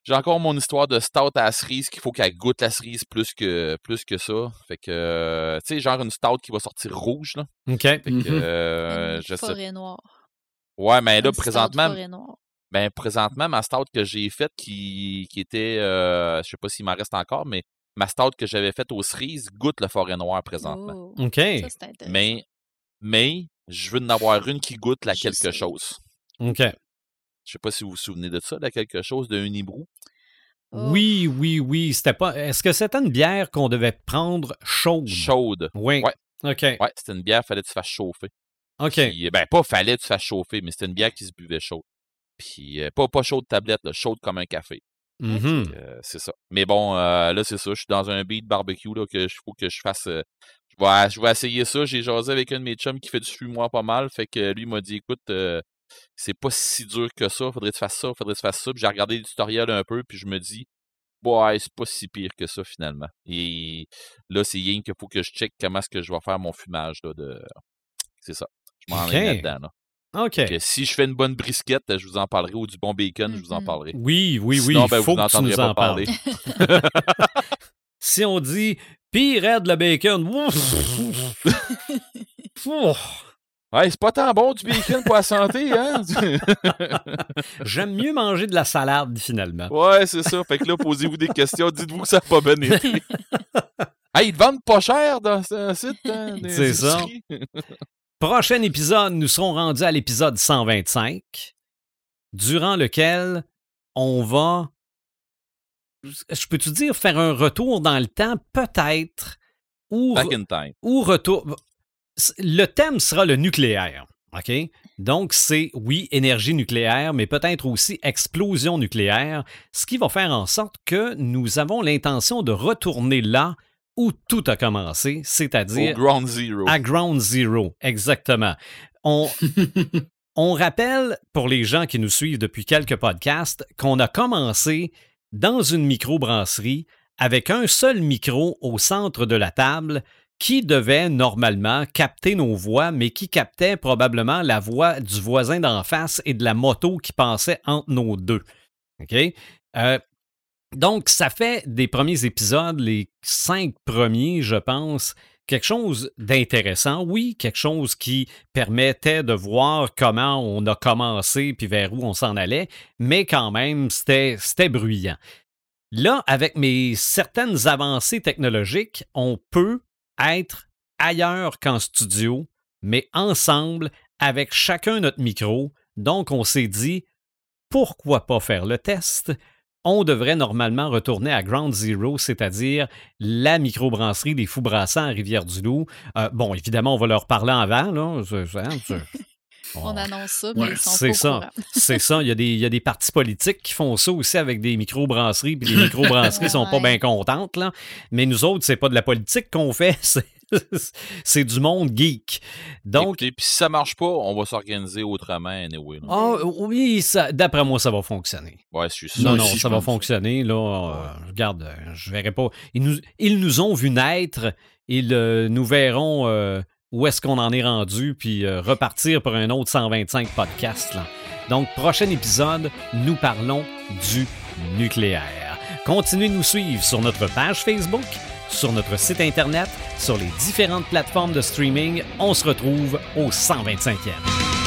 j'ai encore mon histoire de stout à la cerise qu'il faut qu'elle goûte la cerise plus que, plus que ça. Fait que, euh, tu sais, genre une stout qui va sortir rouge, là. OK. Fait que, euh, je forêt noire. Ouais, mais là, présentement. Ben, présentement, ma stout que j'ai faite qui, qui était, euh, je sais pas s'il m'en reste encore, mais ma stout que j'avais faite aux cerises goûte le forêt noire présentement. Oh. OK. Ça, mais, mais, je veux en avoir une qui goûte la quelque chose. OK. Je sais pas si vous vous souvenez de ça, de quelque chose de Unibrou. Oh. Oui, oui, oui. C'était pas. Est-ce que c'était une bière qu'on devait prendre chaude? Chaude. Oui. Ouais. OK. Ouais, c'était une bière, fallait que tu fasses chauffer. OK. Puis, ben, pas fallait que tu fasses chauffer, mais c'était une bière qui se buvait chaude. Puis, euh, pas, pas chaude tablette, là, chaude comme un café. Mm-hmm. Euh, c'est ça. Mais bon, euh, là, c'est ça. Je suis dans un beat barbecue, là, que je faut que je fasse. je, vais, je vais essayer ça. J'ai jasé avec un de mes chums qui fait du fumoir pas mal. Fait que lui m'a dit, écoute, c'est pas si dur que ça, faudrait que tu fasses ça, faudrait que tu fasses ça. Puis j'ai regardé le tutoriel un peu, puis je me dis, ouais, c'est pas si pire que ça finalement. Et là, c'est rien qu'il faut que je check comment est-ce que je vais faire mon fumage. Là, de... C'est ça. Je m'en vais là-dedans. Là. OK. si je fais une bonne brisquette, je vous en parlerai, ou du bon bacon, je vous en parlerai. Oui, oui, oui. Sinon, ben, faut vous que tu nous en parler. si on dit pire aide le bacon, Ouais, c'est pas tant bon du bacon pour la santé, hein? J'aime mieux manger de la salade, finalement. Ouais, c'est ça. Fait que là, posez-vous des questions. Dites-vous que ça n'a pas bien été. hey, ils te vendent pas cher dans ce site. Hein, c'est ça. Prochain épisode, nous serons rendus à l'épisode 125, durant lequel on va. Je peux-tu dire faire un retour dans le temps, peut-être? Ou, Back in time. ou retour le thème sera le nucléaire. OK? Donc, c'est, oui, énergie nucléaire, mais peut-être aussi explosion nucléaire, ce qui va faire en sorte que nous avons l'intention de retourner là où tout a commencé, c'est-à-dire. Ground Zero. À Ground Zero, exactement. On, on rappelle, pour les gens qui nous suivent depuis quelques podcasts, qu'on a commencé dans une microbrasserie avec un seul micro au centre de la table qui devait normalement capter nos voix, mais qui captait probablement la voix du voisin d'en face et de la moto qui passait entre nos deux. OK? Euh, donc, ça fait des premiers épisodes, les cinq premiers, je pense, quelque chose d'intéressant. Oui, quelque chose qui permettait de voir comment on a commencé puis vers où on s'en allait, mais quand même, c'était bruyant. Là, avec mes certaines avancées technologiques, on peut être ailleurs qu'en studio, mais ensemble, avec chacun notre micro. Donc, on s'est dit, pourquoi pas faire le test? On devrait normalement retourner à Ground Zero, c'est-à-dire la microbrasserie des Fous Brassants à Rivière-du-Loup. Euh, bon, évidemment, on va leur parler avant. Là. On annonce ça, mais ils sont C'est ça. C'est ça. Il y, a des, il y, a des, partis politiques qui font ça aussi avec des microbrasseries, puis les microbrasseries ne sont pas bien contentes. Là. Mais nous autres, c'est pas de la politique qu'on fait, c'est du monde geek. Donc, puis si ça marche pas, on va s'organiser autrement anyway. Ah, oui, d'après moi, ça va fonctionner. Ouais, je suis sûr. Non, non, ça va fonctionner. Là, euh, regarde, je verrai pas. Ils nous, ils nous ont vu naître. Ils euh, nous verront euh, où est-ce qu'on en est rendu, puis euh, repartir pour un autre 125 podcasts. Donc, prochain épisode, nous parlons du nucléaire. Continuez de nous suivre sur notre page Facebook, sur notre site Internet, sur les différentes plateformes de streaming. On se retrouve au 125e.